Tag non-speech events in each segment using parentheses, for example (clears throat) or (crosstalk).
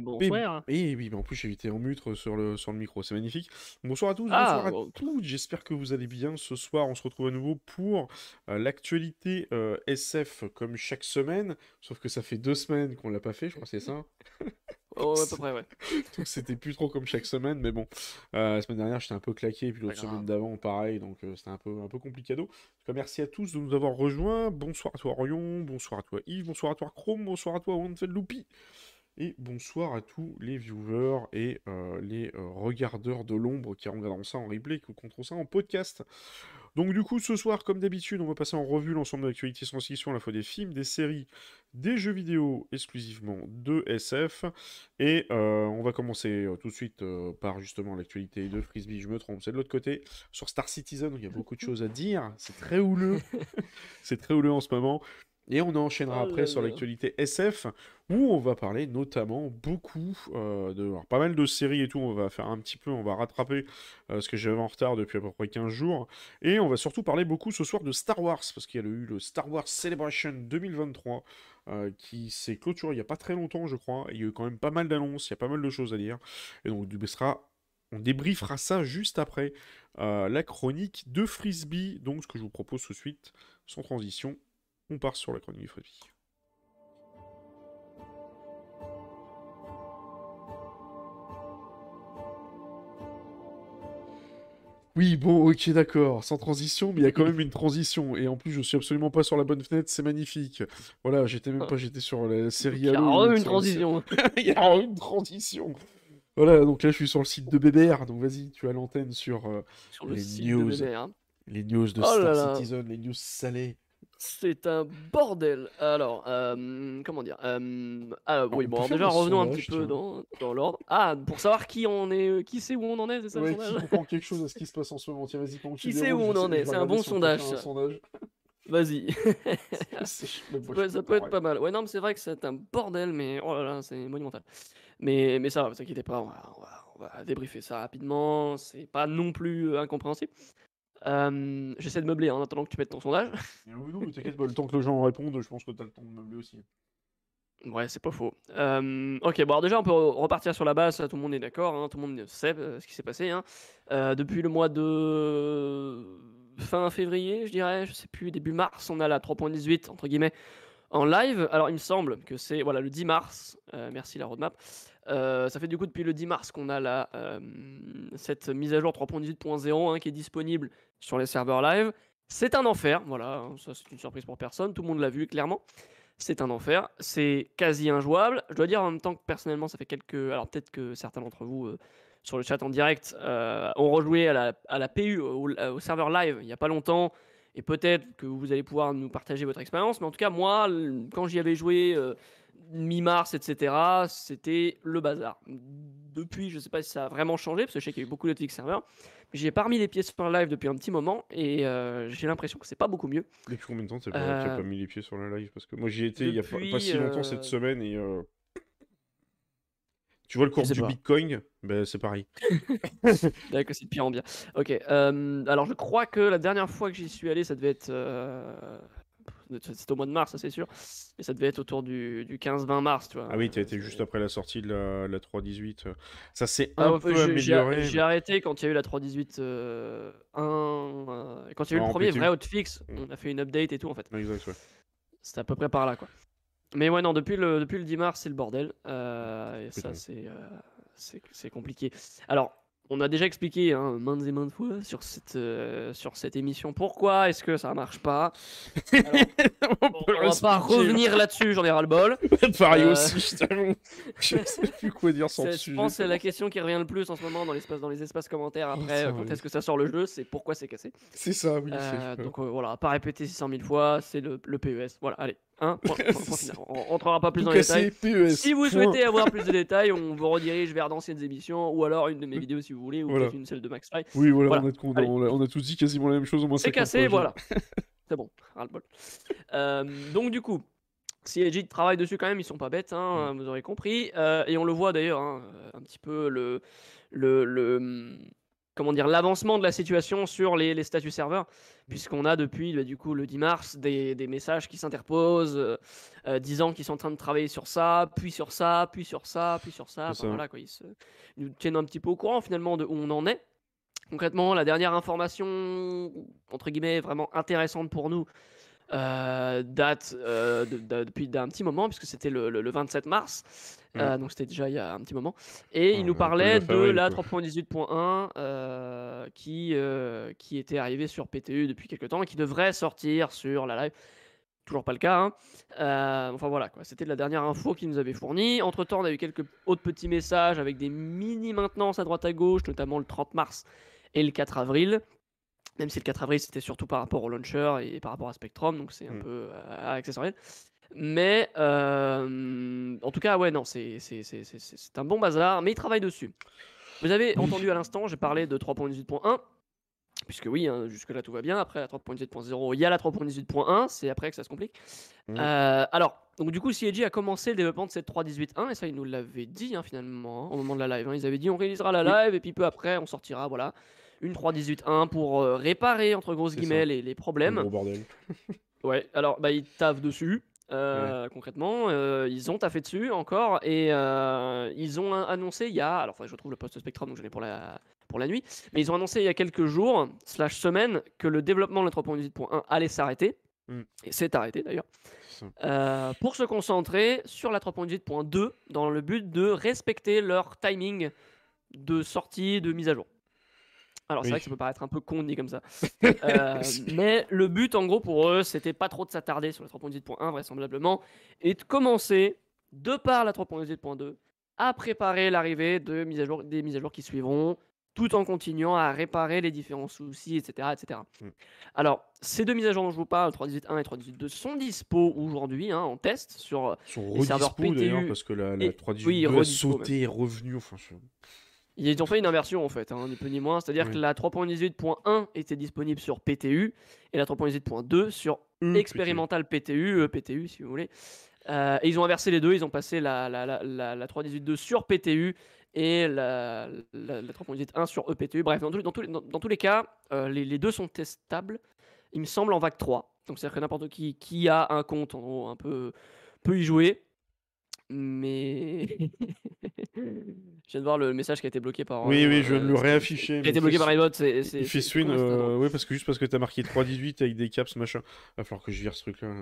Et bonsoir. et oui, mais en plus j'ai été en mutre sur le, sur le micro, c'est magnifique. Bonsoir à tous, Ah, bonsoir à bon, toutes, j'espère que vous allez bien. Ce soir, on se retrouve à nouveau pour euh, l'actualité euh, SF comme chaque semaine, sauf que ça fait deux semaines qu'on l'a pas fait, je crois c'est ça. (laughs) oh, à peu (laughs) près, ouais. Donc c'était plus trop comme chaque semaine, mais bon, euh, la semaine dernière j'étais un peu claqué, et puis l'autre semaine d'avant pareil, donc euh, c'était un peu, un peu tout cas, merci à tous de nous avoir rejoints. Bonsoir à toi Orion, bonsoir à toi Yves, bonsoir à toi Chrome, bonsoir à toi Wanted Loupi. Et bonsoir à tous les viewers et euh, les euh, regardeurs de l'ombre qui regarderont ça en replay, qui compteront ça en podcast. Donc du coup, ce soir, comme d'habitude, on va passer en revue l'ensemble de l'actualité sans fiction, à la fois des films, des séries, des jeux vidéo exclusivement de SF. Et euh, on va commencer tout de suite par justement l'actualité de Frisbee, je me trompe, c'est de l'autre côté, sur Star Citizen, il y a beaucoup de choses à dire, c'est très houleux, (laughs) c'est très houleux en ce moment. Et on enchaînera Oh après sur l'actualité SF, où on va parler notamment beaucoup euh, de... alors, pas mal de séries et tout, on va faire un petit peu, on va rattraper euh, ce que j'avais en retard depuis à peu près 15 jours. Et on va surtout parler beaucoup ce soir de Star Wars, parce qu'il y a eu le Star Wars Celebration 2023 euh, qui s'est clôturé il n'y a pas très longtemps, je crois. Il y a eu quand même pas mal d'annonces, il y a pas mal de choses à dire. Et donc, du sera, on débriefera ça juste après euh, la chronique de Frisbee. Donc, ce que je vous propose tout de suite, sans transition, on part sur la chronique de Frisbee. Oui, bon, ok, d'accord, sans transition, mais il y a quand même une transition. Et en plus, je suis absolument pas sur la bonne fenêtre, c'est magnifique. Voilà, j'étais même pas, j'étais sur la série Il y a Halo, une transition. (laughs) Il y a une transition. Voilà, donc là, je suis sur le site de BBR, donc vas-y, tu as l'antenne sur euh, Sur le les site news, de BBR. les news de Oh Star là. Citizen, les news salées. C'est un bordel. Alors, euh, comment dire euh, ah, Oui, on bon, alors déjà revenons un sondage, petit peu dans, dans l'ordre. Ah, pour savoir qui on est, euh, qui sait où on en est, c'est ça le Ouais, qui sondage comprend quelque chose à ce qui se passe en ce moment Tiens, vas-y, Qui sait où on en est C'est un bon sondage, ça. sondage. Vas-y. (laughs) Ça peut, ça être pas mal. Ouais, non, mais c'est vrai que c'est un bordel, mais oh là là, c'est monumental. Mais, mais ça va, vous inquiétez pas, on va, on va, on va débriefer ça rapidement. C'est pas non plus incompréhensible. Euh, J'essaie de meubler hein, en attendant que tu mettes ton sondage. Oui, non, mais t'inquiète le temps que les gens répondent, je pense que t'as le temps de meubler aussi. Ouais, c'est pas faux. Euh, ok, bon, alors déjà, on peut re- repartir sur la base, tout le monde est d'accord, hein, tout le monde sait euh, ce qui s'est passé. hein. Euh, depuis le mois de fin février, je dirais, je sais plus, début mars, on a la 3.18, entre guillemets, en live. Alors, il me semble que c'est voilà, le 10 mars, euh, merci la roadmap. Ça fait du coup depuis le 10 mars qu'on a la, cette mise à jour 3.18.0 hein, qui est disponible sur les serveurs live. C'est un enfer, voilà, hein, ça c'est une surprise pour personne, tout le monde l'a vu clairement. C'est un enfer, c'est quasi injouable. Je dois dire en même temps que personnellement, ça fait quelques. Alors peut-être que certains d'entre vous euh, sur le chat en direct euh, ont rejoué à la, à la PU, au, serveur live, il n'y a pas longtemps. Et peut-être que vous allez pouvoir nous partager votre expérience. Mais en tout cas, moi, quand j'y avais joué euh, mi-mars, etc., c'était le bazar. Depuis, je ne sais pas si ça a vraiment changé, parce que je sais qu'il y a eu beaucoup de Twitch serveurs. J'ai pas remis les pieds sur le live depuis un petit moment. Et euh, j'ai l'impression que c'est pas beaucoup mieux. Depuis combien de temps t'as Euh, pas mis les pieds sur la live? Parce que moi j'y étais il y a pas, si longtemps euh, cette semaine et. euh, Tu vois le cours du pas. Bitcoin? Ben c'est pareil. (laughs) D'accord, c'est de pire en bien. Ok. euh, alors, je crois que la dernière fois que j'y suis allé, ça devait être. C'était au mois de mars, ça c'est sûr. Et ça devait être autour du, du 15-20 mars, tu vois. Ah oui, euh, été juste après la sortie de la, la 3.18. euh. Ça s'est Ah, un peu j'ai- j'ai amélioré. j'ai arrêté quand il y a eu la 3.18 euh, 1. euh, quand il y a eu Ah, le premier vrai hotfix, Mm. on a fait une update et tout en fait. Exact, ouais. C'était à peu près par là quoi. Mais ouais, non, depuis le, depuis le 10 mars, c'est le bordel. euh, et ça, euh, c'est c'est compliqué. Alors, on a déjà expliqué hein, maintes et maintes fois sur cette, euh, sur cette émission pourquoi est-ce que ça marche pas. (laughs) Alors, on on le va pas revenir là-dessus, j'en ai ras le bol. (laughs) Pareil Euh, aussi, je t'avoue. (laughs) Je sais plus quoi dire sans C'est- Je sujet. pense que c'est la question qui revient le plus en ce moment dans, l'espace, dans les espaces commentaires Oh, après euh, quand est-ce que ça sort le jeu, c'est pourquoi c'est cassé. C'est ça, oui. Euh, donc voilà, pas répéter 600 000 fois, c'est le, le PES. Voilà, allez, hein, point, (laughs) point- point. On rentrera pas plus dans les détails. PES. Si vous souhaitez avoir plus de (laughs) détails, on vous redirige vers d'anciennes émissions ou alors une de mes vidéos si vous voulez, ou Voilà. peut-être une celle de Max Fry. Oui, voilà, Voilà, On, a, on, a, allez. on a- on a tous dit quasiment la même chose au moins C'est 50 cassé, voilà. (laughs) C'est bon, ras le bol. Euh, donc du coup, CIG travaille dessus quand même, ils sont pas bêtes, hein, vous aurez compris. Euh, et on le voit d'ailleurs, hein, un petit peu le, le, le, comment dire, l'avancement de la situation sur les, les statuts serveurs, puisqu'on a depuis bah, du coup le 10 mars des, des messages qui s'interposent, euh, euh, disant qu'ils sont en train de travailler sur ça, puis sur ça, puis sur ça, puis sur ça. C'est ça. voilà, quoi, ils, se- ils nous tiennent un petit peu au courant finalement de où on en est. Concrètement, la dernière information, entre guillemets, vraiment intéressante pour nous, euh, date euh, de- de- depuis d'un petit moment, puisque c'était le, le- le 27 mars, euh, donc c'était déjà il y a un petit moment. Et Ah, il nous un peu parlait de la quoi. 3.18.1 euh, qui, qui était arrivée sur PTU depuis quelques temps et qui devrait sortir sur la live. Toujours pas le cas. hein. Enfin voilà, quoi. c'était la dernière info qu'il nous avait fournie. Entre temps, on a eu quelques autres petits messages avec des mini maintenances à droite à gauche, notamment le 30 mars et le 4 avril. Même si le 4 avril c'était surtout par rapport au launcher et par rapport à Spectrum, donc c'est un Mm. peu euh, accessoire. Mais euh, en tout cas, ouais, non, c'est un bon bazar, mais il travaille dessus. Vous avez entendu à l'instant, j'ai parlé de 3.18.1, puisque oui, hein, jusque-là tout va bien. Après la 3.18.0, il y a la 3.18.1, c'est après que ça se complique. Mhm. Euh, alors, donc du coup, CIG a commencé le développement de cette 3.18.1, et ça, ils nous l'avaient dit hein, finalement, hein, au moment de la live. Ils avaient dit on réalisera la live, et puis peu après, on sortira, voilà, une 3.18.1 pour euh, réparer, entre grosses guillemets, les, les Un problèmes. gros bordel. (laughs) Ouais, alors bah, ils taffent dessus. euh, Concrètement, euh, ils ont taffé dessus encore et ils ont an- annoncé il y a, alors je retrouve le post Spectrum donc je l'ai pour la pour la nuit, mais ils ont annoncé il y a quelques jours slash semaines que le développement de la 3.18.1 allait s'arrêter Mm. et c'est arrêté d'ailleurs euh, pour se concentrer sur la 3.18.2 dans le but de respecter leur timing de sortie de mise à jour. Alors c'est Oui. vrai que ça peut paraître un peu con dit comme ça. (laughs) Euh, mais le but en gros pour eux, c'était pas trop de s'attarder sur la 3.18.1 vraisemblablement et de commencer de par la 3.18.2 à préparer l'arrivée de mises à jour, des mises à jour qui suivront tout en continuant à réparer les différents soucis, etc. etc. Mm. Alors, ces deux mises à jour dont je vous parle, 3.18.1 et 3.18.2, sont dispo aujourd'hui hein, en test sur Ils sont Les serveurs PTU parce que la, la et- 3.18 oui, a sauté et revenu. Enfin, je- Ils ont fait une inversion en fait, hein, ni peu ni moins. C'est-à-dire que la 3.18.1 était disponible sur PTU et la 3.18.2 sur E, expérimental PTU, euh, PTU si vous voulez. Euh, et ils ont inversé les deux, ils ont passé la, la, la, la, la 3.18.2 sur PTU et la, la, la 3.18.1 sur EPTU. Bref, dans, tous les- dans, tous les, dans, dans tous les cas, euh, les, les deux sont testables, il me semble, en vague 3. Donc c'est-à-dire que n'importe qui qui a un compte, en gros, un peu, peut y jouer. Mais. (laughs) je viens de voir le message qui a été bloqué par. Oui, euh, oui, je viens de le réafficher. Qui a été bloqué par iBot. c'est- c'est- Il fait ça, euh, ouais, parce que juste parce que t'as marqué 3.18 avec des caps, machin. Va falloir que je vire ce truc-là.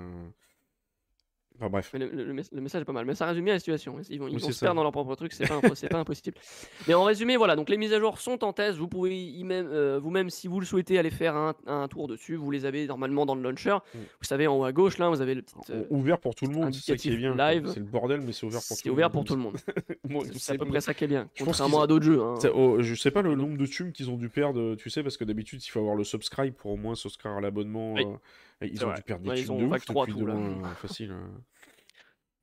Enfin bref. Mais le, le- le mess- le message est pas mal, mais ça résume bien la situation. Ils vont, ils Oui, vont c'est se perdre dans leur propre truc, c'est pas, c'est pas impossible. (laughs) Mais en résumé, voilà, donc les mises à jour sont en test. Vous pouvez même, euh, vous-même, si vous le souhaitez, aller faire un, un tour dessus. Vous les avez normalement dans le launcher. Mm. Vous savez, en haut à gauche, là, vous avez le petit. euh, Ou- ouvert pour tout le monde, c'est ça qui est indicatif bien. quoi. live. C'est le bordel, mais c'est ouvert pour tout c'est le ouvert monde. pour tout le monde. (laughs) C'est- c'est C'est à peu près ça qui est bien. Je Contrairement à d'autres jeux. hein. Oh, je sais pas le nombre de thunes qu'ils ont dû perdre, tu sais, parce que d'habitude, il faut avoir le subscribe pour au moins souscrire à l'abonnement. Oui. euh, ils ont vrai. dû perdre des Ouais, ils ont de ouf vague trois depuis tout, de là. loin, euh, facile. euh.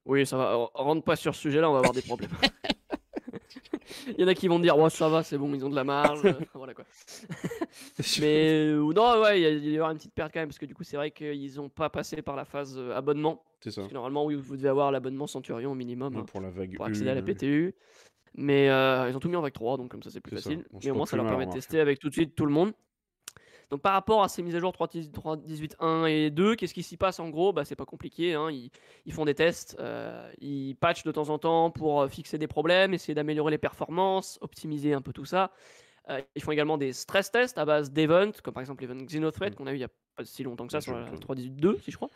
Oui, ça va. r- Rentre pas sur ce sujet-là, on va avoir des problèmes. (laughs) Il y en a qui vont dire, ouais, ça va, c'est bon, ils ont de la marge. (laughs) euh, voilà quoi. Mais euh, non, ouais, il va y avoir une petite perte quand même, parce que du coup, c'est vrai qu'ils n'ont pas passé par la phase euh, abonnement. C'est ça. Parce que normalement, oui, vous devez avoir l'abonnement Centurion au minimum Ouais, hein, pour la vague pour accéder à la 1, PTU. Mais euh, ils ont tout mis en vague 3, donc comme ça, c'est plus ça. facile. Se Mais au moins, ça leur permet de tester avec tout de suite tout le monde. Donc par rapport à ces mises à jour 3.18.1 et 2, qu'est-ce qui s'y passe en gros? Bah, C'est pas compliqué, hein, ils, ils font des tests, euh, ils patchent de temps en temps pour euh, fixer des problèmes, essayer d'améliorer les performances, optimiser un peu tout ça. Euh, ils font également des stress tests à base d'events, comme par exemple l'event Xenothreat Mm. qu'on a eu il y a pas si longtemps que ça sur la me 3.18.2, si je crois.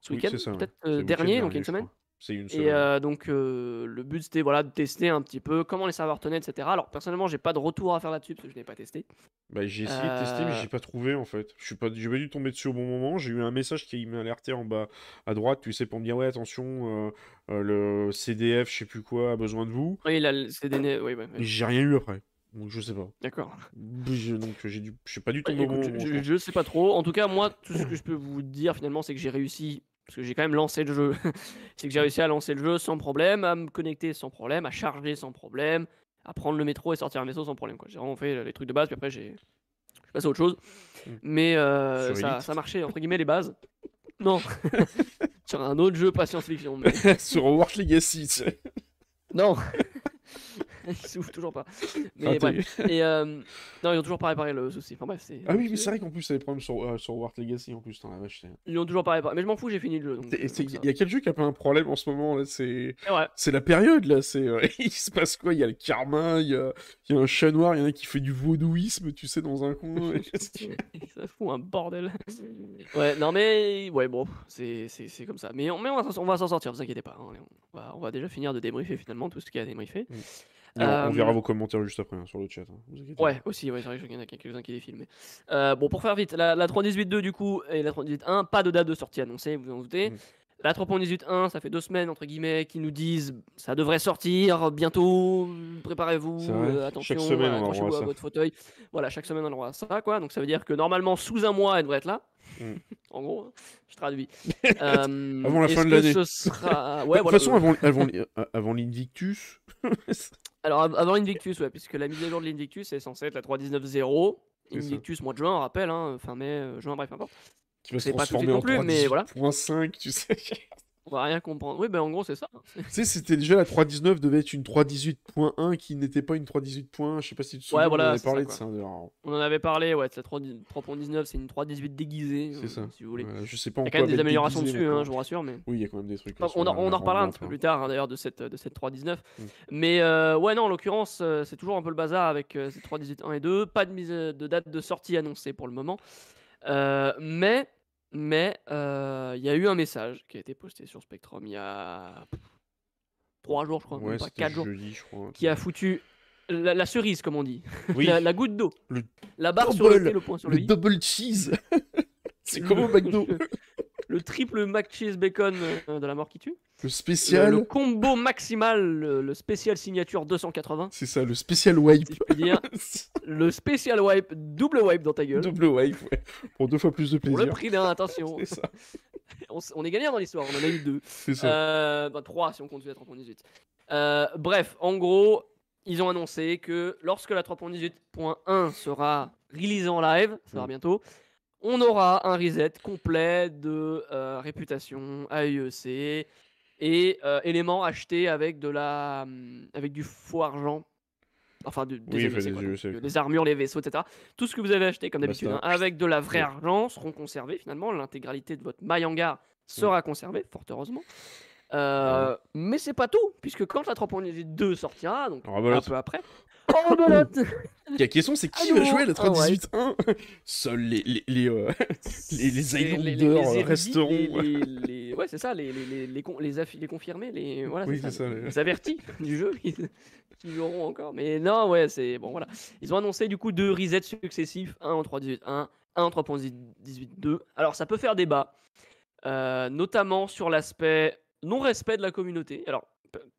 Ce Oui, week-end, peut-être euh, dernier, donc il y a une semaine. crois. C'est une Et semaine. euh, donc euh, le but c'était voilà, de tester un petit peu comment les serveurs tenaient, etc. Alors personnellement j'ai pas de retour à faire là-dessus parce que je n'ai pas testé. Bah, j'ai essayé de tester, mais Euh, j'ai pas trouvé en fait. Je suis pas, j'ai pas dû tomber dessus au bon moment. J'ai eu un message qui m'a alerté en bas à droite, tu sais, pour me dire ouais, attention, euh, le CDF, je sais plus quoi, a besoin de vous. Oui, là, le- né- Oui, ouais, ouais, j'ai rien eu après. Donc je sais pas. d'accord. Donc j'ai dû, je suis pas du Ouais, au bon écoute, je, je sais pas trop. En tout cas, moi, tout ce que (coughs) je peux vous dire finalement, c'est que j'ai réussi, parce que j'ai quand même lancé le jeu, (laughs) c'est que j'ai réussi à lancer le jeu sans problème, à me connecter sans problème, à charger sans problème, à prendre le métro et sortir un vaisseau sans problème. J'ai vraiment fait les trucs de base, puis après j'ai passé à autre chose. Mm. Mais euh, ça, marchait, entre guillemets, les bases. Non, (laughs) sur un autre jeu, pas science-fiction. mais- (laughs) Sur Hogwarts Legacy, tu sais. Non (laughs) ils s'ouvrent toujours pas. (laughs) Ah, Mais t'as bref. Et euh, non, ils ont toujours pas réparé le souci. Enfin bref, c'est. Ah oui, mais c'est vrai qu'en plus, ça des problèmes sur, euh, sur War Legacy en plus. La vache, Ils ont toujours pas réparé. Mais je m'en fous, j'ai fini le jeu. Il y a quel jeu qui a pas un problème en ce moment là C'est. Ouais. la période là. C'est euh, (laughs) il se passe quoi? Il y a le karma, il y a, il y a un chat noir, il y en a qui fait du vaudouisme, tu sais, dans un coin. ça fout un bordel. Ouais, non mais ouais bon, c'est comme ça. Mais on, mais on va s'en- sortir, vous inquiétez pas. hein. On, va, on va déjà finir de débriefer finalement tout ce qu'il y a à débriefer. Et on, on verra Euh, vos commentaires juste après hein, sur le chat. hein, vous. Ouais, aussi, ouais, c'est vrai qu'il y en a quelques-uns qui les filment. Euh, bon, pour faire vite, la, la 3.18.2 du coup et la 3.18.1, pas de date de sortie annoncée, vous en doutez. Mm. La 3.18.1, ça fait deux semaines, entre guillemets, qui nous disent ça devrait sortir bientôt, préparez-vous, euh, chaque attention, semaine, on le droit accrochez-vous à votre fauteuil. Voilà, chaque semaine on a le droit à ça, quoi. Donc ça veut dire que normalement, sous un mois, elle devrait être là. Mm. (laughs) en gros, hein, je traduis. (laughs) Euh, Avant la fin de l'année. ce sera... (laughs) de toute voilà, façon, euh, avant, avant, euh, avant l'Invictus, Alors av- avant l'Invictus, ouais, puisque la mise à jour de l'Invictus est censée être la 3.19.0 C'est ça. Invictus mois de juin, on rappelle, hein, fin mai, euh, juin, bref, n'importe. qui va se C'est pas transformer en plus, mais voilà. 3.18.5, tu sais. On va rien comprendre. Oui, ben en gros, c'est ça. tu sais, c'était déjà la 3.19 devait être une 3.18.1 qui n'était pas une 3.18. Je sais pas si tu te souviens, Ouais, on voilà, avait parlé ça, de ça. alors, On en avait parlé, ouais, c'est la 3 3.19, c'est une 3.18 déguisée, C'est euh, ça. si vous voulez. voilà, je sais pas Il en y a quand même des améliorations dessus, hein, je vous rassure, mais. Oui, il y a quand même des trucs. Enfin, on, en, là, on en reparlera un petit peu plus tard hein, d'ailleurs de cette, de cette 3.19. Mm. Mais euh, ouais, non, en l'occurrence, euh, c'est toujours un peu le bazar avec euh, cette 3.18.1 et 2. Pas de, mise, de date de sortie annoncée pour le moment. Euh, mais mais il y a eu un message qui a été posté sur Spectrum il y a 3 jours, je crois, Ouais, même pas c'était 4 jours, jeudi, je crois. qui a foutu la, la cerise, comme on dit, Oui, la, la goutte d'eau, Le la barre sur le double- le point sur le le i. double cheese. (laughs) C'est comme au McDo. le, (laughs) le triple mac cheese bacon euh, de la mort qui tue. Le spécial. le combo maximal, le, le spécial signature 280, C'est ça, le spécial wipe. si dire. (laughs) le spécial wipe, double wipe dans ta gueule. Double wipe, ouais. Pour deux fois plus de Pour le plaisir. prix d'un, attention. (laughs) C'est ça. (laughs) on, est gagnant dans l'histoire, on en a eu deux. C'est ça. Euh, bah, trois si on compte la 3.18. Euh, bref, en gros, ils ont annoncé que lorsque la 3.18.1 sera release en live, ça va Mm. bientôt, on aura un reset complet de euh, réputation, AEC et euh, éléments achetés avec de la, hum, avec du faux argent. Enfin, de- des Oui, des donc, les armures, les vaisseaux, etc. Tout ce que vous avez acheté, comme d'habitude, Basta. hein, avec de la vraie Ouais. argent, seront conservés finalement. L'intégralité de votre maille hangar sera conservée, fort heureusement. Euh, Mais c'est pas tout, puisque quand la 3.2 sortira, donc voilà, un peu après. (coughs) Oh, La question, c'est qui va jouer à la un wipe. 3.18.1 Seuls les, les, les, euh, (laughs) les, les les- resteront. les- Ouais, c'est ça, les, les, les, les, con- les, affi- les confirmés, les, voilà, Oui, c'est c'est ça, ça, les, les- les avertis (laughs) du jeu qui, qui joueront encore. Mais non, ouais, c'est bon, voilà. Ils ont annoncé du coup deux resets successifs, un en 3.18.1, un en 3.18.2. Alors, ça peut faire débat, euh, notamment sur l'aspect non-respect de la communauté. Alors,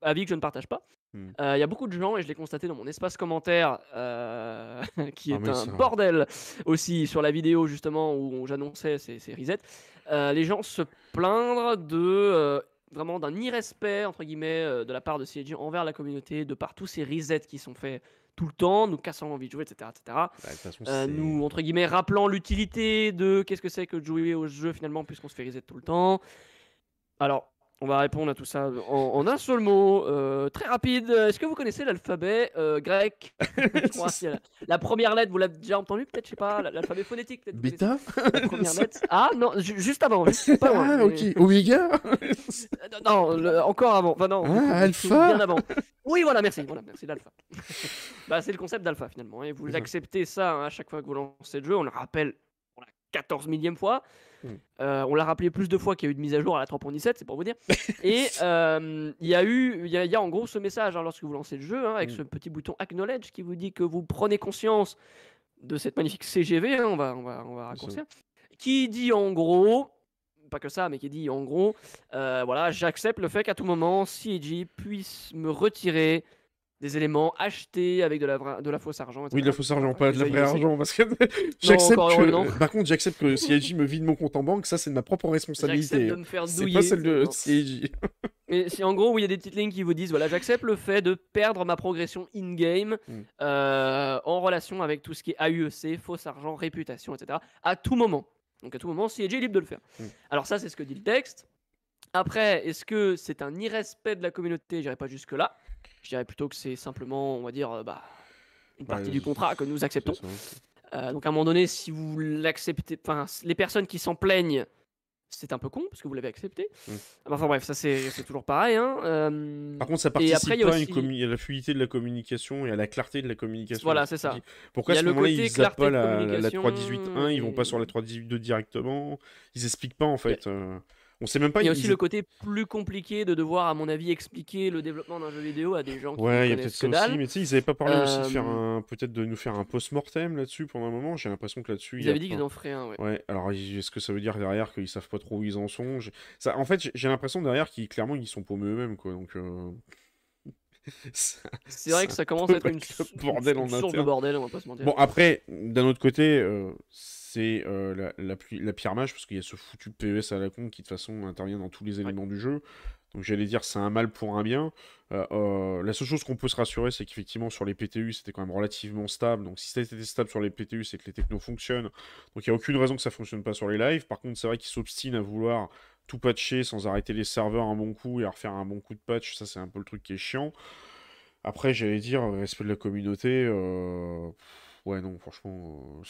avis que je ne partage pas. Hmm. Euh, Il y a beaucoup de gens, et je l'ai constaté dans mon espace commentaire, euh, (laughs) qui Ah, est un ça- bordel aussi sur la vidéo justement où j'annonçais ces, ces resets. Euh, les gens se plaindre de euh, vraiment d'un irrespect entre guillemets euh, de la part de CIG envers la communauté, de par tous ces resets qui sont faits tout le temps, nous cassant l'envie de jouer, etc., etc. Bah, façon, nous, entre guillemets, rappelant l'utilité de qu'est-ce que c'est que de jouer au jeu finalement, puisqu'on se fait reset tout le temps. Alors, on va répondre à tout ça en, en un seul mot, euh, très rapide. Est-ce que vous connaissez l'alphabet euh, grec? (laughs) Je crois la, la première lettre, vous l'avez déjà entendu peut-être, je sais pas, la- l'alphabet phonétique peut-être. Bêta? La première lettre. (laughs) Ah non, ju- juste avant, juste pas loin. Ah, mais- ok. Oméga Euh, Non, le- encore avant. Enfin, non, Ah, alpha? Bien avant. Oui, voilà, merci. Voilà, merci l'alpha. (laughs) bah, c'est le concept d'alpha finalement. Et vous acceptez ça hein, à chaque fois que vous lancez le jeu. On le rappelle pour la 14 millième fois. Mm. Euh, on l'a rappelé plus de fois qu'il y a eu de mise à jour à la 3.17, c'est pour vous dire. (laughs) Et euh, il y a eu, il y, a- il y a en gros ce message hein, lorsque vous lancez le jeu, hein, avec Mm. ce petit bouton Acknowledge qui vous dit que vous prenez conscience de cette magnifique CGV, hein, on va, on va, on va raccourcir, qui dit en gros, pas que ça, mais qui dit en gros, euh, voilà, j'accepte le fait qu'à tout moment, CIG puisse me retirer des éléments achetés avec de la, vra- de la fausse argent. Oui, de la fausse argent, pas de la vraie argent, parce que (laughs) j'accepte que... (laughs) Par contre, j'accepte que CIG me vide mon compte en banque, ça c'est de ma propre responsabilité. de me faire C'est pas celle de. (laughs) Mais si en gros, il y a des petites lignes qui vous disent voilà, j'accepte le fait de perdre ma progression in-game Mm. euh, en relation avec tout ce qui est AUEC, fausse argent, réputation, etc. à tout moment. Donc à tout moment, CIG est libre de le faire. Mm. Alors ça, c'est ce que dit le texte. Après, est-ce que c'est un irrespect de la communauté? J'irai pas jusque-là. Je dirais plutôt que c'est simplement, on va dire, euh, bah, une Bah, partie du contrat que nous acceptons. Euh, donc à un moment donné, si vous l'acceptez, enfin les personnes qui s'en plaignent, c'est un peu con parce que vous l'avez accepté. Mm. Enfin bref, ça c'est toujours pareil. Hein. euh, Par contre, ça Et participe après, pas à, aussi- la fluidité de la communication et à la clarté de la communication. Voilà, c'est ça. Pourquoi à ce moment-là, ils zappent pas la, la communication 3.18.1, ils vont pas sur la et- 3.18.2 directement, ils expliquent pas en fait. euh, On sait même pas. Il y a ils- aussi le côté plus compliqué de devoir, à mon avis, expliquer le développement d'un jeu vidéo à des gens qui Ouais, il y ne a peut-être ça aussi, mais tu sais, ils avaient pas parlé aussi de faire Euh, un, peut-être de nous faire un post-mortem là-dessus pendant un moment. J'ai l'impression que là-dessus, il Ils avaient dit qu'ils en feraient un, ouais. Ouais, alors est-ce que ça veut dire derrière qu'ils savent pas trop où ils en sont? Ça, En fait, j'ai- l'impression derrière qu'ils clairement ils sont paumés eux-mêmes quoi. Donc euh, (laughs) C'est vrai que ça commence à être une, bordel une source de bordel, on va pas se mentir. Bon, après, d'un autre côté, euh, c'est euh, la, la, la parce qu'il y a ce foutu PES à la con qui, de toute façon, intervient dans tous les éléments du jeu. Donc, j'allais dire, c'est un mal pour un bien. Euh, euh, la seule chose qu'on peut se rassurer, c'est qu'effectivement, sur les PTU, c'était quand même relativement stable. Donc, si ça était stable sur les PTU, c'est que les technos fonctionnent. Donc, il n'y a aucune raison que ça fonctionne pas sur les lives. Par contre, c'est vrai qu'ils s'obstinent à vouloir tout patcher sans arrêter les serveurs un bon coup et à refaire un bon coup de patch. Ça, c'est un peu le truc qui est chiant. Après, j'allais dire, respect de la communauté. euh, Ouais, non, franchement,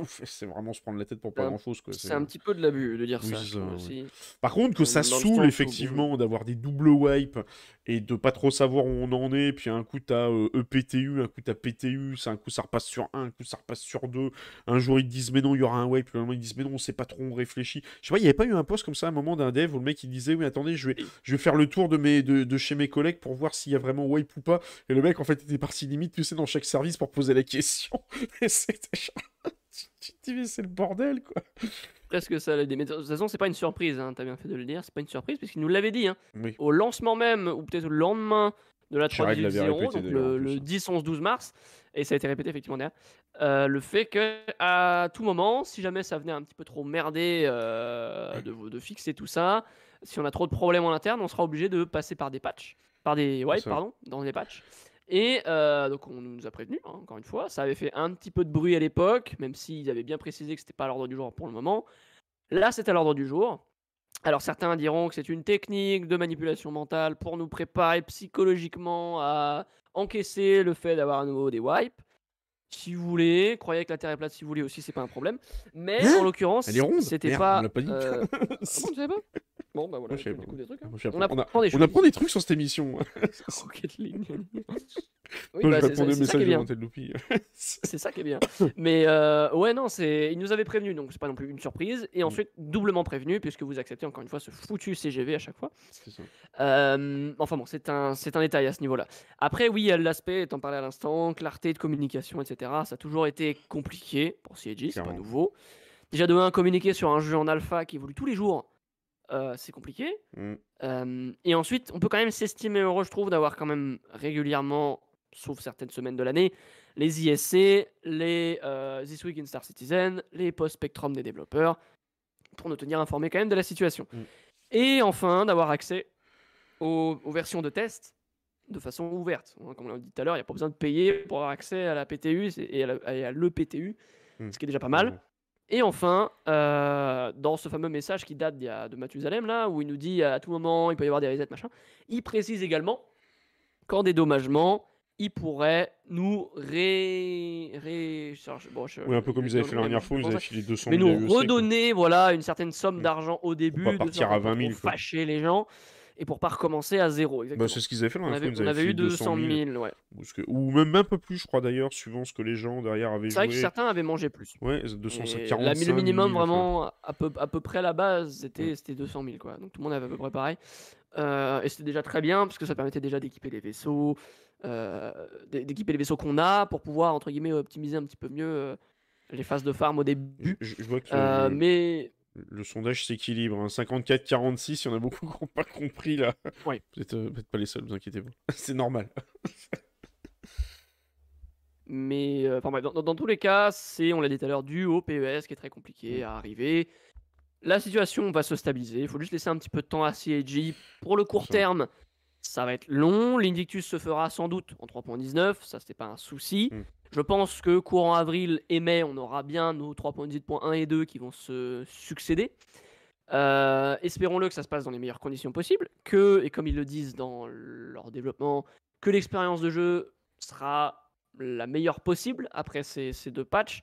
euh, (laughs) c'est vraiment se prendre la tête pour pas grand-chose. C'est un petit peu de l'abus de dire Oui, ça, ouais. aussi. Par contre, que ça saoule effectivement d'avoir des doubles wipes et de pas trop savoir où on en est, puis un coup t'as euh, EPTU, un coup t'as PTU, c'est un coup ça repasse sur un, un coup ça repasse sur deux. Un jour ils te disent mais non, il y aura un wipe, le lendemain ils disent mais non, on sait pas trop, on réfléchit. Je sais pas, il y avait pas eu un post comme ça à un moment d'un dev où le mec il disait oui, attendez, je vais, je vais faire le tour de, mes, de, de chez mes collègues pour voir s'il y a vraiment wipe ou pas. Et le mec en fait était parti limite, tu sais, dans chaque service pour poser la question. (laughs) (laughs) C'est le bordel quoi. Presque ça. Mais de toute façon, c'est pas une surprise, hein, t'as bien fait de le dire, c'est pas une surprise, puisqu'il nous l'avait dit. Hein. Oui. Au lancement même, ou peut-être le lendemain de la Jared l'avait 3.18.0, répété donc d'ailleurs, en le, le hein. 10, 11, 12 mars, et ça a été répété effectivement derrière, euh, le fait que à tout moment, si jamais ça venait un petit peu trop merder euh, de, de fixer tout ça, si on a trop de problèmes en interne, on sera obligé de passer par des patchs, par des wipes, ça. pardon, dans des patchs. Et euh, donc on nous a prévenu, hein, encore une fois, ça avait fait un petit peu de bruit à l'époque, même s'ils avaient bien précisé que c'était pas à l'ordre du jour pour le moment. Là, c'est à l'ordre du jour. Alors certains diront que c'est une technique de manipulation mentale pour nous préparer psychologiquement à encaisser le fait d'avoir à nouveau des wipes. Si vous voulez, croyez que la Terre est plate si vous voulez aussi, c'est pas un problème. Mais Hein en l'occurrence, c'était pas. on l'a pas dit. euh, (laughs) Ah bon, tu savais pas? Bon, bah voilà, découvres des trucs. hein. On apprend des On choses. apprend des trucs sur cette émission. (laughs) (laughs) Rocket League. Oui, bah, c'est ça- qui est de bien. (laughs) C'est ça qui est bien. Mais euh, ouais, non, c'est. Il nous avait prévenu, donc c'est pas non plus une surprise. Mm. Et ensuite, doublement prévenu, puisque vous acceptez encore une fois ce foutu CGV à chaque fois. C'est ça. Euh, enfin bon, c'est un, un détail à ce niveau-là. Après, oui, il y a l'aspect, t'en parlais à l'instant, clarté de communication, etc. Ça a toujours été compliqué pour CIG, c'est pas nouveau. Déjà de un, communiquer sur un jeu en alpha qui évolue tous les jours, euh, c'est compliqué. Mm. Euh, et ensuite, on peut quand même s'estimer heureux, je trouve, d'avoir quand même régulièrement, sauf certaines semaines de l'année, les ISC, les euh, This Week in Star Citizen, les post-spectrum des développeurs, pour nous tenir informés quand même de la situation. Mm. Et enfin, d'avoir accès aux, aux versions de test de façon ouverte. Hein, Comme on l'a dit tout à l'heure, il n'y a pas besoin de payer pour avoir accès à la PTU et à l'EPTU, Mm. ce qui est déjà pas mal. Et enfin, euh, dans ce fameux message qui date de Mathusalem, là, où il nous dit à tout moment il peut y avoir des resets, machin, il précise également qu'en dédommagement, il pourrait nous ré. ré... bon, je- Oui, un peu comme ils avaient fait la dernière fois, ils avaient filé 200 mais 000 nous AEC, quoi. redonner voilà une certaine somme Mm. d'argent au début, de partir à pas 20 000, trop quoi. fâcher les gens et pour pas recommencer à zéro. Bah, c'est ce qu'ils avaient fait la on avait, on avait eu filé 200 000, ouais. Ou, ce que- ou même un peu plus, je crois d'ailleurs, suivant ce que les gens derrière avaient C'est vrai que joué. certains avaient mangé plus. Ouais, Et 245 la- 000. le minimum, 000, enfin. vraiment, à peu, à peu près la base, c'était Ouais. c'était 200 000. Quoi. Donc tout le monde avait à peu près pareil. Euh, et c'était déjà très bien, parce que ça permettait déjà d'équiper les vaisseaux, euh, d'é- d'équiper les vaisseaux qu'on a pour pouvoir, entre guillemets, optimiser un petit peu mieux euh, les phases de farm au début. Je, je vois que Euh, mais le sondage s'équilibre. Hein. 54-46, il y en a beaucoup qui n'ont pas compris là. Ouais. Vous n'êtes euh, vous êtes pas les seuls, vous inquiétez pas. (laughs) C'est normal. Mais euh, enfin, bref, dans, tous les cas, c'est, on l'a dit tout à l'heure, dû au PES qui est très compliqué à arriver. La situation va se stabiliser. Il faut juste laisser un petit peu de temps à CIG. Pour le court terme, ça va être long. L'Indictus se fera sans doute en 3.19. Ça, c'est pas un souci. Mm. Je pense que courant avril et mai, on aura bien nos 3.18.1 et 2 qui vont se succéder. Euh, espérons-le que ça se passe dans les meilleures conditions possibles. Que, et comme ils le disent dans leur développement, que l'expérience de jeu sera la meilleure possible après ces, ces deux patchs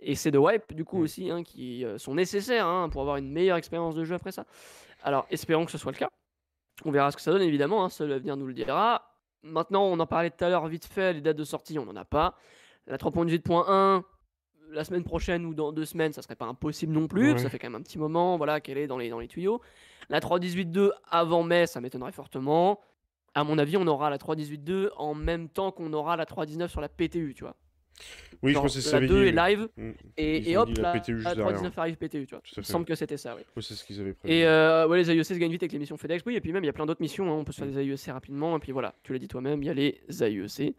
et ces deux wipes, du coup, Mm. aussi, hein, qui euh, sont nécessaires hein, pour avoir une meilleure expérience de jeu après ça. Alors, espérons que ce soit le cas. On verra ce que ça donne, évidemment, hein, seul l'avenir nous le dira. Maintenant, on en parlait tout à l'heure vite fait, les dates de sortie, on n'en a pas. La 3.18.1, la semaine prochaine ou dans deux semaines, ça serait pas impossible non plus. Ouais. Ça fait quand même un petit moment voilà, qu'elle est dans les, dans les tuyaux. La 3.18.2 avant mai, ça m'étonnerait fortement. À mon avis, on aura la 3.18.2 en même temps qu'on aura la 3.19 sur la PTU, tu vois. Oui, je pense que c'est ça. la avait 2 dit, est live Mm. et, hop, la la, PTU la derrière. 3.19 arrive PTU, tu vois. Il me semble que c'était ça, oui. Ouais, c'est ce qu'ils avaient prévu. Et euh, ouais, les AEC se gagnent vite avec les missions FedEx. Oui, et puis même, il y a plein d'autres missions. hein, On peut se faire des AEC rapidement. Et puis voilà, tu l'as dit toi-même, il y a les AEC.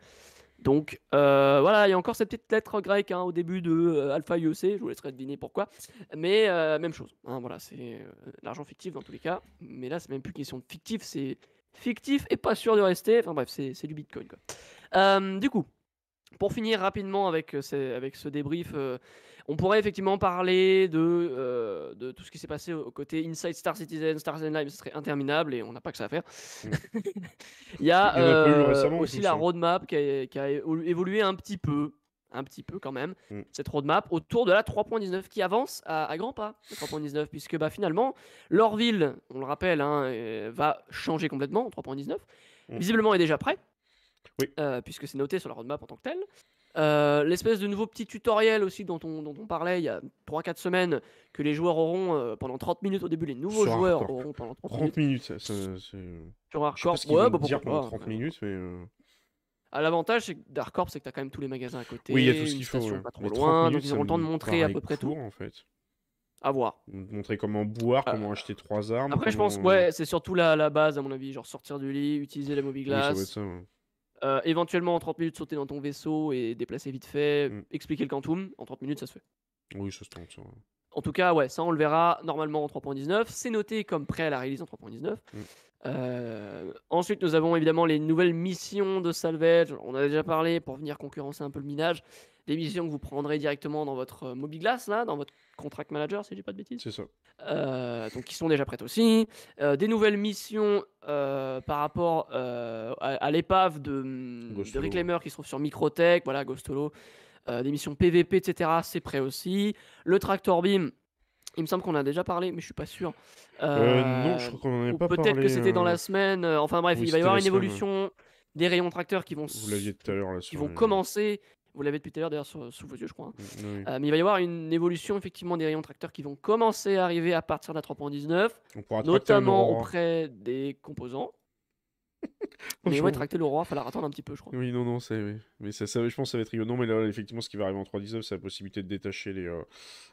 Donc euh, voilà, il y a encore cette petite lettre grecque hein, au début de euh, Alpha IEC. Je vous laisserai deviner pourquoi. Mais euh, même chose. hein, voilà, c'est l'argent fictif dans tous les cas. Mais là, c'est même plus question de fictif, c'est fictif et pas sûr de rester. Enfin bref, c'est c'est du Bitcoin. Quoi. Du coup, pour finir rapidement avec, euh, ces- avec ce débrief, euh, on pourrait effectivement parler de, euh, de tout ce qui s'est passé au côté Inside Star Citizen, Star Citizen Live, ce serait interminable et on n'a pas que ça à faire. (laughs) Il y a, Il y a euh, aussi la roadmap qui a, qui a évo- évolué un petit peu, un petit peu quand même, Mm. cette roadmap autour de la 3.19 qui avance à, à grands pas, la 3.19, puisque bah, finalement, Lorville, on le rappelle, hein, va changer complètement en 3.19. Mm. Visiblement est déjà prêt, Oui. euh, puisque c'est noté sur la roadmap en tant que tel. Euh, L'espèce de nouveau petit tutoriel aussi dont on, dont on parlait il y a 3-4 semaines, que les joueurs auront euh, pendant 30 minutes au début, les nouveaux Sur joueurs Hardcore. auront pendant 30, 30 minutes minutes, sur Je sais pas Hardcore. ce qu'ils Ouais, bah, dire pendant pas, 30 ouais. minutes, mais. Ah, L'avantage d'Hardcore, c'est que tu as quand même tous les magasins à côté, Oui, il y a tout ce qu'il faut. ouais. pas trop Mais 30 loin, donc ils auront le temps de montrer à peu près court, tout. en fait. À voir. Montrer comment boire, Euh, comment acheter trois armes. Après, je pense ouais, c'est surtout la, la base, à mon avis. Genre sortir du lit, utiliser la Oui, ça doit mobiglass, être ça. ouais. Euh, éventuellement en 30 minutes sauter dans ton vaisseau et déplacer vite fait, Mm. expliquer le quantum. En 30 minutes, ça se fait. Oui, ça se tente. ça. En tout cas, ouais, ça on le verra normalement en 3.19. C'est noté comme prêt à la release en 3.19. Mm. Euh, ensuite, nous avons évidemment les nouvelles missions de Salvage. On a déjà parlé pour venir concurrencer un peu le minage. Des missions que vous prendrez directement dans votre euh, Mobiglass, là, dans votre Contract Manager, si j'ai pas de bêtises. C'est ça. Euh, donc qui sont déjà prêtes aussi. Euh, des nouvelles missions euh, par rapport à, à l'épave de, hum, de. Reclaimer qui se trouve sur Microtech, voilà, Ghostolo. Des missions PVP, etc. C'est prêt aussi. Le Tractor Beam, il me semble qu'on en a déjà parlé, mais je suis pas sûr. Non, je crois qu'on en ou pas peut-être parlé. que c'était dans la semaine. enfin bref, oui, il va y avoir une semaine, évolution des rayons tracteurs qui vont, Vous tout à qui vont commencer. Vous l'avez depuis tout à l'heure d'ailleurs sous vos yeux, je crois. hein. Mm, oui. Euh, mais il va y avoir une évolution effectivement des rayons tracteurs qui vont commencer à arriver à partir de la 3.19, On pourra tracter un notamment Aurora. auprès des composants. (laughs) mais ouais, tracter l'aurora, il falloir attendre un petit peu, je crois. Oui, non, non, c'est. oui. Mais ça, ça, je pense que ça va être rigolo. Non, mais là, effectivement, ce qui va arriver en 3.19, c'est la possibilité de détacher les, euh,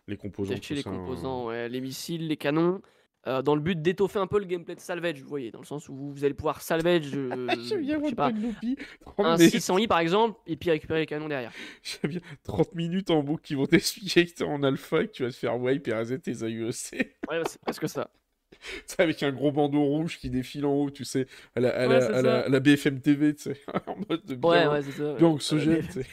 les composants. Détacher les ça, hein. composants, ouais, les missiles, les canons, euh, dans le but d'étoffer un peu le gameplay de salvage, vous voyez, dans le sens où vous, vous allez pouvoir salvage, euh, (laughs) bien je sais pas, One Loopy. 30 un minutes, 600i par exemple, et puis récupérer les canons derrière. (laughs) j'aime bien 30 minutes en boucle qui vont t'expliquer que t'es en alpha et que tu vas te faire wipe et raser tes AUEC. Ouais, c'est presque ça. (laughs) C'est avec un gros bandeau rouge qui défile en haut, tu sais, à la, à Ouais, la, c'est à la, ça. à la BFM TV, tu sais, en mode de bien, Ouais, ouais, c'est ça. bien anxiogène, tu sais.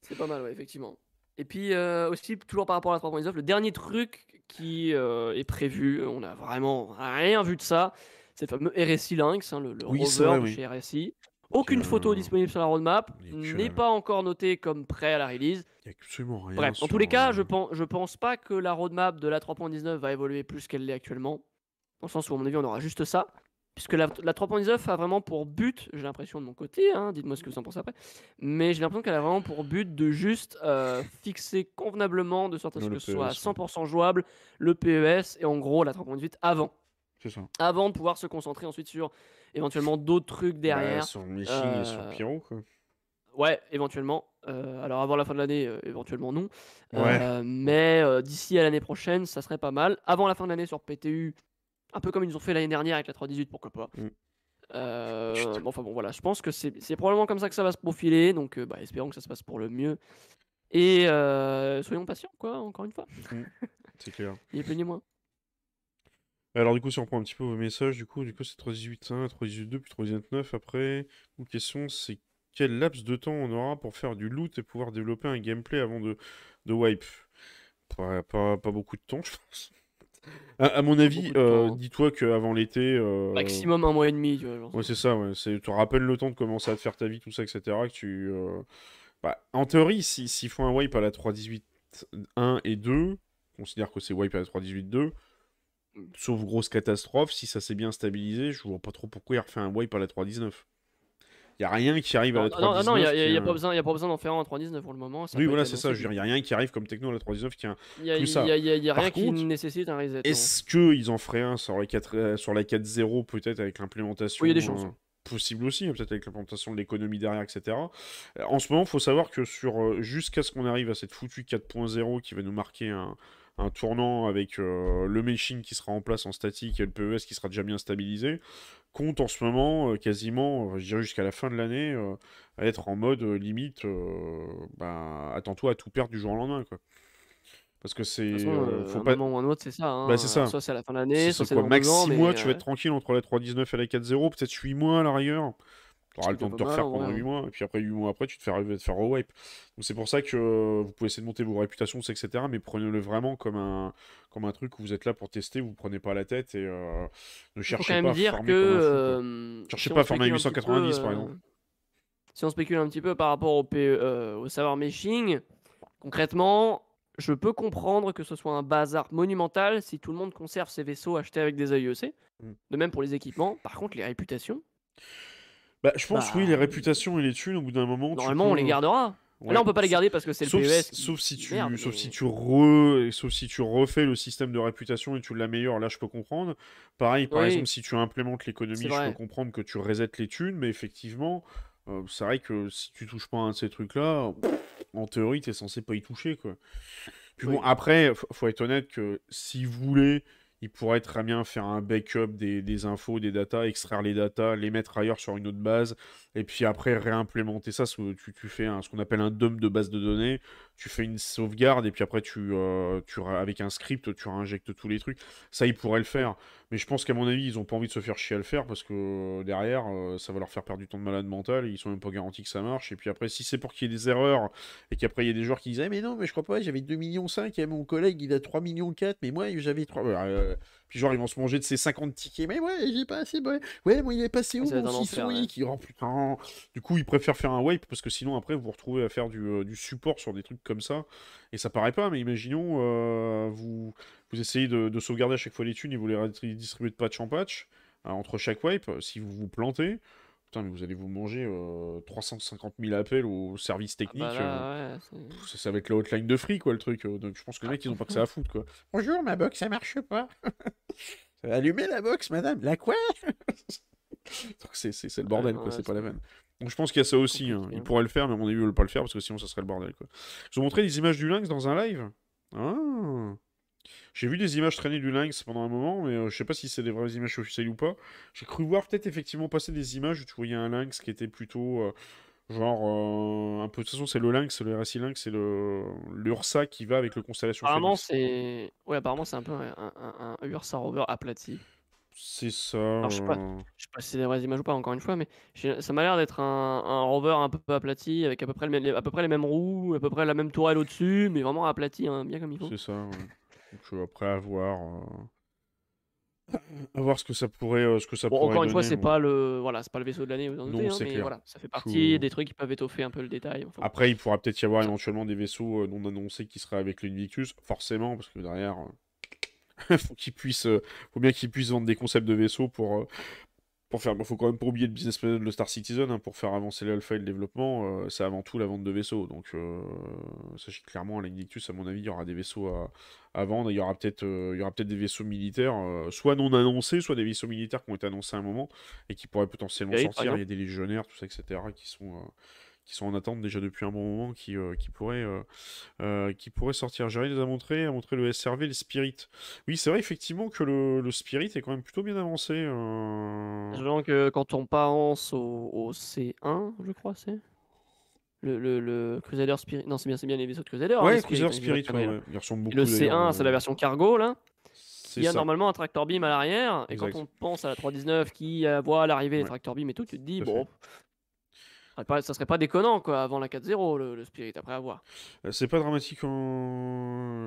C'est pas mal, ouais, effectivement. Et puis euh, aussi, toujours par rapport à la 3.19, le dernier truc qui euh, est prévu, on a vraiment rien vu de ça, c'est le fameux RSI Lynx, hein, le, le Oui, rover vrai, de oui. chez RSI. Aucune Que- photo disponible sur la roadmap, que- n'est pas encore noté comme prêt à la release. Il y a absolument rien. Bref, en tous les cas, euh, je pense, je pense pas que la roadmap de la 3.19 va évoluer plus qu'elle l'est actuellement. Dans le sens où, à mon avis, on aura juste ça. Puisque la, la 3.19 a vraiment pour but, j'ai l'impression de mon côté, hein, dites-moi ce que vous en pensez après, mais j'ai l'impression qu'elle a vraiment pour but de juste euh, fixer convenablement, de sorte à ce que le ce soit à PES, ouais. 100% jouable, le PES et en gros la 3.18 avant. C'est ça. Avant de pouvoir se concentrer ensuite sur éventuellement d'autres trucs derrière. Bah, sur Meshing et sur euh, Pyro, quoi. Ouais, éventuellement. Euh, alors avant la fin de l'année, euh, éventuellement non. Ouais. Euh, mais euh, d'ici à l'année prochaine, ça serait pas mal. Avant la fin de l'année sur PTU, un peu comme ils nous ont fait l'année dernière avec la 3.18, pourquoi pas. Mm. Euh, Putain. bon, enfin bon, voilà, je pense que c'est probablement comme ça que ça va se profiler. Donc euh, bah, espérons que ça se passe pour le mieux. Et euh, soyons patients, quoi, encore une fois. (laughs) C'est clair. Il est plaignez-moi. Alors, du coup, si on prend un petit peu vos messages, du coup, du coup c'est 3.18.1, 3.18.2, puis 3.18.9 après. Une question, c'est quel laps de temps on aura pour faire du loot et pouvoir développer un gameplay avant de, de wipe? Pas, pas, pas beaucoup de temps, je pense. À, à mon avis, euh, hein. dis-toi qu'avant l'été, euh, Maximum un mois et demi, tu vois. genre, ouais, c'est- ça, ouais, c'est, tu à peine le temps de commencer à te faire ta vie, tout ça, etc. Que tu, euh, bah, en théorie, si- s'ils font un wipe à la 3.18.1 et 2, considère que c'est wipe à la 3.18.2, sauf grosse catastrophe, si ça s'est bien stabilisé, je vois pas trop pourquoi il refait un wipe à la 3.19. Il a rien qui arrive à Non, la non, non, non, il 3.19 n'y a, a pas un- besoin, y a pas besoin d'en faire un en 3.19 pour le moment. Ça a Oui, voilà, c'est ça. Je veux dire, il n'y a rien qui arrive comme techno à la 3.19 qui Il y a, plus ça. y a- y a- a Par rien qui contre, nécessite un reset. Est-ce qu'ils en feraient un sur la 4, euh, 4.0 peut-être avec l'implémentation Oui, il y a des chances. euh, possible aussi, hein, peut-être avec l'implémentation de l'économie derrière, etc. Euh, En ce moment, il faut savoir que sur jusqu'à ce qu'on arrive à cette foutue 4.0 qui va nous marquer un, un tournant avec euh, le machine qui sera en place en statique et le PES qui sera déjà bien stabilisé, compte en ce moment euh, quasiment, euh, je dirais jusqu'à la fin de l'année, euh, à être en mode limite, bah, attends-toi à tout perdre du jour au lendemain, quoi. Parce que c'est. Euh, faut un pas... moment ou un autre, c'est ça. Hein. Bah, c'est ça. Soit c'est à la fin de l'année, soit c'est quoi, dans max deux ans. 6 mais, mois, tu vas être tranquille entre la 3.19 et la 4.0, peut-être 8 mois à la Tu auras le temps de pas te refaire en pendant vrai, 8 hein. mois, et puis après 8 mois après, tu te fais, te faire rewipe. Donc c'est pour ça que euh, vous pouvez essayer de monter vos réputations, etc. Mais prenez-le vraiment comme un, comme un truc où vous êtes là pour tester, vous prenez pas la tête et euh, ne cherchez quand pas même à dire former que. euh, Cherchez si pas à petit 890 peu, par euh, exemple. Si on spécule un petit peu par rapport au, PE, euh, au savoir meshing, concrètement, je peux comprendre que ce soit un bazar monumental si tout le monde conserve ses vaisseaux achetés avec des AIEC. Mm. De même pour les équipements. Par contre, les réputations, Bah, je pense, oui, bah, les réputations et les thunes, au bout d'un moment, tu normalement, on les gardera. Ouais. Là, on peut pas les garder parce que c'est le sauf, PES. si- sauf si tu, merde, sauf mais- si tu re, sauf si tu refais le système de réputation et tu l'améliores, là je peux comprendre. Pareil, par Oui. exemple, si tu implémentes l'économie, je peux comprendre que tu resettes les thunes, mais effectivement, euh, c'est vrai que si tu touches pas à un de ces trucs-là, en théorie, t'es censé pas y toucher, quoi. Puis Oui. bon, après, faut être honnête que si vous voulez, il pourrait très bien faire un backup des, infos, des datas, extraire les datas, les mettre ailleurs sur une autre base, et puis après réimplémenter ça. Tu, tu fais ce qu'on appelle un dump de base de données, tu fais une sauvegarde, et puis après, tu, euh, avec un script, tu réinjectes tous les trucs. Ça, ils pourraient le faire. Mais je pense qu'à mon avis, ils ont pas envie de se faire chier à le faire, parce que euh, derrière, euh, ça va leur faire perdre du temps de malade mental, et ils sont même pas garantis que ça marche. Et puis après, si c'est pour qu'il y ait des erreurs, et qu'après il y a des joueurs qui disent Ah, mais non mais je crois pas j'avais 2 millions 5 et mon collègue il a 3 millions 4 mais moi j'avais 3 Euh, puis genre ils vont se manger de ces 50 tickets. Mais ouais j'ai pas assez ouais, ouais moi il est passé où va être mon un 6 enfer, ouais. qui oh putain du coup ils préfèrent faire un wipe parce que sinon après vous vous retrouvez à faire du, euh, du support sur des trucs comme ça. Et ça paraît pas mais imaginons euh, vous vous essayez de, de sauvegarder à chaque fois les thunes et vous les redistribuez de patch en patch euh, entre chaque wipe si vous vous plantez Putain, mais vous allez vous manger euh, 350 000 appels au service Ah technique. bah euh, là, ouais, c'est- Pff, Ça, ça va être la hotline de free, quoi, le truc. euh, Donc je pense que les mecs, ils ont pas que ça à (laughs) foutre, quoi. Bonjour, ma box, ça marche pas. (laughs) ça va allumer la box, madame? La quoi? (laughs) Donc, C'est c'est- c'est le bordel, quoi, c'est pas la peine. Donc je pense qu'il y a ça aussi. hein. pourraient le faire, mais à mon avis, ils veulent pas le faire parce que sinon, ça serait le bordel, quoi. Ils ont montré des images du lynx dans un live? Ah. J'ai vu des images traîner du lynx pendant un moment, mais euh, je sais pas si c'est des vraies images officielles ou pas. J'ai cru voir peut-être effectivement passer des images où tu voyais un lynx qui était plutôt euh, genre euh, un peu. De toute façon, c'est le lynx, le RSI lynx, c'est le l'Ursa qui va avec le constellation Apparemment, c'est. Ouais, apparemment, c'est un peu un, un, un Ursa Rover aplati. C'est ça. Alors, je sais pas. euh, Je sais pas si c'est des vraies images ou pas, encore une fois, mais ça m'a l'air d'être un, un rover un peu aplati, avec à peu, près le même- à peu près les mêmes roues, à peu près la même tourelle au-dessus, mais vraiment aplati, hein, bien comme il faut. C'est ça. ouais. Donc euh, après à voir, euh, à voir ce que ça pourrait, euh, ce que ça Bon, pourrait encore une fois, c'est moi. pas le voilà, c'est pas le vaisseau de l'année, vous en Non, doutez, hein, mais clair. voilà, ça fait partie des trucs qui peuvent étoffer un peu le détail. enfin bon. Après, il pourra peut-être y avoir éventuellement des vaisseaux non annoncés qui seraient avec l'Invictus, forcément, parce que derrière, (laughs) faut qu'ils puissent, faut bien qu'ils puissent vendre des concepts de vaisseaux pour, pour faire. Faut quand même pas oublier le business model de Star Citizen, hein, pour faire avancer l'alpha et le développement, euh, c'est avant tout la vente de vaisseaux. Donc, euh, sachez clairement, à l'Invictus, à mon avis, il y aura des vaisseaux à, à vendre. Il y aura peut-être, euh, il y aura peut-être des vaisseaux militaires, euh, soit non annoncés, soit des vaisseaux militaires qui ont été annoncés à un moment et qui pourraient potentiellement sortir. Il y a des légionnaires, tout ça, etc., qui sont, qui sont en attente déjà depuis un bon moment, qui, euh, qui pourraient, euh, euh, qui pourraient sortir. Jerry nous a montré, a montré le SRV, le Spirit. Oui, c'est vrai effectivement que le, le Spirit est quand même plutôt bien avancé. Sachant que quand on pense au, au C1, je crois, c'est. Le, le, le Crusader Spirit. Non, c'est bien, bien les vaisseaux de Crusader. Ouais, les Spirit, hein, je dis Spirit, de ouais, conneries, là. ouais. Il ressemble Et beaucoup le d'ailleurs, C1, c'est la version cargo, là. Il y a ça. normalement un tractor beam à l'arrière. Et Exact. quand on pense à la 319 qui voit l'arrivée des tractor beam et tout, tu te dis, Tout bon, Ça serait pas déconnant, quoi, avant la 4-0, le, le Spirit, après avoir. Euh, C'est pas dramatique en...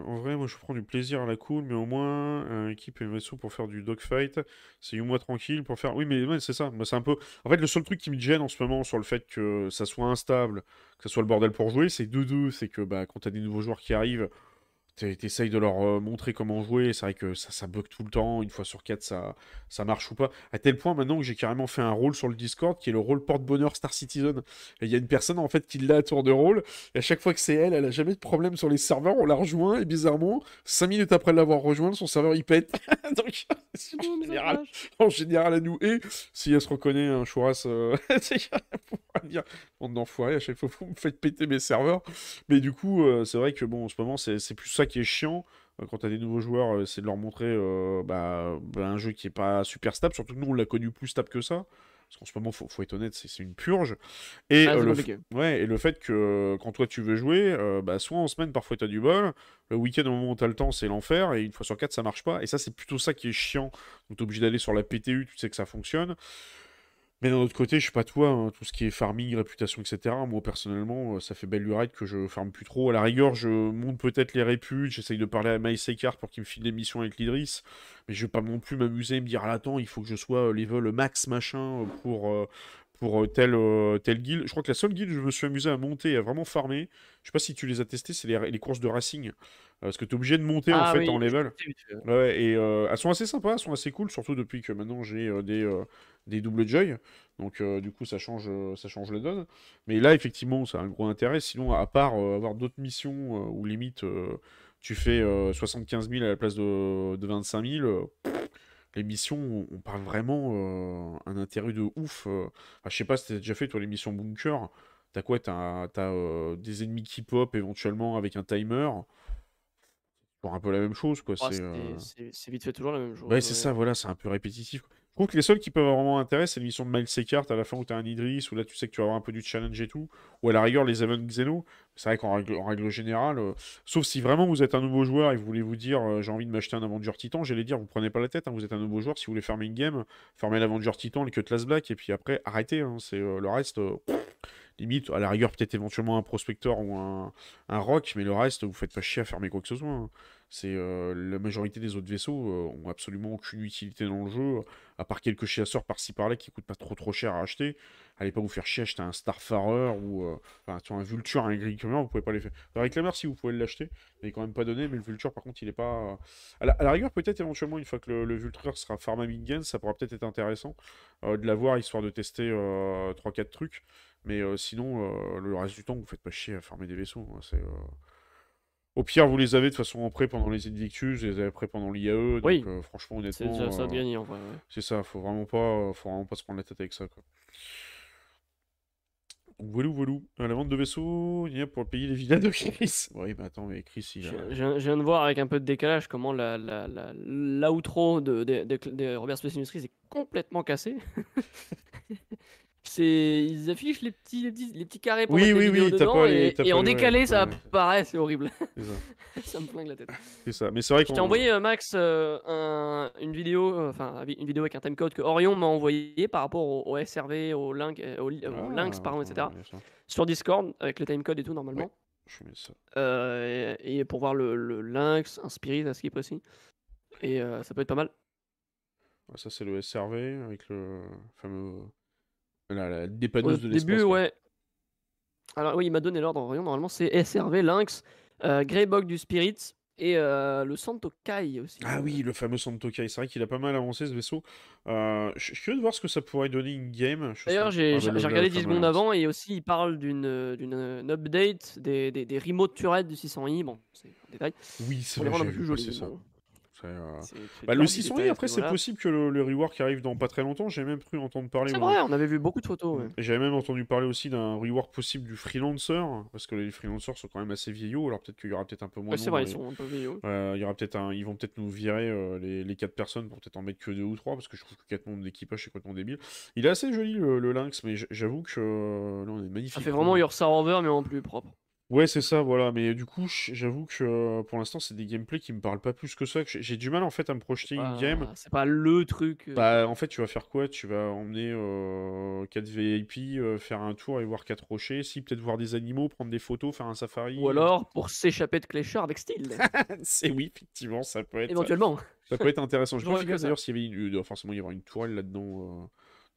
en vrai, moi je prends du plaisir à la cool, mais au moins, euh, équipe et vaisseau pour faire du dogfight, c'est une mois tranquille pour faire. Oui, mais c'est ça. Moi, c'est un peu. En fait, le seul truc qui me gêne en ce moment sur le fait que ça soit instable, que ça soit le bordel pour jouer, c'est 2-2. C'est que bah, quand t'as des nouveaux joueurs qui arrivent, t'essayes de leur euh, montrer comment jouer. C'est vrai que ça, ça bug tout le temps. Une fois sur quatre, ça, ça marche ou pas. À tel point maintenant que j'ai carrément fait un rôle sur le Discord qui est le rôle porte-bonheur Star Citizen. Il y a une personne en fait qui l'a à tour de rôle. Et à chaque fois que c'est elle, elle a jamais de problème sur les serveurs. On la rejoint et bizarrement, 5 minutes après l'avoir rejoint, son serveur il pète. (laughs) Donc, en général, en général, elle nous et si elle se reconnaît un chouras, euh, (laughs) dire on d'enfoiré, à chaque fois vous me faites péter mes serveurs. Mais du coup, euh, c'est vrai que bon, en ce moment, c'est plus ça qui est chiant. euh, Quand t'as des nouveaux joueurs, euh, c'est de leur montrer euh, bah, bah, un jeu qui est pas super stable. Surtout que nous, on l'a connu plus stable que ça. Parce qu'en ce moment, faut, faut être honnête, c'est une purge. Et, Ah, euh, le, compliqué. ouais, et le fait que quand toi tu veux jouer, euh, bah, soit en semaine, parfois t'as du bol. Le week-end, au moment où t'as le temps, c'est l'enfer. Et une fois sur quatre, ça marche pas. Et ça, c'est plutôt ça qui est chiant. Donc t'es obligé d'aller sur la PTU, tu sais que ça fonctionne. Mais d'un autre côté, je sais pas toi, hein, tout ce qui est farming, réputation, etc. Moi, personnellement, euh, ça fait belle lurette que je farme plus trop. À la rigueur, je monte peut-être les réputes, j'essaye de parler à Maïs Eckhart pour qu'il me file des missions avec l'Idris. Mais je vais pas non plus m'amuser et me dire, ah, attends, il faut que je sois euh, level max machin euh, pour, pour tel, tel guild. Je crois que la seule guild où je me suis amusé à monter et à vraiment farmer, je sais pas si tu les as testés, c'est les courses de racing. Parce que tu es obligé de monter en Ah fait oui, en level. Ouais, et euh, elles sont assez sympas, elles sont assez cool, surtout depuis que maintenant j'ai euh, des, euh, des double joy. Donc euh, du coup ça change, ça change la donne. Mais là effectivement ça a un gros intérêt. Sinon à part avoir d'autres missions où limite tu fais euh, 75 000 à la place de, de 25 000, euh, pff, les missions on, parle vraiment un intérêt de ouf. Ah, je sais pas si t'as déjà fait toi les missions bunker. T'as quoi? T'as, euh, des ennemis qui pop éventuellement avec un timer. Un peu la même chose quoi. C'est c'est euh, c'est- vite fait toujours la même chose. Ouais, c'est ouais. ça, voilà, c'est un peu répétitif. Je trouve que les seuls qui peuvent vraiment intérêt, c'est l'émission de Miles Eckhart à la fin où t'as un Idris, où là tu sais que tu vas avoir un peu du challenge et tout, ou à la rigueur les events Xeno. C'est vrai qu'en règle, en règle générale, euh, sauf si vraiment vous êtes un nouveau joueur et vous voulez vous dire euh, j'ai envie de m'acheter un Avenger Titan, j'allais dire vous prenez pas la tête, hein, vous êtes un nouveau joueur, si vous voulez farmer une game, farmez l'Avenger Titan, le Cutlass Black, et puis après arrêtez, hein, c'est le reste. Limite, à la rigueur, peut-être éventuellement un prospecteur ou un, un rock, mais le reste, vous faites pas chier à fermer quoi que ce soit. C'est euh, la majorité des autres vaisseaux euh, ont absolument aucune utilité dans le jeu, à part quelques chasseurs par-ci par-là qui coûtent pas trop trop cher à acheter. Allez pas vous faire chier, acheter un Starfarer ou euh, un Vulture, un Greencomer, vous pouvez pas les faire. La réclamer si vous pouvez l'acheter, il est quand même pas donné, mais le Vulture par contre il est pas. À la, rigueur, peut-être éventuellement une fois que le, le Vulture sera farm Mingen, ça pourra peut-être être intéressant de l'avoir histoire de tester euh, 3-4 trucs. Mais sinon, le reste du temps, vous faites pas chier à farmer des vaisseaux. hein, c'est, Au pire, vous les avez de façon en prêt pendant les Invictus, vous les avez prêts pendant l'IAE. Donc, Oui. euh, franchement, C'est honnêtement, déjà ça de euh, gagner en vrai. ouais. c'est ça. Faut vraiment pas, faut vraiment pas se prendre la tête avec ça. Quoi. Donc, voilou, voilou. À la vente de vaisseaux, il y a pour payer les villas de Chris. (laughs) Oui, mais attends, mais Chris, il Je, a... je viens- je viens de voir avec un peu de décalage comment la, la, la, l'outro de, de, de, de Robert Space Industries est complètement cassé. (laughs) C'est, ils affichent les petits, les petits, les petits carrés pour Oui, oui, oui, dedans et, en décalé ouais, ça ouais. apparaît, c'est horrible. ça. (laughs) ça me flingue la tête. C'est ça. Mais c'est vrai Je t'ai envoyé euh, Max euh, un- une vidéo, euh, enfin une vidéo avec un timecode que Orion m'a envoyé par rapport au, au SRV, au, Lynx, euh, au, li- au Lynx, Ah, pardon, etc. Sur Discord avec le timecode et tout normalement. Je mets ça. Et, et pour voir le, le Lynx, un Spirit à ce qui est précis. Et ça peut être pas mal. Ça, c'est le SRV avec le fameux... La, la Au de début, ouais. Alors oui, il m'a donné l'ordre. Normalement, c'est SRV, Lynx, euh, Greybog du Spirit et euh, le Santo Kai aussi. Ah oui, le fameux Santokai. C'est vrai qu'il a pas mal avancé ce vaisseau. Euh, je suis curieux de voir ce que ça pourrait donner in-game. Je D'ailleurs, j'ai regardé 10 fameux secondes avant et aussi il parle d'une euh, une update des, des, des remote turrets du 600i. Bon, c'est un détail. Oui, c'est les vrai, un peu plus jolis. ça. bon, Euh, Bah, le petit 600 détail à ce après, c'est possible que le, le rework arrive dans pas très longtemps. J'ai même cru entendre parler. C'est vrai, on avait vu beaucoup de photos. ouais. J'avais même entendu parler aussi d'un rework possible du freelancer, parce que les freelancers sont quand même assez vieillots, alors peut-être qu'il y aura peut-être un peu moins Ouais, de c'est vrai, ils sont un peu vieux. Euh, il y aura peut-être un... Ils vont peut-être nous virer euh, les, les 4 personnes pour peut-être en mettre que 2 ou 3, parce que je trouve que 4 membres d'équipage c'est complètement débile. Il est assez joli le, le Lynx, mais j'avoue que là on est magnifique. Ça fait vraiment Ursa Rover, mais en plus propre. Ouais, c'est ça, voilà. Mais du coup, j'avoue que euh, pour l'instant, c'est des gameplays qui me parlent pas plus que ça. J'ai du mal en fait à me projeter une game. C'est pas le truc. euh, Bah, en fait, tu vas faire quoi? Tu vas emmener euh, 4 VIP, euh, faire un tour et voir 4 rochers. Si, peut-être voir des animaux, prendre des photos, faire un safari. Ou alors pour s'échapper de Cléchard avec style. (laughs) C'est oui, effectivement, ça peut être, Éventuellement. ça peut être intéressant. Je ça. d'ailleurs s'il y avait une, il doit forcément y avoir une tourelle là-dedans, euh,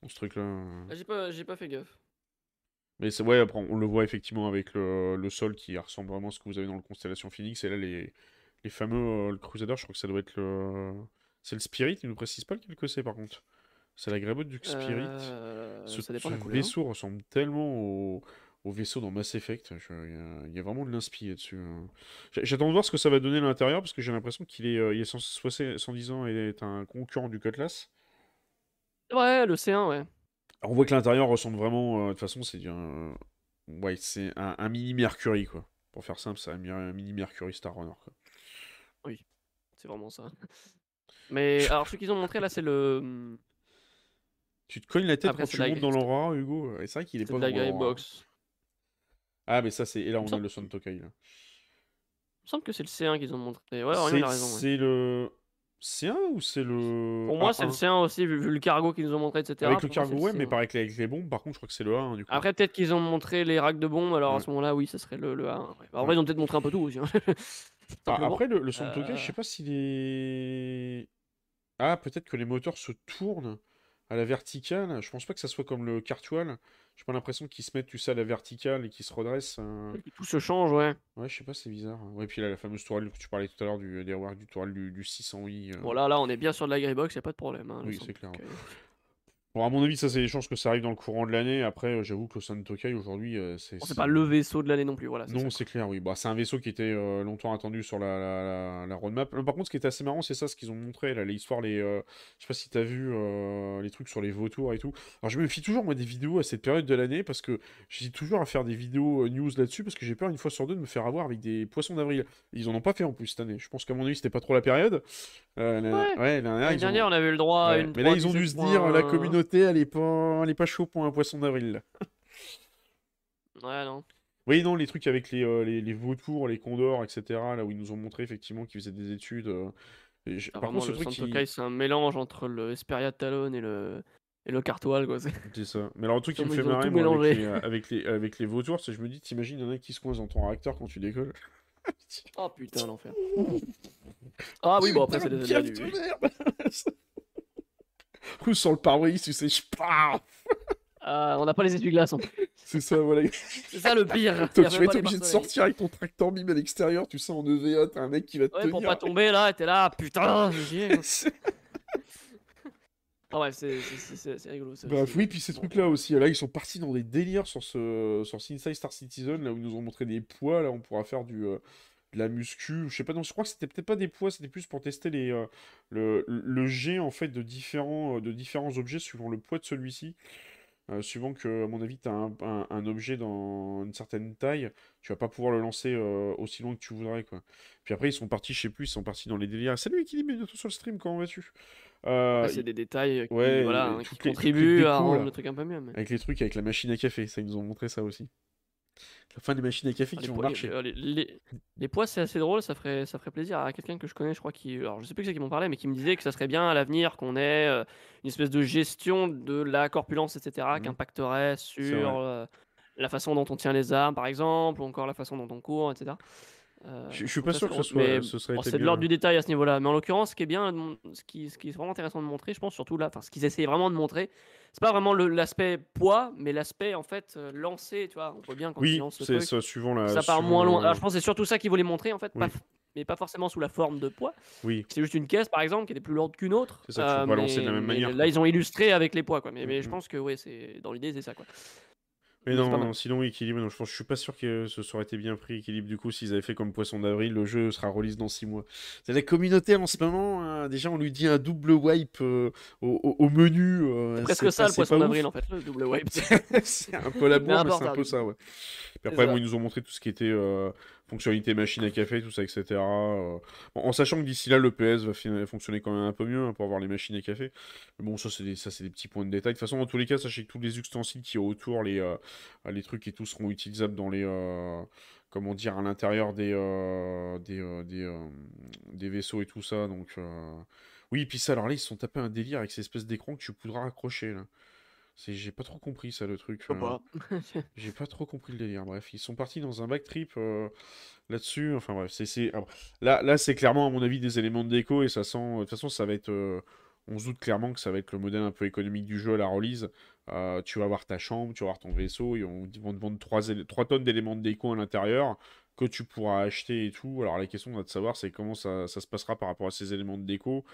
dans ce truc-là. Ah, J'ai pas, j'ai pas fait gaffe. Mais c'est ouais, on le voit effectivement avec le, le sol qui ressemble vraiment à ce que vous avez dans le Constellation Phoenix. Et là, les, les fameux euh, le Crusader, je crois que ça doit être le. C'est le Spirit, il nous précise pas lequel que c'est par contre. C'est la Greyboat du Spirit. Euh, Ce, ça dépend ce de la couleur. vaisseau ressemble tellement au, au vaisseau dans Mass Effect. Il y, a- il y a vraiment de l'inspi là-dessus. hein. J'attends de voir ce que ça va donner à l'intérieur parce que j'ai l'impression qu'il est, euh, il est 160 110 ans et est un concurrent du Cutlass. Ouais, le C1, ouais. On voit que l'intérieur ressemble vraiment. euh, de toute façon, c'est du- un, ouais, c'est un, un mini Mercury quoi. Pour faire simple, c'est un, mi- un mini Mercury Star Runner quoi. C'est vraiment ça. (laughs) Mais alors, ce qu'ils ont montré là, c'est le. hum, Tu te cognes la tête Après, quand tu de montes dans l'aura, Hugo. Et c'est vrai qu'il est pas de la dans. Greybox. Ah, mais ça, c'est. Et là, on a semble- le Son Tokai là. Il me semble que c'est le C1 qu'ils ont montré. A raison. ouais. c'est le. C'est un ou c'est le. Pour moi, c'est le A1? C1 aussi, vu, vu le cargo qu'ils nous ont montré, etc. Avec le cargo, ouais, mais C1. pas avec les, bombes. Par contre, je crois que c'est le A1 du coup. Après, peut-être qu'ils ont montré les racks de bombes, alors à ce moment-là, oui, ça serait le, le A1. ouais. Bah, en vrai, ils ont peut-être montré un peu tout aussi. hein. (laughs) Ah, Simplement. après, le, le Son Tokai, Euh, je sais pas s'il est. Ah, peut-être que les moteurs se tournent à la verticale. Je pense pas que ça soit comme le Cartual. J'ai pas l'impression qu'ils se mettent, tu sais, à la verticale et qu'ils se redressent. euh. Tout se change, ouais. Ouais, je sais pas, c'est bizarre. Ouais, puis là, la fameuse tourelle que tu parlais tout à l'heure du, des reworks du tourelle du, du 600i. euh. Bon, là, là, on est bien sur de la Greybox, y a pas de problème. hein, Oui, c'est clair. Bon, à mon avis, ça, c'est des chances que ça arrive dans le courant de l'année. Après, euh, j'avoue que le Son Tokai, aujourd'hui, euh, c'est. Bon, c'est pas le vaisseau de l'année non plus, voilà. Non, c'est clair, oui. Bah, c'est un vaisseau qui était euh, longtemps attendu sur la, la, la- la roadmap. Euh, Par contre, ce qui était assez marrant, c'est ça, ce qu'ils ont montré, là, l'histoire, les, je sais pas si t'as vu les trucs sur les vautours et tout. Alors, je me fie toujours, moi, des vidéos à cette période de l'année, parce que j'hésite toujours à faire des vidéos news là-dessus, parce que j'ai peur, une fois sur deux, de me faire avoir avec des poissons d'avril. Ils en ont pas fait, en plus, cette année. Je pense qu'à mon avis, c'était pas trop la période. Ouais. ouais, l'année dernière, ont- on avait le droit à une Mais là, ils ont 3, dû se dire, la 17.1. elle est pas, elle est pas chaud pour un poisson d'avril. Ouais, non. Oui, non, les trucs avec les, euh, les, les vautours, les condors, etc., là où ils nous ont montré effectivement qu'ils faisaient des études. euh, je- Ah, Par vraiment, contre, ce le truc, c'est un mélange entre le Esperia Talon et le, et le Cartoile, quoi. c'est- ça. Mais alors, le truc qui me fait marrer, moi, avec les, euh, avec les, avec les vautours, c'est que je me dis, t'imagines, il y en a qui se coincent dans ton réacteur quand tu décolles. (laughs) Oh putain, l'enfer. Ah oui, bon, après, c'est des de merde (laughs) Ou sur le pare-brise, tu sais, je pars Ah, on n'a pas les essuie-glaces. en plus. (laughs) C'est ça, voilà. C'est ça le pire. (laughs) A tu vas être obligé de sortir avec ton tracteur bim à l'extérieur, tu sais, en EVA, t'as un mec qui va te Ouais, pour tenir. pas tomber là, t'es là, putain. (laughs) Ah ouais, c'est- rigolo. ça Bref, aussi. oui, puis ces Bon. trucs-là aussi. Là, ils sont partis dans des délires sur ce sur Inside Star Citizen, là où ils nous ont montré des poids. Là, on pourra faire du euh, de la muscu. Je sais pas, non, je crois que c'était peut-être pas des poids, c'était plus pour tester les euh, le, le jet en fait de différents euh, de différents objets suivant le poids de celui-ci. Euh, suivant que, à mon avis, tu as un, un- un objet dans une certaine taille, tu vas pas pouvoir le lancer euh, aussi loin que tu voudrais, quoi. Puis après, ils sont partis, je sais plus, ils sont partis dans les délires. Salut Equilibre, bientôt sur le stream, comment vas-tu? Euh, c'est des détails qui, ouais, voilà, hein, qui les- contribuent à rendre là. le truc un peu mieux. Mais... avec les trucs, avec la machine à café, ça, ils nous ont montré ça aussi. La fin des machines à café Ah, qui les, vont marcher. les, les- les- poids, c'est assez drôle, ça ferait, ça ferait plaisir à quelqu'un que je connais, je crois, qui. Alors, je sais plus qui c'est qui m'en parlait, mais qui me disait que ça serait bien à l'avenir qu'on ait euh, une espèce de gestion de la corpulence, etc., Mhm. qui impacterait sur euh, la façon dont on tient les armes, par exemple, ou encore la façon dont on court, etc. Euh, Je, je suis pas sûr que ce soit, Mais ce serait bon, été c'est de l'ordre du détail à ce niveau-là. Mais en l'occurrence, ce qui est bien, ce qui, ce qui est vraiment intéressant de montrer, je pense surtout là, enfin, ce qu'ils essayaient vraiment de montrer, c'est pas vraiment l'aspect poids, mais l'aspect en fait euh, lancé, tu vois. On voit bien quand Oui, c'est ça, suivant la. ça part moins loin. Alors je pense que c'est surtout ça qu'ils voulaient montrer en fait, Oui. mais pas forcément sous la forme de poids. Oui, C'est juste une caisse par exemple qui était plus lourde qu'une autre. C'est ça, tu peux pas lancer de la même manière, Là ils ont illustré avec les poids quoi. Mais, mais je Mhm. pense que ouais, c'est dans l'idée c'est ça quoi. Mais non, non, sinon, équilibre, non, je pense, je suis pas sûr que ce serait été bien pris, équilibre. Du coup, s'ils avaient fait comme Poisson d'avril, le jeu sera release dans 6 mois. C'est la communauté en ce moment, hein, déjà, on lui dit un double wipe euh, au, menu. euh, C'est presque pas- ça le poisson d'avril en fait, le double (laughs) wipe. c'est un peu la bourre, mais c'est un peu ça, ouais. Puis après, ils nous ont montré tout ce qui était euh, fonctionnalité machine à café, tout ça, etc. euh, en sachant que d'ici là, le PS va fonctionner quand même un peu mieux hein, pour avoir les machines à café. Mais bon, ça, c'est des, des petits points de détail. De toute façon, dans tous les cas, sachez que tous les ustensiles qui a autour, les, euh, les trucs et tout seront utilisables dans les, euh, comment dire, à l'intérieur des, des, des, vaisseaux et tout ça. Oui, puis ça, alors là, ils se sont tapés un délire avec ces espèces d'écran que tu pourras accrocher. Là. J'ai pas trop compris ça, le truc. (laughs) J'ai pas trop compris le délire. Bref, ils sont partis dans un backtrip là-dessus. Enfin bref, c'est là, là c'est clairement à mon avis des éléments de déco et ça sent. De toute façon, ça va être. on se doute clairement que ça va être le modèle un peu économique du jeu à la release. tu vas avoir ta chambre, tu vas avoir ton vaisseau, ils vont te vendre 3, 3 tonnes d'éléments de déco à l'intérieur que tu pourras acheter et tout. Alors la question va de savoir c'est comment ça, ça, se passera par rapport à ces éléments de déco.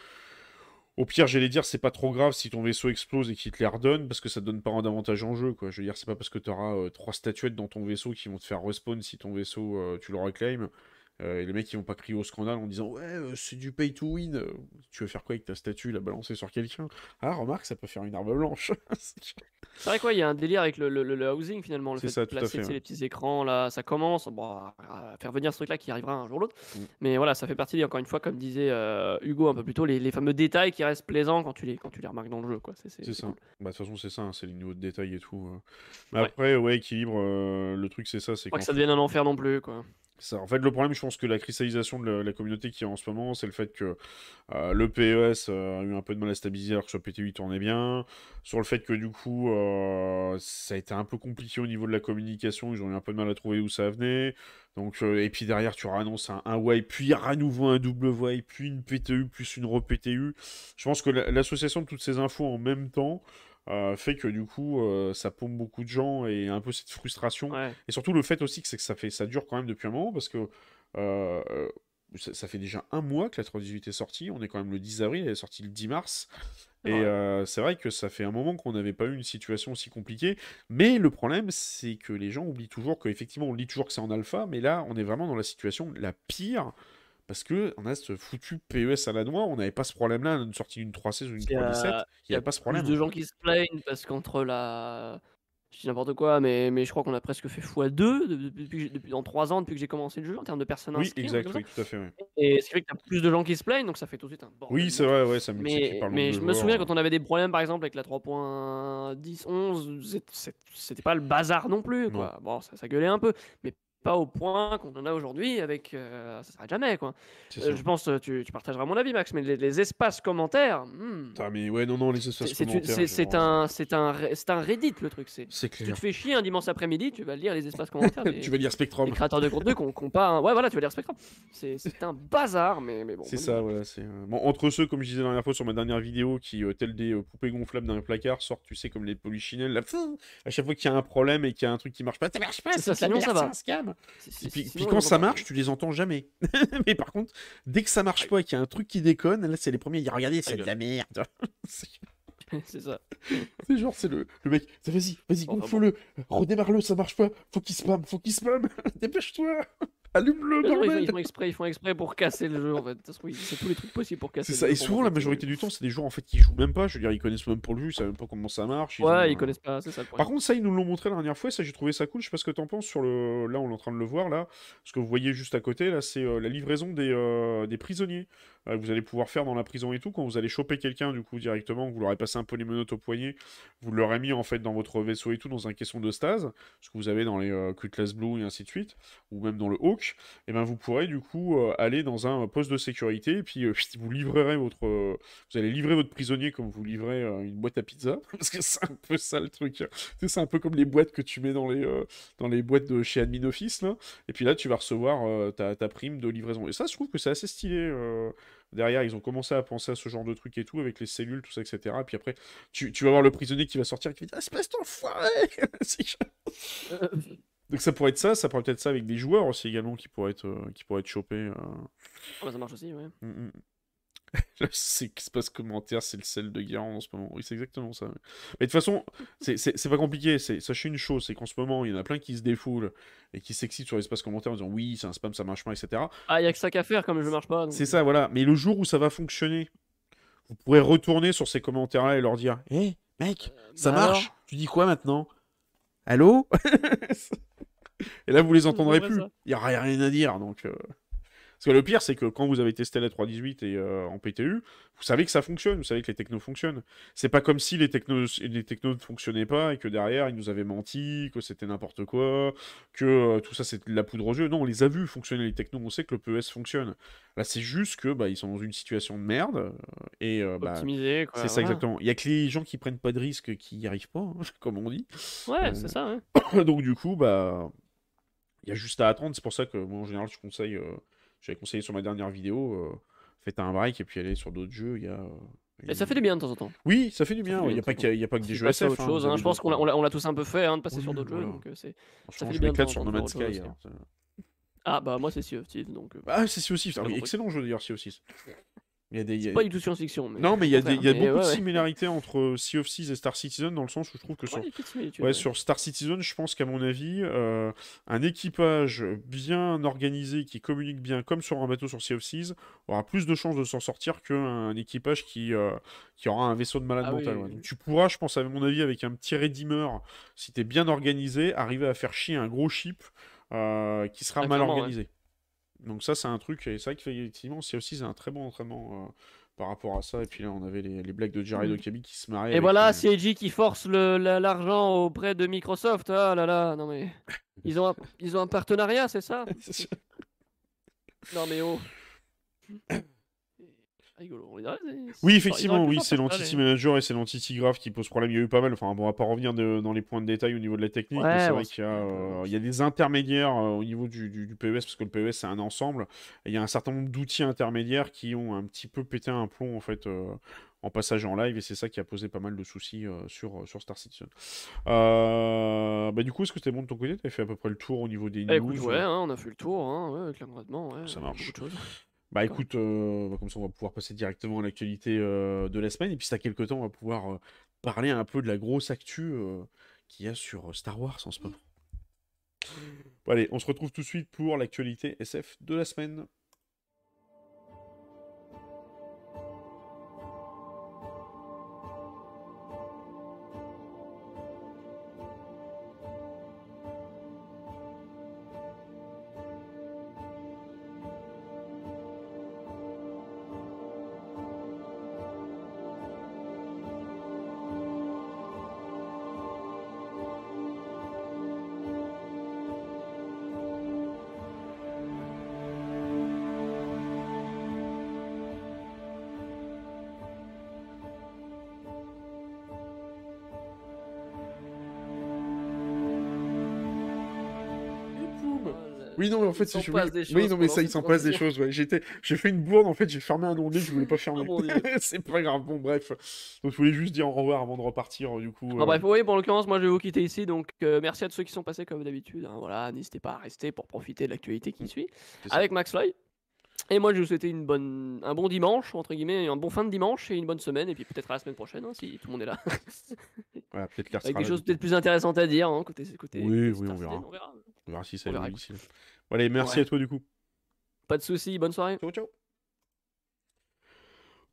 Au pire, j'allais dire, c'est pas trop grave si ton vaisseau explose et qu'il te les redonne, parce que ça te donne pas un avantage en jeu, quoi. Je veux dire, c'est pas parce que tu auras euh, trois statuettes dans ton vaisseau qui vont te faire respawn si ton vaisseau, euh, tu le reclaimes, euh, et les mecs, ils vont pas crier au scandale en disant Ouais, euh, c'est du pay to win. Tu veux faire quoi avec ta statue, la balancer sur quelqu'un? Ah, remarque, ça peut faire une arme blanche. (laughs) c'est vrai quoi, il y a un délire avec le, le, housing finalement. Le fait de placer les petits écrans, là, ça commence bon, à faire venir ce truc-là qui arrivera un jour ou l'autre. Mm. Mais voilà, ça fait partie, encore une fois, comme disait euh, Hugo un peu plus tôt, les, les, fameux détails qui restent plaisants quand tu les, quand tu les remarques dans le jeu. C'est ça. Bah, de toute façon, c'est ça, hein, c'est les niveaux de détails et tout. Mais après, ouais, équilibre, le truc, c'est ça. c'est Pas que ça devienne un enfer non plus, quoi. En fait, le problème, je pense que la cristallisation de la, communauté qui est en ce moment, c'est le fait que euh, le PES euh, a eu un peu de mal à stabiliser alors que sur PT8 tournait bien. Sur le fait que du coup, euh, ça a été un peu compliqué au niveau de la communication, ils ont eu un peu de mal à trouver où ça venait. Donc, et puis derrière, tu annonces un, un Y, puis à nouveau un double Y, puis une PTU, plus une re-PTU. Je pense que l'association de toutes ces infos en même temps euh, fait que du coup euh, ça paume beaucoup de gens et un peu cette frustration. Et surtout le fait aussi que c'est que ça fait ça dure quand même depuis un moment parce que euh, ça, fait déjà un mois que la 318 est sortie. On est quand même le 10 avril elle est sortie le 10 mars. Et c'est vrai que ça fait un moment qu'on n'avait pas eu une situation aussi compliquée. Mais le problème c'est que les gens oublient toujours qu'effectivement on dit toujours que c'est en alpha mais là on est vraiment dans la situation la pire parce que on a ce foutu PES à la noix, on n'avait pas ce problème-là, une sortie d'une 3.16 ou une 3.17, il n'y avait pas ce problème. Il y a plus de gens qui se plaignent parce qu'entre la. Je dis n'importe quoi, mais, mais je crois qu'on a presque fait x2 depuis, depuis, en 3 ans depuis que j'ai commencé le jeu en termes de personnes Oui, exact, oui, tout à fait. Et c'est vrai qu'il y a plus de gens qui se plaignent, donc ça fait tout de suite un bordel. Oui, c'est vrai, ouais, ça Mais, mais je me souviens quand on avait des problèmes, par exemple, avec la 3.10, 11, c'était pas le bazar non plus, quoi. Bon, ça, ça gueulait un peu, mais pas au point qu'on en a aujourd'hui avec. Euh, ça s'arrête jamais, quoi. Euh, je pense, euh, tu, tu, partageras mon avis, Max, mais les, espaces commentaires. Hmm. Ah, mais ouais, non, non, les espaces commentaires. C'est un, un, un Reddit, le truc. C'est clair. Tu te fais chier un dimanche après-midi, tu vas lire les espaces commentaires. (laughs) tu vas lire Spectrum. Les créateurs de contenu qu'on qu pas. Ouais, voilà, tu vas lire Spectrum. C'est un bazar, mais, mais bon. C'est ça, voilà. Bon, entre ceux, comme je disais la dernière fois sur ma dernière vidéo, qui, tel des poupées gonflables dans un placard, sortent, tu sais, comme les polichinelles, là, à chaque fois qu'il y a un problème et qu'il y a un truc qui marche pas, ça marche pas, ça, ça, ça va. Puis quand ça marche, tu les entends jamais. (laughs) mais par contre, dès que ça marche pas et qu'il y a un truc qui déconne, là, c'est les premiers à dire Regardez, c'est de la merde. (laughs) (laughs) c'est ça. C'est genre, c'est le, le mec, vas-y, vas-y, gonfle-le, redémarre-le, ça marche pas, faut qu'il spam, faut qu'il spam, dépêche-toi. Allume-le, bordel ils, font exprès, ils font exprès pour casser le jeu, en fait. C'est tous les trucs possibles pour casser le ça. jeu. Et souvent, la majorité du temps, c'est des joueurs en fait qui jouent même pas. Je veux dire, ils connaissent même pas le jeu, ils savent même pas comment ça marche. ouais, ils connaissent pas, c'est ça le problème. Par contre, ça, ils nous l'ont montré la dernière fois, ça, j'ai trouvé ça cool. Je sais pas ce que t'en penses sur le. Là, on est en train de le voir, là. Ce que vous voyez juste à côté, là, c'est euh, la livraison des, euh, des prisonniers. Euh, vous allez pouvoir faire dans la prison et tout. Quand vous allez choper quelqu'un, du coup, directement, vous leur avez passé un peu les menottes au poignet, vous l'aurez mis, en fait, dans votre vaisseau et tout, dans un caisson de stase, ce que vous avez dans les Cutlass Blue et ainsi de suite, ou même dans le Hawk, et ben vous pourrez du coup euh, aller dans un poste de sécurité et puis euh, (laughs) vous livrerez votre euh, allez livrer votre prisonnier comme vous livrez une boîte à pizza (laughs) parce que c'est un peu ça le truc. C'est un peu comme les boîtes que tu mets dans les boîtes de chez admin office et puis là tu vas recevoir ta, prime de livraison. Et ça je trouve que c'est assez stylé derrière ils ont commencé à penser à ce genre de truc et tout avec les cellules tout ça etc et puis après tu, vas voir le prisonnier qui va sortir et qui va dire espèce d'enfoiré (laughs) Donc ça pourrait être ça, ça pourrait peut-être ça avec des joueurs aussi également qui pourraient être, euh, qui pourraient être chopés. Euh. Ah bah, ça marche aussi, ouais. Mm, mm. c'est passe commentaire, c'est le sel de Guérin en ce moment. Oui, c'est exactement ça. Mais de toute façon, c'est pas compliqué. Sachez une chose, c'est qu'en ce moment, il y en a plein qui se défoulent et qui s'excitent sur l'espace commentaire en disant oui, c'est un spam, ça marche pas, etc. Ah, il y a que ça qu'à faire comme je marche pas. C'est ça, voilà. Mais le jour où ça va fonctionner, vous pourrez retourner sur ces commentaires-là et leur dire Hé, mec, euh, ça bah marche Tu dis quoi maintenant? Allô? (laughs) Et là, vous les (laughs) entendrez plus. Il n'y a rien à dire. Donc, euh, Parce que le pire, c'est que quand vous avez testé la 318 et euh, en PTU, vous savez que ça fonctionne, vous savez que les technos fonctionnent. C'est pas comme si les technos, les technos ne fonctionnaient pas et que derrière, ils nous avaient menti, que c'était n'importe quoi, que euh, tout ça c'était de la poudre aux yeux. Non, on les a vus fonctionner, les technos, on sait que le PES fonctionne. Là, c'est juste que bah, ils sont dans une situation de merde euh, et bah, Optimisé, quoi. c'est ça voilà. exactement. Il y a que les gens qui prennent pas de risques qui y arrivent pas, hein, (laughs) comme on dit. Ouais, c'est ça, ouais. (coughs) Donc du coup, bah, il y a juste à attendre. C'est pour ça que moi, en général, je conseille, euh, j'avais conseillé sur ma dernière vidéo, euh, faites un break et puis allez sur d'autres jeux. Il y a. euh, Et ça fait du bien de temps en temps. Oui, ça fait du bien. Il n'y a pas que des jeux SF. autre hein, chose, hein. Je pense qu'on l'a on l'a- on l'a tous un peu fait, hein, de passer sur d'autres jeux. Donc, c'est... Franchement, fait du je bien sur No Man's Sky. ça- Ah, bah, moi, c'est Sea of Thieves, donc. Ah, c'est Sea of Thieves. Ah excellent jeu d'ailleurs, Sea of Thieves. Il y a des. il y a- Pas du tout science-fiction. Mais... Non, mais il y a, au des- il y a contraire, mais beaucoup de ouais. similarités entre Sea of Thieves et Star Citizen dans le sens où je trouve que sur Ouais, des petites similitudes, Ouais, ouais. sur Star Citizen, je pense qu'à mon avis, euh, un équipage bien organisé qui communique bien, comme sur un bateau sur Sea of Thieves, aura plus de chances de s'en sortir qu'un équipage qui, euh, qui aura un vaisseau de malade Ah mental. oui, ouais. oui. Donc tu pourras, je pense, à mon avis, avec un petit Redeemer, si t'es bien organisé, arriver à faire chier un gros ship euh, qui sera Ah, mal organisé. Donc ça, c'est un truc, et c'est vrai qu'effectivement, c'est un très bon entraînement euh, par rapport à ça. Et puis là, on avait les, les blagues de Jared Mhm. Okabe qui se marraient. Et voilà, les- CIG qui force l'argent auprès de Microsoft. Ah là là, non mais. (laughs) Ils ont un, ils ont un partenariat, c'est ça Non mais oh. (clears throat) Rigolo. Oui, effectivement, oui, c'est les- Manager et c'est l'Entity Graph qui pose problème. Il y a eu pas mal, enfin, bon, on va pas revenir de- dans les points de détail au niveau de la technique, mais Ouais, c'est vrai qu'il y, a, euh, il y a des intermédiaires euh, au niveau du, du- du PES, parce que le PES c'est un ensemble, et il y a un certain nombre d'outils intermédiaires qui ont un petit peu pété un plomb en fait. euh, en passage en live et c'est ça qui a posé pas mal de soucis euh, sur, euh, sur Star Citizen. Euh, bah du coup est-ce que c'était bon de ton côté? T'avais fait à peu près le tour au niveau des news écoute, ouais, hein, on a fait le tour, hein, ouais, clairement, ouais, Ça marche. Bah écoute, euh, comme ça on va pouvoir passer directement à l'actualité euh, de la semaine. Et puis t'as quelques temps, on va pouvoir euh, parler un peu de la grosse actu qu'il y a sur Star Wars en ce moment. Allez, on se retrouve tout de suite pour l'actualité SF de la semaine. Oui, non, mais en fait, c'est passe oui, non, mais ça, il s'en passe des choses. Ouais. J'étais, j'ai fait une bourde, en fait, j'ai fermé un onglet que je voulais pas fermer. (laughs) Dieu. (laughs) c'est pas grave. Bon, bref. Donc, je voulais juste dire au revoir avant de repartir, du coup. Ah, euh, bref, oui, bon, en l'occurrence, moi je vais vous quitter ici, donc euh, merci à tous ceux qui sont passés comme d'habitude. hein, voilà, n'hésitez pas à rester pour profiter de l'actualité qui suit C'est ça. avec Max Floyd. Et moi, je vais vous souhaiter une bonne, un bon dimanche, entre guillemets, un bon fin de dimanche et une bonne semaine, et puis peut-être à la semaine prochaine, hein, si tout le monde est là. (laughs) Voilà, peut-être avec des choses peut-être plus intéressantes à dire, hein, côté, côté Oui, côté oui, on verra. On verra. On verra si ça évolue. Bon, allez, merci Ouais. à toi, du coup. Pas de soucis, bonne soirée. Ciao, ciao.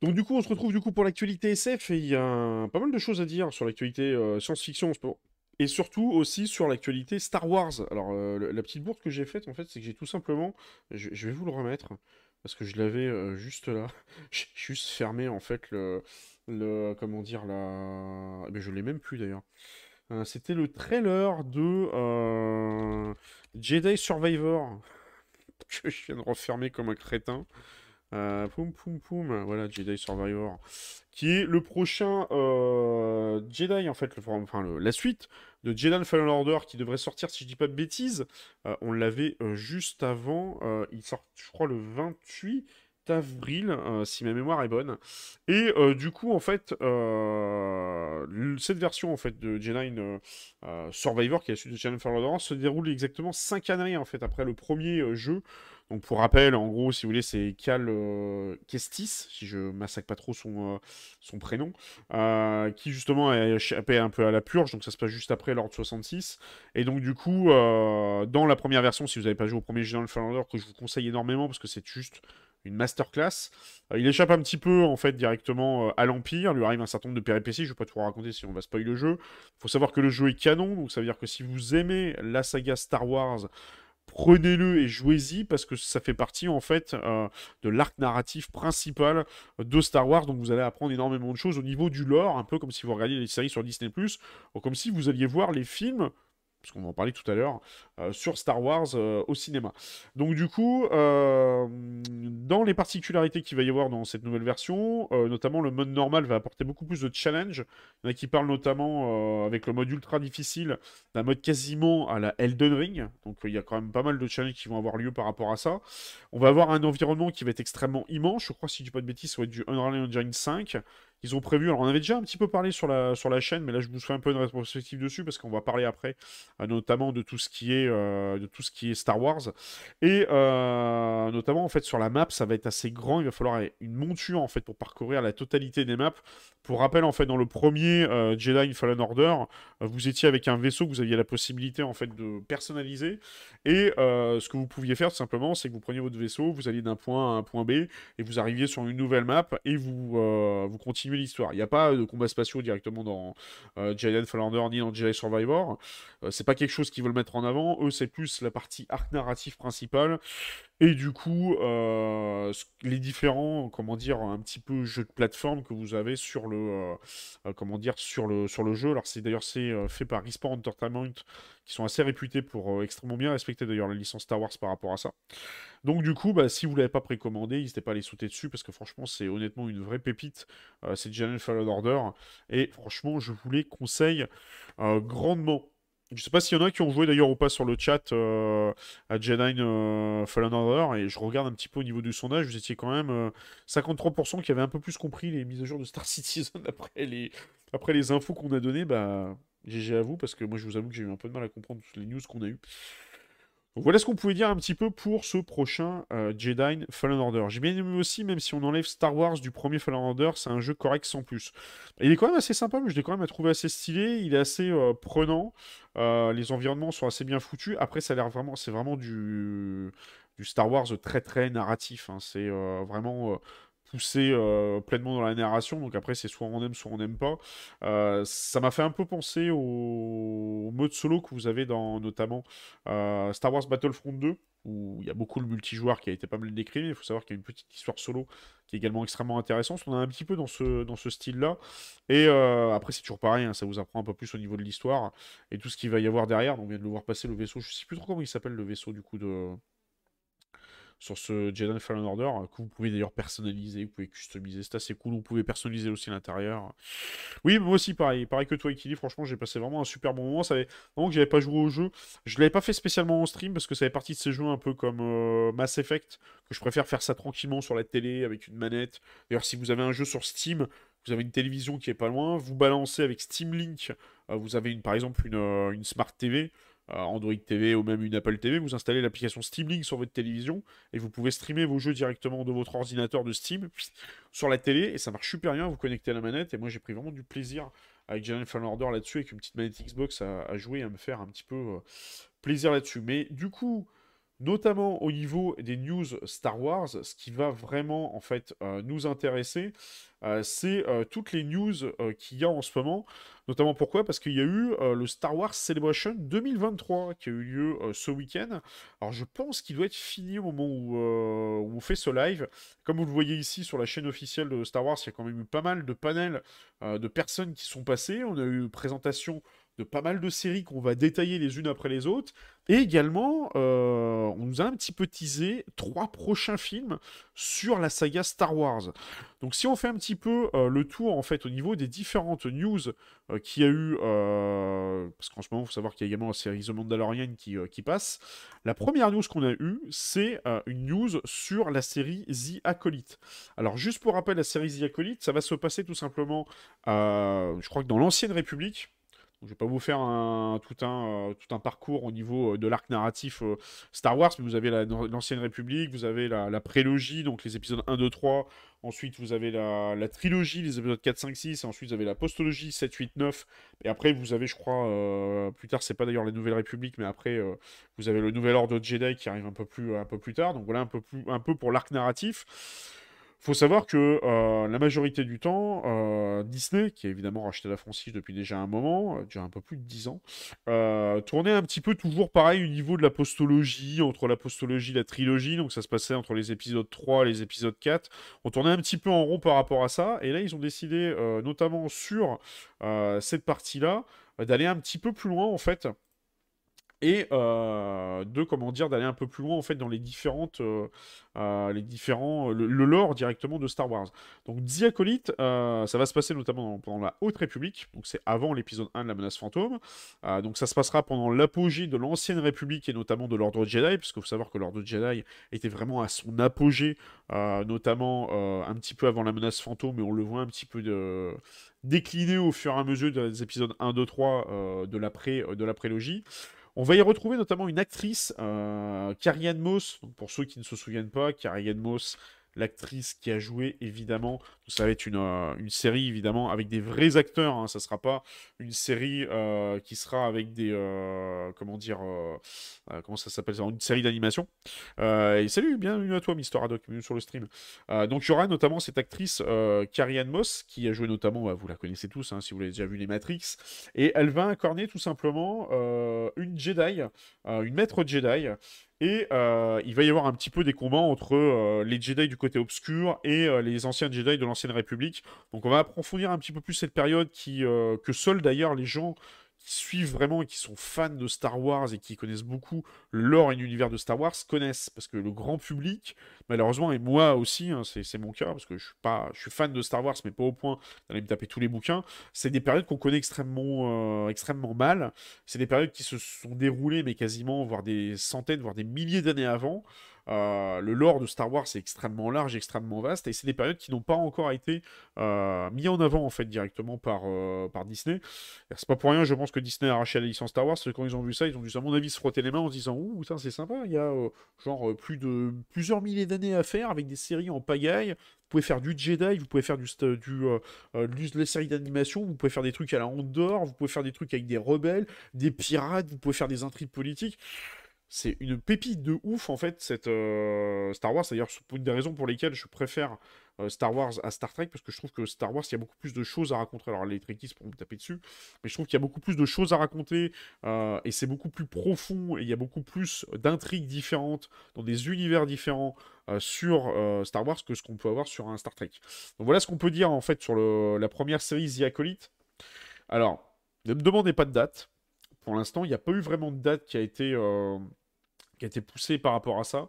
Donc du coup, on se retrouve du coup pour l'actualité SF et il y a un- pas mal de choses à dire sur l'actualité euh, science-fiction en ce moment. Et surtout aussi sur l'actualité Star Wars. Alors euh, la petite bourde que j'ai faite en fait, c'est que j'ai tout simplement, je, je vais vous le remettre parce que je l'avais euh, juste là. (laughs) J'ai juste fermé en fait le, le comment dire la, eh ben, je l'ai même plus d'ailleurs. Euh, C'était le trailer de euh, Jedi Survivor (laughs) que je viens de refermer comme un crétin. Euh, poum poum poum, voilà Jedi Survivor, qui est le prochain euh, Jedi en fait, enfin la suite de Jedi Fallen Order qui devrait sortir si je dis pas de bêtises. Euh, on l'avait euh, juste avant, il sort je crois le 28 avril euh, si ma mémoire est bonne. Et euh, du coup en fait euh, cette version en fait de Jedi euh, euh, Survivor qui est la suite de Jedi Fallen Order se déroule exactement 5 années en fait après le premier jeu. Donc pour rappel, en gros, si vous voulez, c'est Cal euh, Kestis, si je massacre pas trop son, son prénom, qui justement a échappé un peu à la purge, donc ça se passe juste après l'Ordre 66. Et donc du coup, dans la première version, si vous n'avez pas joué au premier General Fallen Order, que je vous conseille énormément parce que c'est juste une masterclass, euh, il échappe un petit peu en fait directement euh, à l'Empire, lui arrive un certain nombre de péripéties, je vais pas tout raconter si on va spoiler le jeu. faut savoir que le jeu est canon, donc ça veut dire que si vous aimez la saga Star Wars, prenez-le et jouez-y parce que ça fait partie en fait de l'arc narratif principal de Star Wars. Donc vous allez apprendre énormément de choses au niveau du lore, un peu comme si vous regardiez les séries sur Disney+, ou comme si vous alliez voir les films parce qu'on va en parler tout à l'heure, euh, sur Star Wars euh, au cinéma. Donc du coup, euh, dans les particularités qu'il va y avoir dans cette nouvelle version, notamment le mode normal va apporter beaucoup plus de challenge. Il y en a qui parlent notamment avec le mode ultra difficile d'un mode quasiment à la Elden Ring. Donc il y a quand même pas mal de challenges qui vont avoir lieu par rapport à ça. On va avoir un environnement qui va être extrêmement immense. Je crois, si je dis pas de bêtises, ça va être du Unreal Engine 5. Ils ont prévu, alors on avait déjà un petit peu parlé sur la, sur la chaîne, mais là je vous fais un peu une rétrospective dessus parce qu'on va parler après euh, notamment de tout ce qui est, euh, de tout ce qui est Star Wars. Et euh, notamment en fait sur la map, ça va être assez grand, il va falloir une monture en fait pour parcourir la totalité des maps. Pour rappel, en fait, dans le premier Jedi Fallen Order, vous étiez avec un vaisseau que vous aviez la possibilité en fait de personnaliser. Et ce que vous pouviez faire tout simplement, c'est que vous preniez votre vaisseau, vous alliez d'un point à un point B, et vous arriviez sur une nouvelle map, et vous, vous continuez l'histoire. Il n'y a pas de combats spatiaux directement dans euh, Fallen Order ni dans Jedi Survivor. Euh, c'est pas quelque chose qu'ils veulent mettre en avant. Eux, c'est plus la partie arc narratif principale. Et du coup, euh, les différents, comment dire, un petit peu jeux de plateforme que vous avez sur le, comment dire, sur le, sur le jeu. Alors c'est d'ailleurs c'est fait par Respawn Entertainment, qui sont assez réputés pour extrêmement bien respecter d'ailleurs la licence Star Wars par rapport à ça. Donc du coup, bah, si vous l'avez pas précommandé, n'hésitez pas à les sauter dessus parce que franchement, c'est honnêtement une vraie pépite. Euh, c'est Jedi Fallen Order. Et franchement, je vous les conseille euh, grandement. Je sais pas s'il y en a qui ont joué d'ailleurs ou pas sur le chat euh, à Jedi Fallen Order et je regarde un petit peu au niveau du sondage, vous étiez quand même 53% qui avaient un peu plus compris les mises à jour de Star (laughs) Citizen après les, après les infos qu'on a données. Bah, GG à vous parce que moi je vous avoue que j'ai eu un peu de mal à comprendre toutes les news qu'on a eues voilà ce qu'on pouvait dire un petit peu pour ce prochain euh, Jedi Fallen Order. J'ai bien aimé aussi, même si on enlève Star Wars du premier Fallen Order, c'est un jeu correct sans plus. Il est quand même assez sympa, mais je l'ai quand même trouvé assez stylé. Il est assez euh, prenant. Euh, les environnements sont assez bien foutus. Après, ça a l'air vraiment, c'est vraiment du, Star Wars très très narratif. Hein. C'est vraiment poussé euh, pleinement dans la narration. Donc après, c'est soit on aime, soit on n'aime pas. Euh, ça m'a fait un peu penser au... mode solo que vous avez dans notamment euh, Star Wars Battlefront 2 où il y a beaucoup de multijoueur qui a été pas mal décrit. Il faut savoir qu'il y a une petite histoire solo qui est également extrêmement intéressante. On a un petit peu dans ce, dans ce style-là. Et après, c'est toujours pareil, hein, ça vous apprend un peu plus au niveau de l'histoire et tout ce qu'il va y avoir derrière. On vient de le voir passer le vaisseau. Je sais plus trop comment il s'appelle le vaisseau du coup de sur ce Jedi Fallen Order, que vous pouvez d'ailleurs personnaliser, vous pouvez customiser, c'est assez cool, vous pouvez personnaliser aussi l'intérieur. Oui, moi aussi pareil, pareil que toi Ikili, franchement j'ai passé vraiment un super bon moment, ça fait vraiment que j'avais pas joué au jeu, je l'avais pas fait spécialement en stream parce que ça fait partie de ces jeux un peu comme euh, Mass Effect, que je préfère faire ça tranquillement sur la télé avec une manette. D'ailleurs si vous avez un jeu sur Steam, vous avez une télévision qui est pas loin, vous balancez avec Steam Link, euh, vous avez une, par exemple une, euh, une Smart TV, Android TV ou même une Apple TV, vous installez l'application Steam Link sur votre télévision et vous pouvez streamer vos jeux directement de votre ordinateur de Steam (laughs) sur la télé et ça marche super bien. Vous connectez à la manette et moi j'ai pris vraiment du plaisir avec Jedi Fallen Order là-dessus avec une petite manette Xbox à, jouer et à me faire un petit peu euh, plaisir là-dessus. Mais du coup, notamment au niveau des news Star Wars, ce qui va vraiment en fait euh, nous intéresser, c'est toutes les news qu'il y a en ce moment. Notamment pourquoi? Parce qu'il y a eu euh, le Star Wars Celebration 2023 qui a eu lieu euh, ce week-end. Alors je pense qu'il doit être fini au moment euh, où, on fait ce live. Comme vous le voyez ici sur la chaîne officielle de Star Wars, il y a quand même eu pas mal de panels de personnes qui sont passées. On a eu présentation de pas mal de séries qu'on va détailler les unes après les autres. Et également, on nous a un petit peu teasé trois prochains films sur la saga Star Wars. Donc si on fait un petit peu le tour en fait au niveau des différentes news euh, qui a eu, euh, parce qu'en ce moment, il faut savoir qu'il y a également la série The Mandalorian qui, euh, qui passe. La première news qu'on a eue, c'est une news sur la série The Acolyte. Alors, juste pour rappel, la série The Acolyte, ça va se passer tout simplement, je crois que dans l'Ancienne République, je ne vais pas vous faire un, tout, un, parcours au niveau de l'arc narratif Star Wars, mais vous avez l'Ancienne République, vous avez la, prélogie, donc les épisodes 1, 2, 3, Ensuite, vous avez la, trilogie, les épisodes 4, 5, 6. Et ensuite, vous avez la postologie 7, 8, 9. Et après, vous avez, je crois, euh, plus tard, c'est pas d'ailleurs la Nouvelle République, mais après, euh, vous avez le Nouvel Ordre de Jedi qui arrive un peu plus, tard. Donc voilà, un peu pour l'arc narratif faut savoir que euh, la majorité du temps, euh, Disney, qui a évidemment racheté la franchise depuis déjà un moment, euh, déjà un peu plus de 10 ans, tournait un petit peu toujours pareil au niveau de la postologie, entre la postologie et la trilogie, donc ça se passait entre les épisodes 3 et les épisodes 4. On tournait un petit peu en rond par rapport à ça, et là ils ont décidé, notamment sur cette partie-là, d'aller un petit peu plus loin en fait et euh, de comment dire d'aller un peu plus loin en fait dans les différentes euh, euh, les différents le, lore directement de Star Wars. Donc Diacolite, ça va se passer notamment pendant la Haute République, donc c'est avant l'épisode 1 de la menace fantôme. donc ça se passera pendant l'apogée de l'ancienne République et notamment de l'ordre Jedi, qu'il faut savoir que l'ordre Jedi était vraiment à son apogée, notamment un petit peu avant la menace fantôme, et on le voit un petit peu de décliner au fur et à mesure des épisodes 1, 2, 3 de la de la prélogie. On va y retrouver notamment une actrice, euh, Carrie Moss. pour ceux qui ne se souviennent pas, Carrie Moss, l'actrice qui a joué évidemment. Ça va être une, euh, une série évidemment avec des vrais acteurs. Hein. Ça sera pas une série euh, qui sera avec des euh, comment dire comment ça s'appelle Une série d'animation. et salut, bienvenue à toi, Mister Haddock, bienvenue sur le stream. donc il y aura notamment cette actrice Carrie Ann Moss qui a joué notamment, bah, vous la connaissez tous hein, si vous avez déjà vu les Matrix, et elle va incarner tout simplement une Jedi, une maître Jedi et euh, il va y avoir un petit peu des combats entre euh, les Jedi du côté obscur et euh, les anciens Jedi de l'ancienne République. Donc on va approfondir un petit peu plus cette période que seuls d'ailleurs les gens suivent vraiment et qui sont fans de Star Wars et qui connaissent beaucoup l'or et l'univers de Star Wars connaissent. Parce que le grand public, malheureusement, et moi aussi, hein, c'est mon cas, parce que je suis, pas, je suis fan de Star Wars, mais pas au point d'aller me taper tous les bouquins, c'est des périodes qu'on connaît extrêmement, euh, extrêmement mal. C'est des périodes qui se sont déroulées, mais quasiment, voire des centaines, voire des milliers d'années avant. Euh, le lore de Star Wars est extrêmement large, extrêmement vaste, et c'est des périodes qui n'ont pas encore été euh, mis en avant en fait directement par, euh, par Disney. C'est pas pour rien, je pense que Disney a arraché la licence Star Wars, quand ils ont vu ça, ils ont dû à mon avis se frotter les mains en se disant ouh c'est sympa, il y a genre plus de plusieurs milliers d'années à faire avec des séries en pagaille. Vous pouvez faire du Jedi, vous pouvez faire du, du séries d'animation, vous pouvez faire des trucs à la Andorre, vous pouvez faire des trucs avec des rebelles, des pirates, vous pouvez faire des intrigues politiques c'est une pépite de ouf en fait cette euh, Star Wars. D'ailleurs, c'est une des raisons pour lesquelles je préfère euh, Star Wars à Star Trek parce que je trouve que Star Wars il y a beaucoup plus de choses à raconter. Alors les Trekkies pourront me taper dessus, mais je trouve qu'il y a beaucoup plus de choses à raconter euh, et c'est beaucoup plus profond et il y a beaucoup plus d'intrigues différentes dans des univers différents sur Star Wars que ce qu'on peut avoir sur un Star Trek. Donc voilà ce qu'on peut dire en fait sur la première série The Acolyte. Alors, ne me demandez pas de date. Pour l'instant, il n'y a pas eu vraiment de date qui a été qui a été poussé par rapport à ça.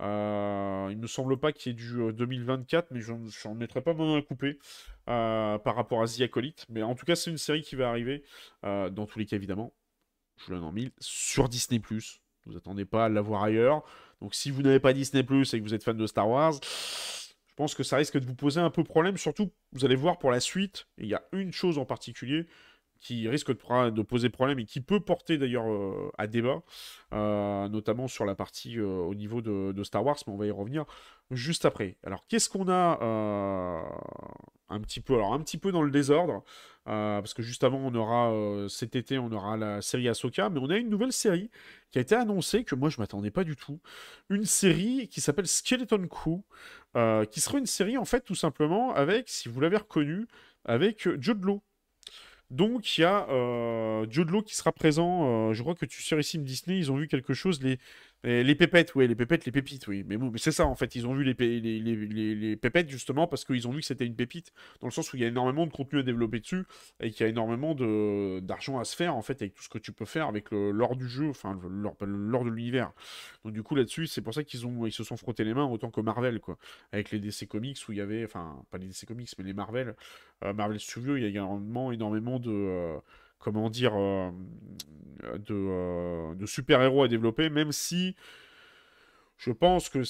Euh, il me semble pas qu'il y ait du 2024, euh, mais je n'en mettrai pas mon à couper euh, par rapport à The Acolyte. Mais en tout cas, c'est une série qui va arriver, dans tous les cas évidemment, je l'en en mille, sur Disney+. Vous attendez pas à la voir ailleurs. Donc si vous n'avez pas Disney+, et que vous êtes fan de Star Wars, je pense que ça risque de vous poser un peu problème. Surtout, vous allez voir pour la suite, il y a une chose en particulier, qui risque de, poser problème et qui peut porter d'ailleurs euh, à débat, euh, notamment sur la partie euh, au niveau de, Star Wars, mais on va y revenir juste après. Alors qu'est-ce qu'on a un petit peu, alors un petit peu dans le désordre, parce que juste avant on aura cet été on aura la série Ahsoka, mais on a une nouvelle série qui a été annoncée que moi je m'attendais pas du tout, une série qui s'appelle Skeleton Crew, qui sera une série en fait tout simplement avec, si vous l'avez reconnu, avec Jude Law. Donc il y a euh, qui sera présent. Euh, je crois que tu sur ici Disney, ils ont vu quelque chose. Les, les, pépettes, oui, les pépettes, les pépites, oui. Mais, bon, mais c'est ça en fait. Ils ont vu les, les, les, pépettes justement parce qu'ils ont vu que c'était une pépite dans le sens où il y a énormément de contenu à développer dessus et qu'il y a énormément d'argent à se faire en fait avec tout ce que tu peux faire avec l'or du jeu, enfin l'or de l'univers. Donc du coup là-dessus, c'est pour ça qu'ils ont ils se sont frottés les mains autant que Marvel quoi, avec les DC Comics où il y avait, enfin pas les DC Comics mais les Marvel, euh, Marvel Studios, il y a également énormément de euh, comment dire, euh, de, euh, de super-héros à développer, même si je pense que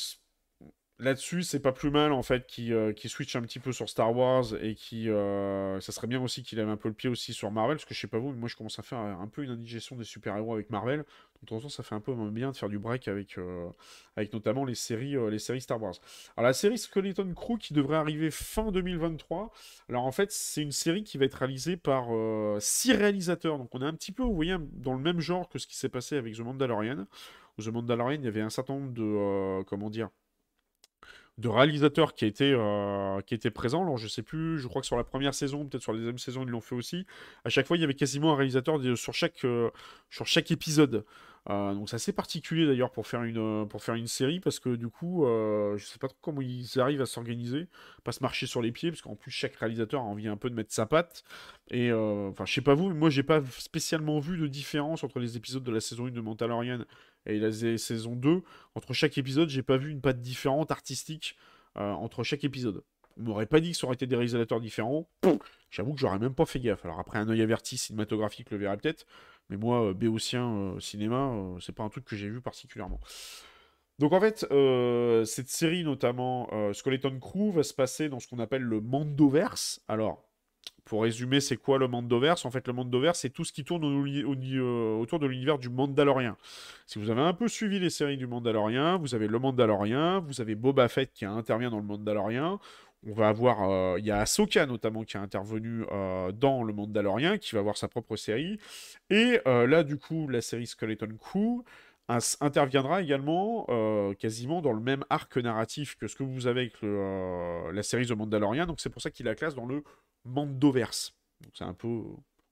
là-dessus, c'est pas plus mal en fait qui, euh, qui switch un petit peu sur Star Wars et qui. Euh, ça serait bien aussi qu'il ait un peu le pied aussi sur Marvel, parce que je sais pas vous, mais moi je commence à faire un peu une indigestion des super-héros avec Marvel. De temps en temps, ça fait un peu bien de faire du break avec, euh, avec notamment les séries, les séries Star Wars. Alors la série Skeleton Crew qui devrait arriver fin 2023. Alors en fait, c'est une série qui va être réalisée par six réalisateurs. Donc on est un petit peu, vous voyez, dans le même genre que ce qui s'est passé avec The Mandalorian. The Mandalorian, il y avait un certain nombre de. comment dire de réalisateurs qui étaient, euh, qui étaient présents. Alors, je sais plus, je crois que sur la première saison, peut-être sur la deuxième saison, ils l'ont fait aussi. À chaque fois, il y avait quasiment un réalisateur sur chaque, euh, sur chaque épisode. Euh, donc c'est assez particulier d'ailleurs pour faire une pour faire une série parce que du coup euh, je sais pas trop comment ils arrivent à s'organiser, pas se marcher sur les pieds parce qu'en plus chaque réalisateur a envie un peu de mettre sa patte et enfin je sais pas vous mais moi j'ai pas spécialement vu de différence entre les épisodes de la saison 1 de Mandalorian et la saison 2. Entre chaque épisode, j'ai pas vu une patte différente artistique euh, entre chaque épisode. On m'aurait pas dit que ça aurait été des réalisateurs différents. J'avoue que j'aurais même pas fait gaffe. Alors après, un œil averti cinématographique le verrait peut-être. Mais moi, euh, béotien euh, cinéma, c'est pas un truc que j'ai vu particulièrement. Donc en fait, cette série, notamment Skeleton Crew, va se passer dans ce qu'on appelle le Mandoverse. Alors, pour résumer, c'est quoi le Mandoverse? En fait, le Mandoverse, c'est tout ce qui tourne euh, autour de l'univers du Mandalorien. Si vous avez un peu suivi les séries du Mandalorien, vous avez le Mandalorien, vous avez Boba Fett qui intervient dans le Mandalorien. On va avoir, euh, il y a Ahsoka notamment qui a intervenu euh, dans le Mandalorien, qui va avoir sa propre série. Et là, du coup, la série Skeleton Crew interviendra également quasiment dans le même arc narratif que ce que vous avez avec la série The Mandalorian. Donc c'est pour ça qu'il la classe dans le Mandoverse. C'est un peu,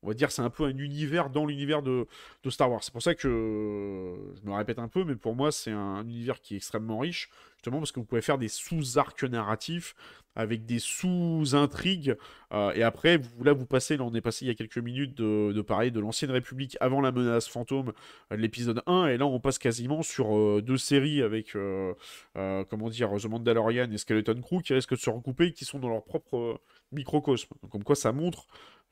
on va dire, c'est un peu un univers dans l'univers de, Star Wars. C'est pour ça que je me répète un peu, mais pour moi, c'est un univers qui est extrêmement riche, justement parce que vous pouvez faire des sous-arcs narratifs avec des sous-intrigues. Euh, et après, vous, là, vous passez, là, on est passé il y a quelques minutes de, de pareil, de l'Ancienne République avant la menace fantôme de l'épisode 1, et là, on passe quasiment sur euh, deux séries avec, euh, comment dire, The Mandalorian et Skeleton Crew qui risquent de se recouper, qui sont dans leur propre microcosme. comme quoi, ça montre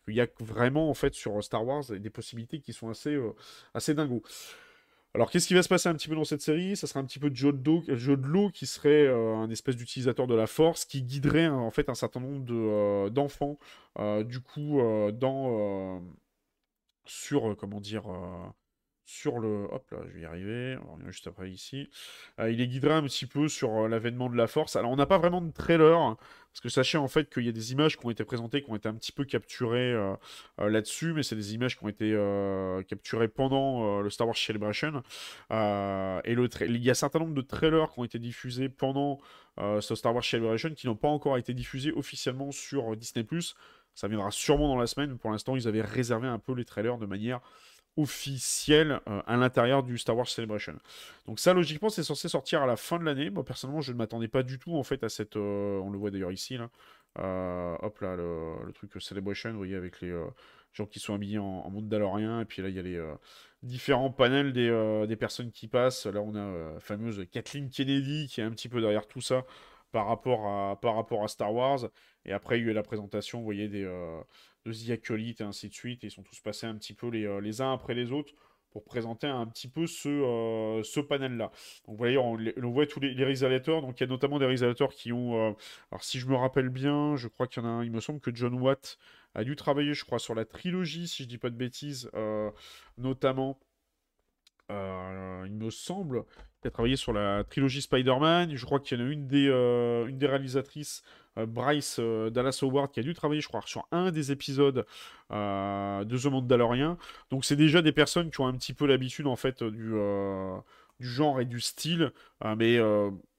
qu'il y a vraiment, en fait, sur Star Wars, des possibilités qui sont assez, assez dingos. Alors, qu'est-ce qui va se passer un petit peu dans cette série? Ça sera un petit peu de l'eau qui serait euh, un espèce d'utilisateur de la force qui guiderait hein, en fait un certain nombre euh, d'enfants, euh, du coup, dans sur comment dire sur le. Hop là, je vais y arriver. On revient juste après ici. il les guiderait un petit peu sur l'avènement de la force. Alors, on n'a pas vraiment de trailer. Hein, parce que sachez en fait qu'il y a des images qui ont été présentées, qui ont été un petit peu capturées là-dessus. Mais c'est des images qui ont été capturées pendant le Star Wars Celebration. et il y a un certain nombre de trailers qui ont été diffusés pendant ce Star Wars Celebration qui n'ont pas encore été diffusés officiellement sur Disney. Ça viendra sûrement dans la semaine. Pour l'instant, ils avaient réservé un peu les trailers de manière officiel euh, à l'intérieur du Star Wars Celebration. Donc ça, logiquement, c'est censé sortir à la fin de l'année. Moi, personnellement, je ne m'attendais pas du tout, en fait, à cette... Euh, on le voit d'ailleurs ici, là. Euh, hop là, le, truc Celebration, vous voyez, avec les gens qui sont habillés en, en Mandalorien. Et puis là, il y a les différents panels des, des, personnes qui passent. Là, on a la fameuse Kathleen Kennedy qui est un petit peu derrière tout ça par rapport à, par rapport à Star Wars. Et après, il y a eu la présentation, vous voyez, des de The et ainsi de suite. Et ils sont tous passés un petit peu les, euh, les uns après les autres pour présenter un petit peu ce, euh, ce panel-là. Donc vous voyez, on, voit tous les, réalisateurs. Donc il y a notamment des réalisateurs qui ont... Euh, alors si je me rappelle bien, je crois qu'il y en a un, il me semble que John Watt a dû travailler, je crois, sur la trilogie, si je dis pas de bêtises, notamment. il me semble qu'il a travaillé sur la trilogie Spider-Man. Je crois qu'il y en a une des, une des réalisatrices Bryce euh, Dallas Howard qui a dû travailler, je crois, sur un des épisodes euh, de The Mandalorian. Donc c'est déjà des personnes qui ont un petit peu l'habitude en fait du, genre et du style, mais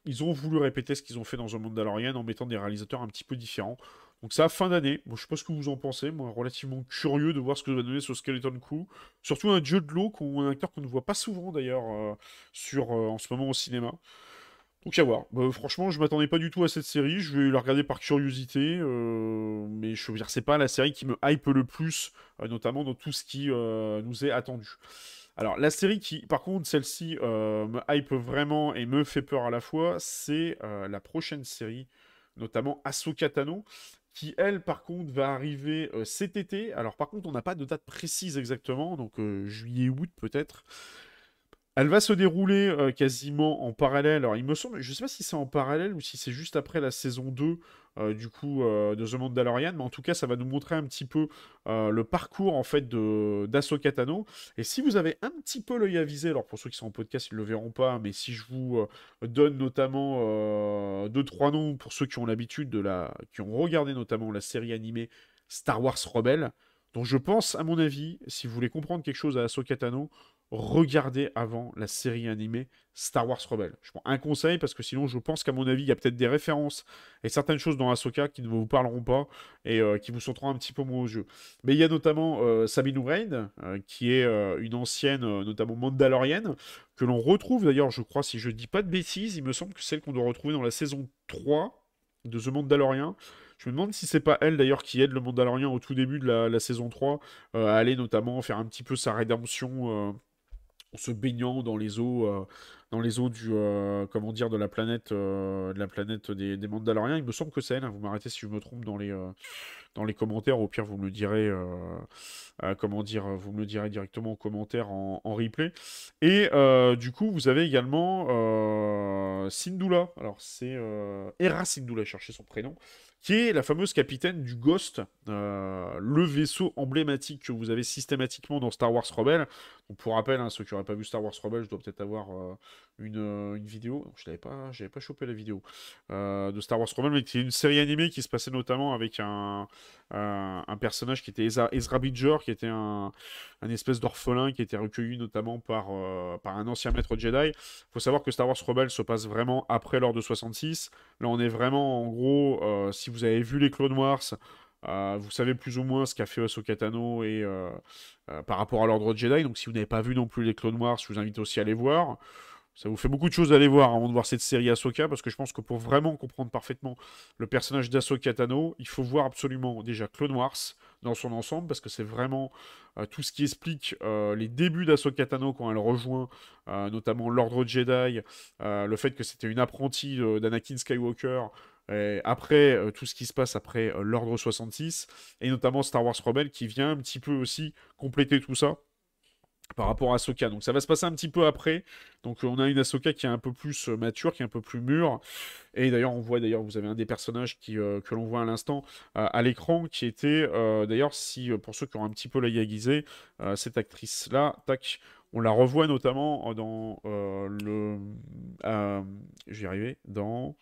ils ont voulu répéter ce qu'ils ont fait dans The Mandalorian en mettant des réalisateurs un petit peu différents. Donc ça, fin d'année. Bon, je sais pas ce que vous en pensez. Moi, relativement curieux de voir ce que va donner ce Skeleton Crew. Surtout un Jude Law, un acteur qu'on ne voit pas souvent d'ailleurs en ce moment au cinéma. Donc à voir. Bah, franchement, je m'attendais pas du tout à cette série. Je vais la regarder par curiosité, euh, mais je veux dire, c'est pas la série qui me hype le plus, euh, notamment dans tout ce qui euh, nous est attendu. Alors la série qui, par contre, celle-ci me hype vraiment et me fait peur à la fois, c'est la prochaine série, notamment Ahsoka Tano, qui elle, par contre, va arriver cet été. Alors par contre, on n'a pas de date précise exactement, donc juillet-août peut-être. Elle va se dérouler euh, quasiment en parallèle. Alors, il me semble, je sais pas si c'est en parallèle ou si c'est juste après la saison 2 euh, du coup euh, de The Mandalorian, mais en tout cas, ça va nous montrer un petit peu le parcours en fait. Et si vous avez un petit peu l'œil avisé, alors pour ceux qui sont en podcast, ils le verront pas, mais si je vous donne notamment deux trois noms pour ceux qui ont l'habitude de la, qui ont regardé notamment la série animée Star Wars Rebelle, dont je pense, à mon avis, si vous voulez comprendre quelque chose à Ahsoka Tano, regardez avant la série animée Star Wars Rebelle. Je prends un conseil parce que sinon je pense qu'à mon avis il y a peut-être des références et certaines choses dans Ahsoka qui ne vous parleront pas et euh, qui vous sauteront un petit peu moins aux yeux. Mais il y a notamment euh, Sabine Wren, euh, qui est une ancienne, notamment mandalorienne, que l'on retrouve d'ailleurs, je crois, si je dis pas de bêtises, il me semble que celle qu'on doit retrouver dans la saison 3 de The Mandalorian. Je me demande si c'est pas elle d'ailleurs qui aide le Mandalorian au tout début de la, saison 3 à aller notamment faire un petit peu sa rédemption en se baignant dans les eaux, euh, dans les eaux du, euh, comment dire, de la planète, euh, de la planète des, des, Mandaloriens. Il me semble que c'est elle. Hein. vous m'arrêtez si je me trompe dans les, commentaires. Au pire, vous me le direz, comment dire, vous me direz directement en commentaire en, replay. Et du coup, vous avez également Sindula. Alors c'est Hera Sindula, chercher son prénom qui est la fameuse capitaine du Ghost, euh, le vaisseau emblématique que vous avez systématiquement dans Star Wars Rebelle. Donc pour rappel, hein, ceux qui n'auraient pas vu Star Wars Rebelle, je dois peut-être avoir euh, une, euh, une, vidéo. Je n'avais pas, pas chopé la vidéo de Star Wars Rebelle, mais qui est une série animée qui se passait notamment avec un, un personnage qui était Ezra, Ezra Bridger, qui était un, un espèce d'orphelin qui était recueilli notamment par, par un ancien maître Jedi. Il faut savoir que Star Wars Rebelle se passe vraiment après l'ordre de 66. Là, on est vraiment en gros, si vous avez vu les Clone Wars, euh, vous savez plus ou moins ce qu'a fait Ahsoka Tano euh, euh, par rapport à l'ordre Jedi. Donc si vous n'avez pas vu non plus les Clone Wars, je vous invite aussi à les voir. Ça vous fait beaucoup de choses à aller voir avant de voir cette série Ahsoka, parce que je pense que pour vraiment comprendre parfaitement le personnage d'Ahsoka Tano, il faut voir absolument déjà Clone Wars dans son ensemble, parce que c'est vraiment tout ce qui explique les débuts d'Ahsoka Tano quand elle rejoint notamment l'ordre Jedi, le fait que c'était une apprentie d'Anakin Skywalker, après euh, tout ce qui se passe après euh, l'Ordre 66, et notamment Star Wars Rebelle qui vient un petit peu aussi compléter tout ça par rapport à Ahsoka. Donc ça va se passer un petit peu après. Donc on a une Ahsoka qui est un peu plus euh, mature, qui est un peu plus mûre. Et d'ailleurs on voit d'ailleurs vous avez un des personnages qui, que l'on voit à l'instant à l'écran qui était d'ailleurs si pour ceux qui ont un petit peu la aiguisé, cette actrice là, tac, on la revoit notamment dans le, je vais y arriver, dans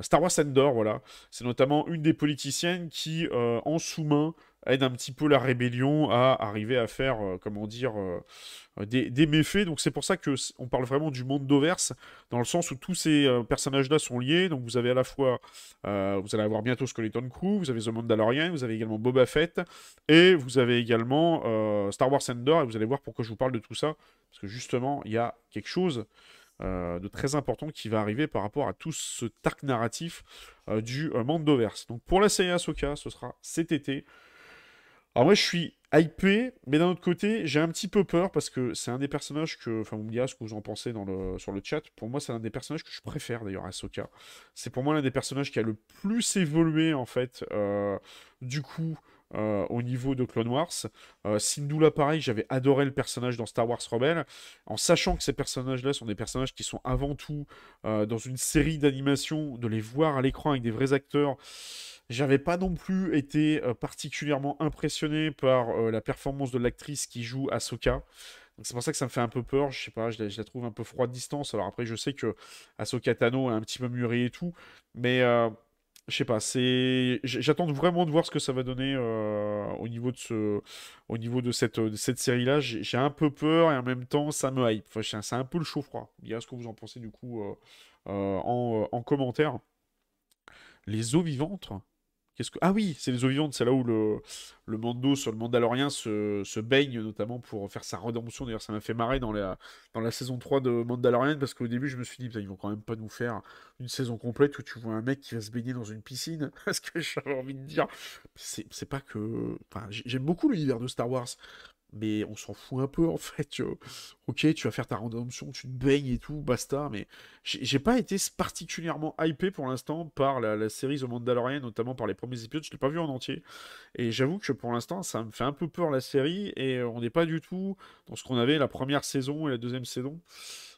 Star Wars Endor, voilà. C'est notamment une des politiciennes qui, euh, en sous-main, aide un petit peu la rébellion à arriver à faire, euh, comment dire, euh, des, méfaits. Donc c'est pour ça que on parle vraiment du monde d'Overse, dans le sens où tous ces personnages-là sont liés. Donc vous avez à la fois, vous allez avoir bientôt Skeleton Crew, vous avez The Mandalorian, vous avez également Boba Fett, et vous avez également Star Wars Endor, et vous allez voir pourquoi je vous parle de tout ça. Parce que justement, il y a quelque chose euh, de très important qui va arriver par rapport à tout ce arc narratif euh, du euh, Mandoverse. Donc pour la série Ahsoka, ce sera cet été. Alors moi je suis hypé, mais d'un autre côté, j'ai un petit peu peur parce que c'est un des personnages que, enfin vous me direz ce que vous en pensez dans le, sur le chat, pour moi c'est un des personnages que je préfère d'ailleurs Ahsoka. C'est pour moi l'un des personnages qui a le plus évolué en fait, du coup, euh, au niveau de Clone Wars. Euh, Syndulla, pareil, j'avais adoré le personnage dans Star Wars Rebelle, en sachant que ces personnages-là sont des personnages qui sont avant tout euh, dans une série d'animation, de les voir à l'écran avec des vrais acteurs. J'avais pas non plus été particulièrement impressionné par la performance de l'actrice qui joue Ahsoka. C'est pour ça que ça me fait un peu peur. Je sais pas, je la, trouve un peu froide distance. Alors après, je sais que Ahsoka Tano est un petit peu mûri et tout, mais je sais pas. J'attends vraiment de voir ce que ça va donner euh, au niveau de ce, au niveau de cette, cette série-là. J'ai un peu peur et en même temps, ça me hype. C'est un peu le chaud froid. Bien ce que vous en pensez du coup euh, euh, en, en commentaire. Les eaux vivantes. Ah oui, c'est les eaux vivantes, c'est là où le, le Mando sur le Mandalorien se, baigne, notamment pour faire sa rédemption. D'ailleurs, ça m'a fait marrer dans la, saison 3 de Mandalorian, parce qu'au début, je me suis dit, ils vont quand même pas nous faire une saison complète où tu vois un mec qui va se baigner dans une piscine. (laughs) Parce que j'avais envie de dire, c'est, c'est pas que. Enfin, j'aime beaucoup l'univers de Star Wars, mais on s'en fout un peu en fait. Ok, tu vas faire ta rédemption, tu te baignes et tout, basta. Mais j'ai pas été particulièrement hypé pour l'instant par la, série The Mandalorian, notamment par les premiers épisodes. Je l'ai pas vu en entier. Et j'avoue que pour l'instant, ça me fait un peu peur la série. Et on n'est pas du tout dans ce qu'on avait la première saison et la deuxième saison.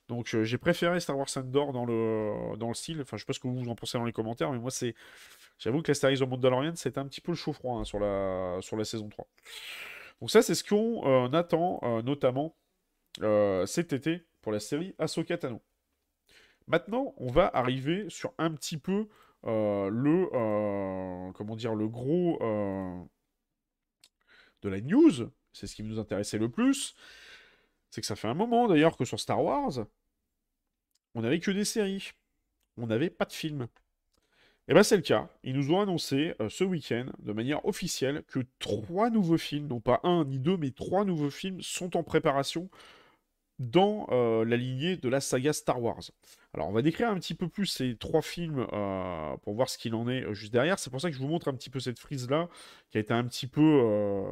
Donc euh, j'ai préféré Star Wars Andor dans le, dans le style. Enfin, je sais pas ce que vous en pensez dans les commentaires, mais moi c'est. J'avoue que la série The Mandalorian, c'était un petit peu le chaud froid hein, sur, la, sur la saison 3. Donc ça, c'est ce qu'on euh, attend euh, notamment euh, cet été pour la série Ahsoka Tano. Maintenant, on va arriver sur un petit peu le comment dire le gros de la news. C'est ce qui nous intéressait le plus. c'est que ça fait un moment d'ailleurs que sur Star Wars, on n'avait que des séries. On n'avait pas de films. Et eh bien c'est le cas. Ils nous ont annoncé euh, ce week-end, de manière officielle, que trois nouveaux films, non pas un ni deux, mais trois nouveaux films sont en préparation dans euh, la lignée de la saga Star Wars. Alors on va décrire un petit peu plus ces trois films euh, pour voir ce qu'il en est juste derrière. C'est pour ça que je vous montre un petit peu cette frise-là, qui a été un petit peu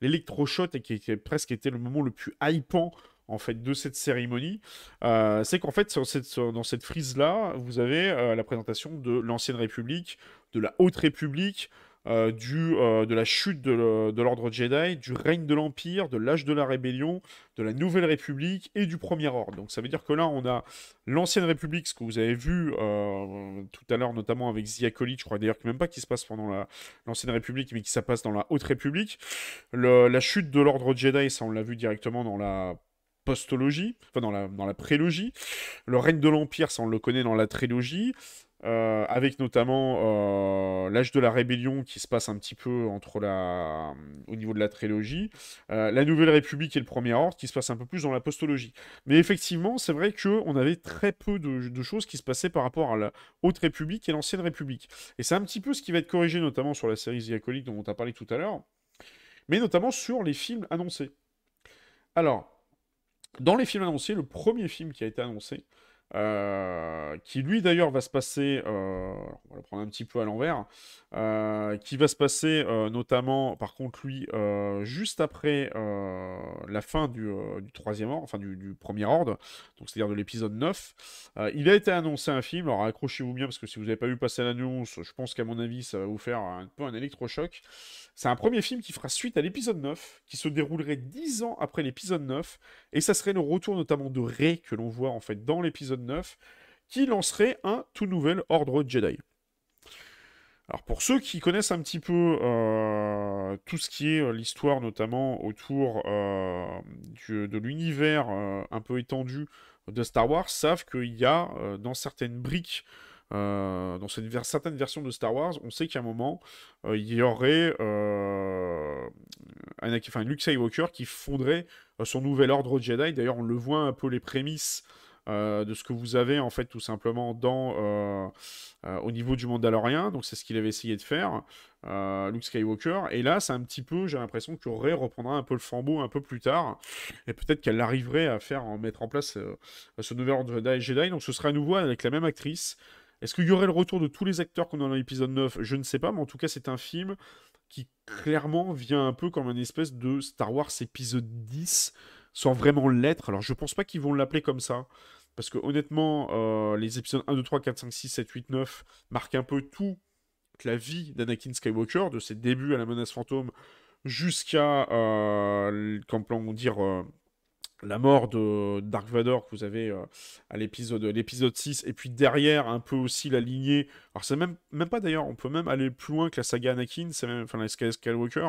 l'électroshot et qui a presque été le moment le plus hypant en fait de cette cérémonie, euh, c'est qu'en fait dans cette frise là, vous avez euh, la présentation de l'ancienne République, de la Haute République, euh, du, de la chute de l'ordre Jedi, du règne de l'Empire, de l'âge de la rébellion, de la Nouvelle République et du Premier Ordre. Donc ça veut dire que là, on a l'ancienne République, ce que vous avez vu tout à l'heure, notamment avec Ziakolit, je crois d'ailleurs que même pas qui se passe pendant l'ancienne République, mais qui se passe dans la Haute République. la chute de l'ordre Jedi, ça on l'a vu directement dans la postologie, enfin dans la, dans la prélogie. Le règne de l'Empire, ça on le connaît dans la trilogie. Euh, avec notamment euh, l'âge de la rébellion qui se passe un petit peu entre la, au niveau de la trilogie, euh, la Nouvelle République et le Premier Ordre qui se passe un peu plus dans la postologie. Mais effectivement, c'est vrai qu'on avait très peu de, choses qui se passaient par rapport à la Haute République et l'Ancienne République. Et c'est un petit peu ce qui va être corrigé notamment sur la série The dont on t'a parlé tout à l'heure, mais notamment sur les films annoncés. Alors, dans les films annoncés, le premier film qui a été annoncé, euh, qui lui d'ailleurs va se passer, euh, on va le prendre un petit peu à l'envers, euh, qui va se passer notamment, par contre lui, juste après la fin du, troisième ordre, enfin du, premier ordre, donc c'est-à-dire de l'épisode 9. il a été annoncé un film, alors accrochez-vous bien parce que si vous n'avez pas vu passer l'annonce, je pense qu'à mon avis ça va vous faire un peu un électrochoc. C'est un premier film qui fera suite à l'épisode 9, qui se déroulerait 10 ans après l'épisode 9, et ça serait le retour notamment de Rey que l'on voit en fait dans l'épisode 9, qui lancerait un tout nouvel ordre Jedi. Alors pour ceux qui connaissent un petit peu euh, tout ce qui est euh, l'histoire notamment autour euh, de l'univers un peu étendu de Star Wars, savent qu'il y a dans certaines briques euh, dans certaines versions de Star Wars, on sait qu'à un moment, euh, il y aurait euh, enfin, Luke Skywalker qui fonderait son nouvel ordre Jedi. D'ailleurs, on le voit un peu les prémices de ce que vous avez en fait tout simplement dans au niveau du Mandalorien. Donc c'est ce qu'il avait essayé de faire, Luke Skywalker. Et là, c'est un petit peu, j'ai l'impression que Rey reprendra un peu le flambeau un peu plus tard, et peut-être qu'elle arriverait à faire mettre en place ce nouvel ordre Jedi. Donc ce sera à nouveau avec la même actrice. Est-ce qu'il y aurait le retour de tous les acteurs qu'on a dans l'épisode 9 Je ne sais pas, mais en tout cas, c'est un film qui clairement vient un peu comme un espèce de Star Wars épisode 10, sans vraiment l'être. Alors, je pense pas qu'ils vont l'appeler comme ça. Parce que honnêtement, euh, les épisodes 1, 2, 3, 4, 5, 6, 7, 8, 9 marquent un peu tout la vie d'Anakin Skywalker, de ses débuts à la menace fantôme jusqu'à, euh, comment dire, euh, la mort de Dark Vador que vous avez euh, à l'épisode l'épisode 6 et puis derrière un peu aussi la lignée. Alors c'est même même pas d'ailleurs on peut même aller plus loin que la saga Anakin c'est même enfin la Skywalker.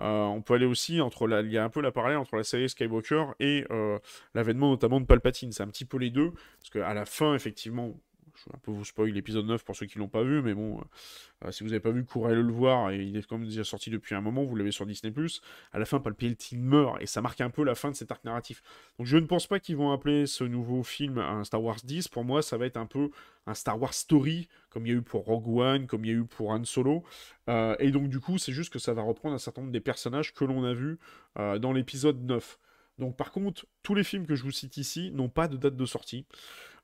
Euh, on peut aller aussi entre la il y a un peu la parallèle entre la série Skywalker et euh, l'avènement notamment de Palpatine. C'est un petit peu les deux parce qu'à la fin effectivement je vais un peu vous spoil l'épisode 9 pour ceux qui l'ont pas vu, mais bon, euh, si vous n'avez pas vu, courez le voir, et il est même déjà sorti depuis un moment, vous l'avez sur Disney+. À la fin, Palpatine meurt, et ça marque un peu la fin de cet arc narratif. Donc je ne pense pas qu'ils vont appeler ce nouveau film un Star Wars 10, pour moi ça va être un peu un Star Wars Story, comme il y a eu pour Rogue One, comme il y a eu pour Han Solo, euh, et donc du coup c'est juste que ça va reprendre un certain nombre des personnages que l'on a vus euh, dans l'épisode 9. Donc par contre, tous les films que je vous cite ici n'ont pas de date de sortie.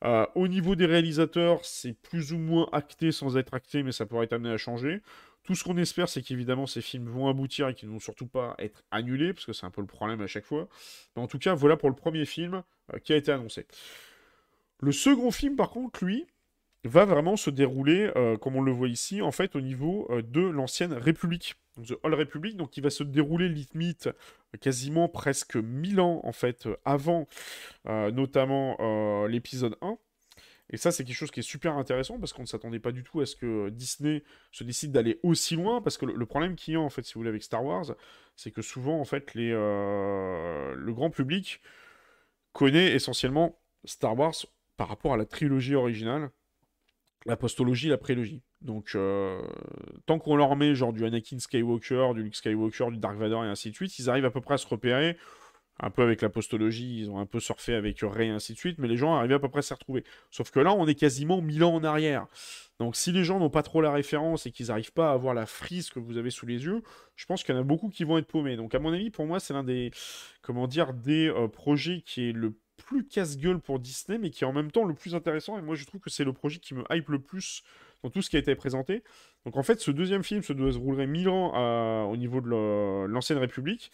Euh, au niveau des réalisateurs, c'est plus ou moins acté sans être acté, mais ça pourrait être amené à changer. Tout ce qu'on espère, c'est qu'évidemment ces films vont aboutir et qu'ils ne vont surtout pas être annulés, parce que c'est un peu le problème à chaque fois. Mais en tout cas, voilà pour le premier film euh, qui a été annoncé. Le second film, par contre, lui, va vraiment se dérouler, euh, comme on le voit ici, en fait, au niveau de l'ancienne République. The All Republic, donc qui va se dérouler limite quasiment presque 1000 ans en fait avant euh, notamment euh, l'épisode 1. Et ça, c'est quelque chose qui est super intéressant parce qu'on ne s'attendait pas du tout à ce que Disney se décide d'aller aussi loin. Parce que le, problème qu'il y a, en fait, si vous voulez, avec Star Wars, c'est que souvent, en fait, les, euh, le grand public connaît essentiellement Star Wars par rapport à la trilogie originale, la postologie, la prélogie. Donc, euh, tant qu'on leur met genre du Anakin Skywalker, du Luke Skywalker, du Dark Vador et ainsi de suite, ils arrivent à peu près à se repérer un peu avec la postologie, ils ont un peu surfé avec Ray et ainsi de suite, mais les gens arrivaient à peu près à s'y retrouver. Sauf que là, on est quasiment 1000 ans en arrière. Donc si les gens n'ont pas trop la référence et qu'ils n'arrivent pas à avoir la frise que vous avez sous les yeux, je pense qu'il y en a beaucoup qui vont être paumés. Donc à mon avis, pour moi, c'est l'un des, comment dire, des euh, projets qui est le plus casse-gueule pour Disney, mais qui est en même temps le plus intéressant. Et moi, je trouve que c'est le projet qui me hype le plus tout ce qui a été présenté. Donc en fait, ce deuxième film se déroulerait 1000 ans euh, au niveau de l'ancienne République.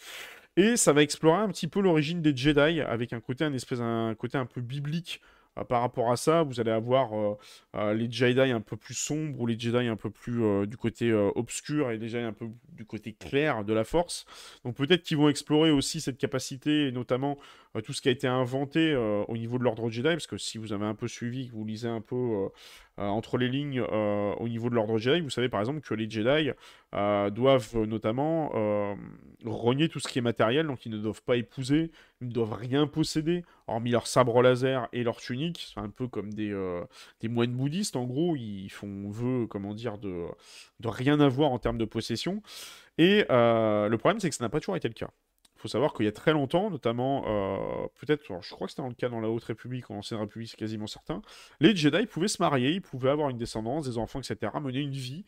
Et ça va explorer un petit peu l'origine des Jedi avec un côté, un espèce, un côté un peu biblique euh, par rapport à ça. Vous allez avoir euh, les Jedi un peu plus sombres ou les Jedi un peu plus du côté obscur et les Jedi un peu du côté clair de la Force. Donc peut-être qu'ils vont explorer aussi cette capacité et notamment tout ce qui a été inventé au niveau de l'ordre Jedi, parce que si vous avez un peu suivi, que vous lisez un peu euh, entre les lignes euh, au niveau de l'ordre Jedi. Vous savez par exemple que les Jedi euh, doivent notamment rogner tout ce qui est matériel, donc ils ne doivent pas épouser, ils ne doivent rien posséder, hormis leur sabre laser et leur tunique. Un peu comme des, moines bouddhistes, en gros, ils font vœu, comment dire, de, de rien avoir en termes de possession. Et le problème, c'est que ça n'a pas toujours été le cas faut savoir qu'il y a très longtemps, notamment, euh, peut-être, je crois que c'était dans le cas dans la Haute République ou l'Ancienne République, c'est quasiment certain, les Jedi pouvaient se marier, ils pouvaient avoir une descendance, des enfants, etc., mener une vie.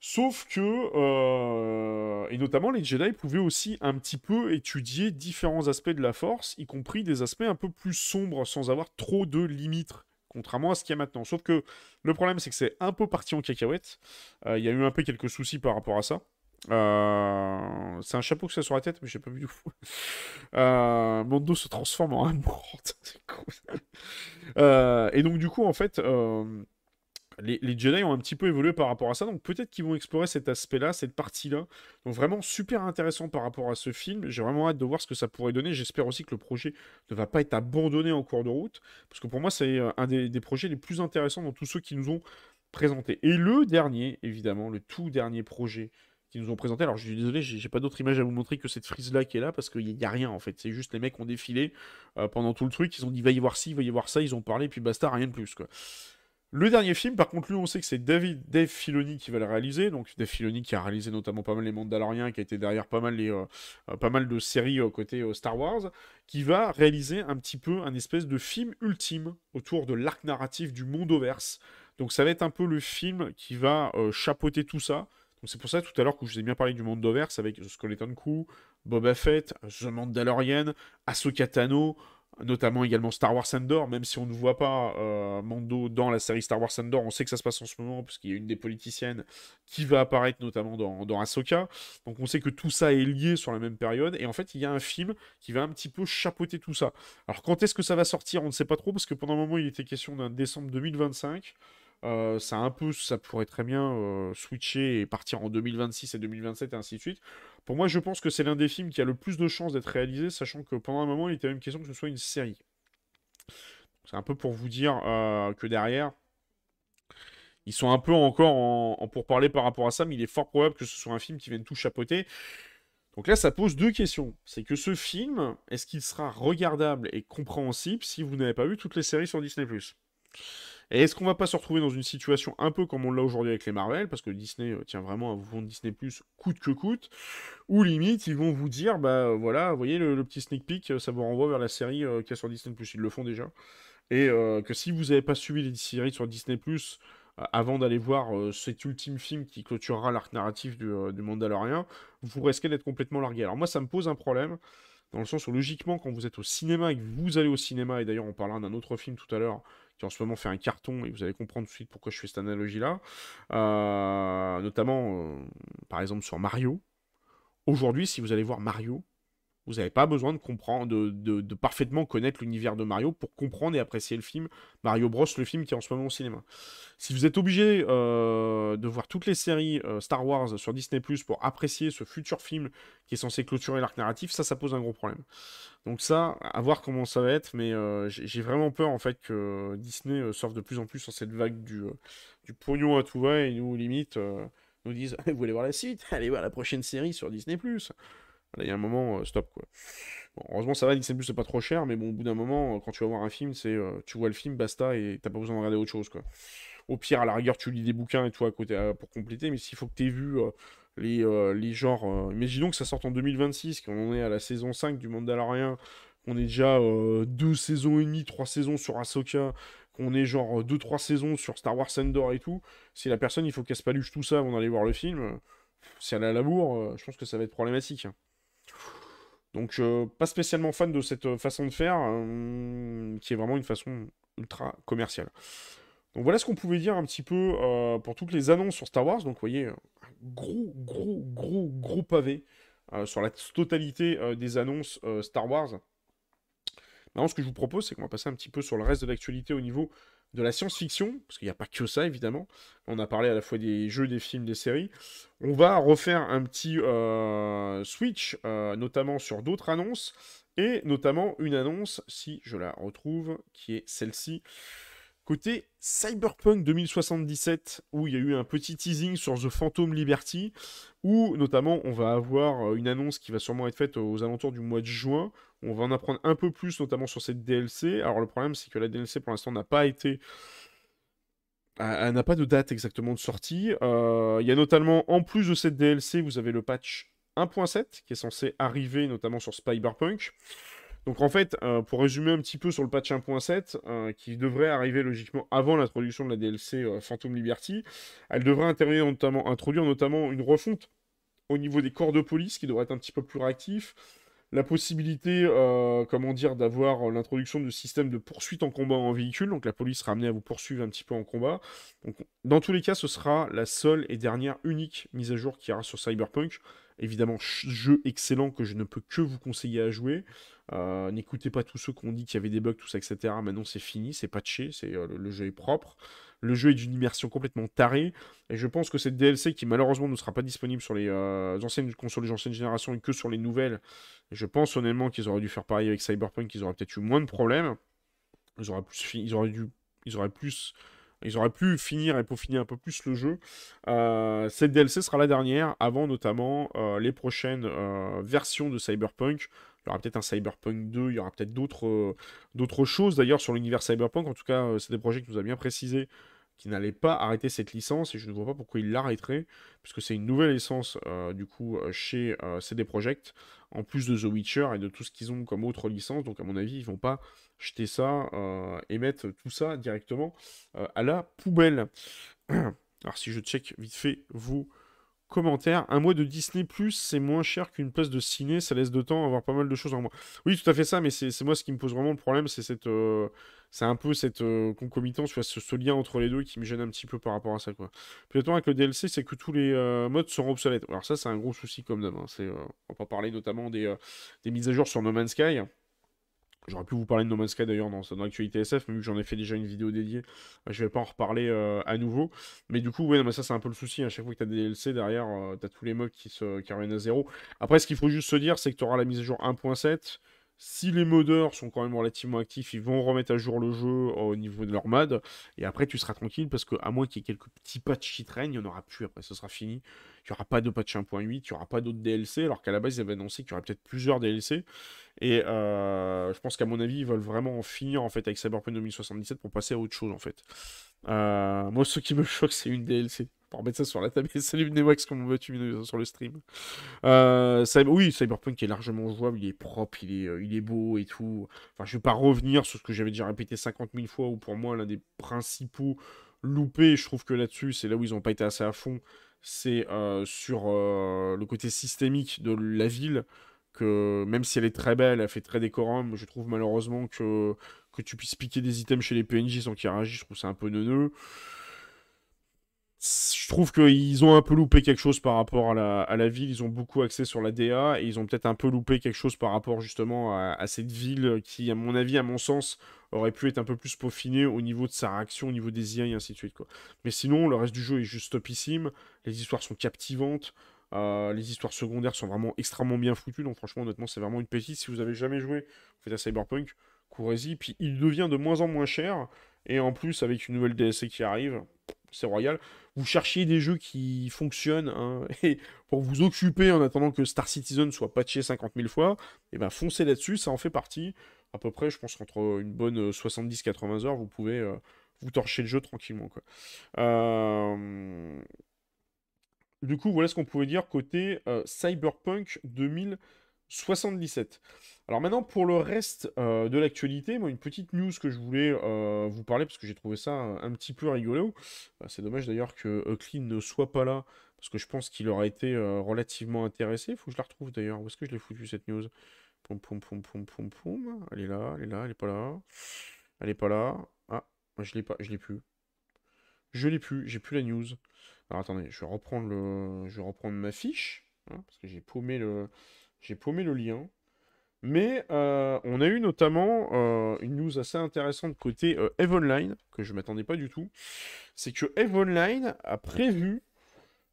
Sauf que, euh, et notamment les Jedi pouvaient aussi un petit peu étudier différents aspects de la Force, y compris des aspects un peu plus sombres, sans avoir trop de limites contrairement à ce qu'il y a maintenant. Sauf que le problème, c'est que c'est un peu parti en cacahuète. Euh, il y a eu un peu quelques soucis par rapport à ça. Euh, c'est un chapeau que ça sur la tête, mais j'ai pas vu du tout. (laughs) Euh... Mondo se transforme en amourante. (laughs) euh... Et donc, du coup, en fait, euh... les, les, Jedi ont un petit peu évolué par rapport à ça. Donc, peut-être qu'ils vont explorer cet aspect-là, cette partie-là. Donc, vraiment super intéressant par rapport à ce film. J'ai vraiment hâte de voir ce que ça pourrait donner. J'espère aussi que le projet ne va pas être abandonné en cours de route. Parce que pour moi, c'est euh, un des, des projets les plus intéressants dans tous ceux qui nous ont présentés. Et le dernier, évidemment, le tout dernier projet qui nous ont présenté. Alors je suis désolé, j'ai pas d'autre image à vous montrer que cette frise là qui est là parce qu'il n'y a, rien en fait. C'est juste les mecs ont défilé euh, pendant tout le truc. Ils ont dit va y avoir ci, va y avoir ça. Ils ont parlé, puis basta, rien de plus quoi. Le dernier film, par contre, lui, on sait que c'est David, Dave Filoni qui va le réaliser. Donc, Dave Filoni qui a réalisé notamment pas mal les Mandaloriens, qui a été derrière pas mal, les, euh, euh, pas mal de séries côté Star Wars, qui va réaliser un petit peu un espèce de film ultime autour de l'arc narratif du Mondoverse. Donc, ça va être un peu le film qui va chapeauter tout ça c'est pour ça tout à l'heure que je vous ai bien parlé du monde d'Overse avec The Skeleton Crew, Boba Fett, The Mandalorian, Ahsoka Tano, notamment également Star Wars Andor, même si on ne voit pas euh, Mando dans la série Star Wars Andor, on sait que ça se passe en ce moment, puisqu'il y a une des politiciennes qui va apparaître notamment dans, dans Ahsoka. Donc on sait que tout ça est lié sur la même période, et en fait il y a un film qui va un petit peu chapeauter tout ça. Alors quand est-ce que ça va sortir, on ne sait pas trop, parce que pendant un moment il était question d'un décembre 2025. Euh, ça un ça pourrait très bien euh, switcher et partir en 2026 et 2027 et ainsi de suite. Pour moi, je pense que c'est l'un des films qui a le plus de chances d'être réalisé, sachant que pendant un moment, il était même question que ce soit une série. C'est un peu pour vous dire euh, que derrière, ils sont un peu encore en, pour parler par rapport à ça, mais il est fort probable que ce soit un film qui vienne tout chapeauter. Donc là, ça pose deux questions. C'est que ce film, est-ce qu'il sera regardable et compréhensible si vous n'avez pas vu toutes les séries sur Disney ⁇ et est-ce qu'on va pas se retrouver dans une situation un peu comme on l'a aujourd'hui avec les Marvel, parce que Disney euh, tient vraiment à vous vendre Disney Plus coûte que coûte, ou limite ils vont vous dire, bah voilà, vous voyez le, petit sneak peek, euh, ça vous renvoie vers la série euh, qui est sur Disney Plus, ils le font déjà. Et que si vous n'avez pas suivi les séries sur Disney Plus, avant d'aller voir cet ultime film qui clôturera l'arc narratif du, du Mandalorian, vous risquez d'être complètement largué. Alors moi, ça me pose un problème, dans le sens où logiquement, quand vous êtes au cinéma et que vous allez au cinéma, et d'ailleurs on parlera d'un autre film tout à l'heure, en ce moment fait un carton, et vous allez comprendre tout de suite pourquoi je fais cette analogie-là, euh, notamment euh, par exemple sur Mario. Aujourd'hui, si vous allez voir Mario, vous n'avez pas besoin de comprendre, de, parfaitement connaître l'univers de Mario pour comprendre et apprécier le film Mario Bros, le film qui est en ce moment au cinéma. Si vous êtes obligé euh, de voir toutes les séries euh, Star Wars sur Disney Plus pour apprécier ce futur film qui est censé clôturer l'arc narratif, ça, ça pose un gros problème. Donc ça, à voir comment ça va être, mais euh, j'ai vraiment peur en fait que Disney sorte de plus en plus sur cette vague du, du pognon à tout va et nous limite nous disent (laughs) vous voulez voir la suite, allez voir la prochaine série sur Disney Plus il y a un moment, euh, stop quoi. heureusement, ça va, Disney c'est pas trop cher, mais bon, au bout d'un moment, euh, quand tu vas voir un film, c'est euh, tu vois le film, basta, et t'as pas besoin de regarder autre chose quoi. Au pire, à la rigueur, tu lis des bouquins et tout à côté pour compléter, mais s'il faut que tu aies vu les, les genres. imaginons que ça sorte en 2026, qu'on en est à la saison 5 du Mandalorian, qu'on est déjà deux saisons et demie, trois saisons sur Ahsoka, qu'on est genre euh, deux, trois saisons sur Star Wars Endor et tout. Si la personne, il faut qu'elle se paluche tout ça avant d'aller voir le film, si elle a la bourre, je pense que ça va être problématique. Donc, euh, pas spécialement fan de cette euh, façon de faire, euh, qui est vraiment une façon ultra commerciale. Donc voilà ce qu'on pouvait dire un petit peu pour toutes les annonces sur Star Wars. Donc vous voyez, un gros, gros, gros, gros pavé sur la totalité des annonces Star Wars. Maintenant, ce que je vous propose, c'est qu'on va passer un petit peu sur le reste de l'actualité au niveau de la science-fiction, parce qu'il n'y a pas que ça, évidemment. On a parlé à la fois des jeux, des films, des séries. On va refaire un petit euh, switch, euh, notamment sur d'autres annonces, et notamment une annonce, si je la retrouve, qui est celle-ci. Côté Cyberpunk 2077, où il y a eu un petit teasing sur The Phantom Liberty, où notamment on va avoir euh, une annonce qui va sûrement être faite aux alentours du mois de juin. On va en apprendre un peu plus, notamment sur cette DLC. Alors le problème, c'est que la DLC pour l'instant n'a pas été. Elle n'a pas de date exactement de sortie. Euh, Il y a notamment, en plus de cette DLC, vous avez le patch 1.7 qui est censé arriver notamment sur Cyberpunk. Donc en fait, euh, pour résumer un petit peu sur le patch 1.7, euh, qui devrait arriver logiquement avant l'introduction de la DLC euh, Phantom Liberty, elle devrait introduire notamment, introduire notamment une refonte au niveau des corps de police qui devrait être un petit peu plus réactif, la possibilité, comment dire, d'avoir l'introduction de systèmes de poursuite en combat en véhicule, donc la police sera amenée à vous poursuivre un petit peu en combat. Dans tous les cas, ce sera la seule et dernière unique mise à jour qu'il y aura sur Cyberpunk. Évidemment, jeu excellent que je ne peux que vous conseiller à jouer. Euh, N'écoutez pas tous ceux qui ont dit qu'il y avait des bugs, tout ça, etc. Maintenant, c'est fini, c'est patché, euh, le, jeu est propre. Le jeu est d'une immersion complètement tarée. Et je pense que cette DLC, qui malheureusement ne sera pas disponible sur les euh, anciennes consoles des anciennes générations et que sur les nouvelles, je pense honnêtement qu'ils auraient dû faire pareil avec Cyberpunk, ils auraient peut-être eu moins de problèmes. Ils auraient plus, ils auraient pu finir et peaufiner un peu plus le jeu. Euh, cette DLC sera la dernière, avant notamment euh, les prochaines euh, versions de Cyberpunk. Il y aura peut-être un Cyberpunk 2, il y aura peut-être d'autres choses d'ailleurs sur l'univers Cyberpunk. En tout cas, c'est des projets qui nous a bien précisé qui n'allait pas arrêter cette licence et je ne vois pas pourquoi il l'arrêterait puisque c'est une nouvelle licence du coup chez CD Projekt en plus de The Witcher et de tout ce qu'ils ont comme autre licence donc à mon avis ils vont pas jeter ça euh, et mettre tout ça directement euh, à la poubelle (clears throat) alors si je check vite fait vos commentaires un mois de Disney Plus c'est moins cher qu'une place de ciné ça laisse de temps à avoir pas mal de choses en moins oui tout à fait ça mais c'est moi ce qui me pose vraiment le problème c'est cette euh, c'est un peu cette euh, concomitance, ce, ce lien entre les deux qui me gêne un petit peu par rapport à ça, quoi. Puis le avec le DLC, c'est que tous les modes seront obsolètes. Alors ça, c'est un gros souci comme d'hab. hein. On va pas parler notamment des, des mises à jour sur No Man's Sky. J'aurais pu vous parler de No Man's Sky d'ailleurs dans, dans l'actualité SF, mais vu que j'en ai fait déjà une vidéo dédiée, euh, je vais pas en reparler euh, à nouveau. Mais du coup, ouais, ça c'est un peu le souci. À chaque fois que tu as des DLC derrière, euh, tu tous les modes qui, se, qui reviennent à zéro. Après, ce qu'il faut juste se dire, c'est que tu auras la mise à jour 1.7. Si les modeurs sont quand même relativement actifs, ils vont remettre à jour le jeu au niveau de leur mode. Et après, tu seras tranquille parce que, à moins qu'il y ait quelques petits patchs qui traînent, il n'y en aura plus. Après, ce sera fini. Il n'y aura pas de patch 1.8, il n'y aura pas d'autres DLC. Alors qu'à la base, ils avaient annoncé qu'il y aurait peut-être plusieurs DLC. Et euh, je pense qu'à mon avis, ils veulent vraiment en finir en fait avec Cyberpunk 2077 pour passer à autre chose en fait. Euh, moi, ce qui me (laughs) choque, c'est une DLC. Pour remettre ça sur la table. (laughs) Salut Newax, comment vas-tu sur le stream? Euh, Oui, Cyberpunk est largement jouable, il est propre, il est, euh, il est beau et tout. Enfin, je vais pas revenir sur ce que j'avais déjà répété 50 000 fois, où pour moi, l'un des principaux loupés, je trouve que là-dessus, c'est là où ils ont pas été assez à fond, c'est euh, sur le côté systémique de la ville, que même si elle est très belle, elle fait très décorum, je trouve malheureusement que, que tu puisses piquer des items chez les PNJ sans qu'ils réagissent, je trouve ça un peu neuneux. Je trouve qu'ils ont un peu loupé quelque chose par rapport à la, ville. Ils ont beaucoup axé sur la DA et ils ont peut-être un peu loupé quelque chose par rapport justement à, cette ville qui, à mon avis, à mon sens, aurait pu être un peu plus peaufinée au niveau de sa réaction, au niveau des IA et ainsi de suite. Mais sinon, le reste du jeu est juste topissime. Les histoires sont captivantes. euh, les histoires secondaires sont vraiment extrêmement bien foutues. Donc franchement, honnêtement, c'est vraiment une pépite. Si vous avez jamais joué, vous faites à Cyberpunk, courez-y. Puis il devient de moins en moins cher. Et en plus, avec une nouvelle DLC qui arrive, c'est royal. Vous cherchiez des jeux qui fonctionnent, hein, (laughs) et pour vous occuper en attendant que Star Citizen soit patché 50 000 fois, et ben foncez là-dessus, ça en fait partie. À peu près, je pense qu'entre une bonne euh, 70-80 heures, vous pouvez euh, vous torcher le jeu tranquillement. Euh, du coup, voilà ce qu'on pouvait dire côté Cyberpunk 2077. Alors maintenant, pour le reste de l'actualité, moi, une petite news que je voulais vous parler, parce que j'ai trouvé ça un, petit peu rigolo. Bah, c'est dommage d'ailleurs que Clean ne soit pas là, parce que je pense qu'il aurait été relativement intéressé. Il faut que je la retrouve d'ailleurs. Où est-ce que je l'ai foutu cette news? Poum, poum, poum, poum, poum, poum. Elle est là, elle est là, elle est pas là. Elle est pas là. Ah, je l'ai pas, je l'ai plus. Je l'ai plus, j'ai plus la news. Alors attendez, je vais reprendre le, je vais reprendre ma fiche, hein, parce que j'ai paumé le, j'ai paumé le lien. Mais euh, on a eu notamment euh, une news assez intéressante côté euh, Eve Online, que je ne m'attendais pas du tout. C'est que Eve Online a prévu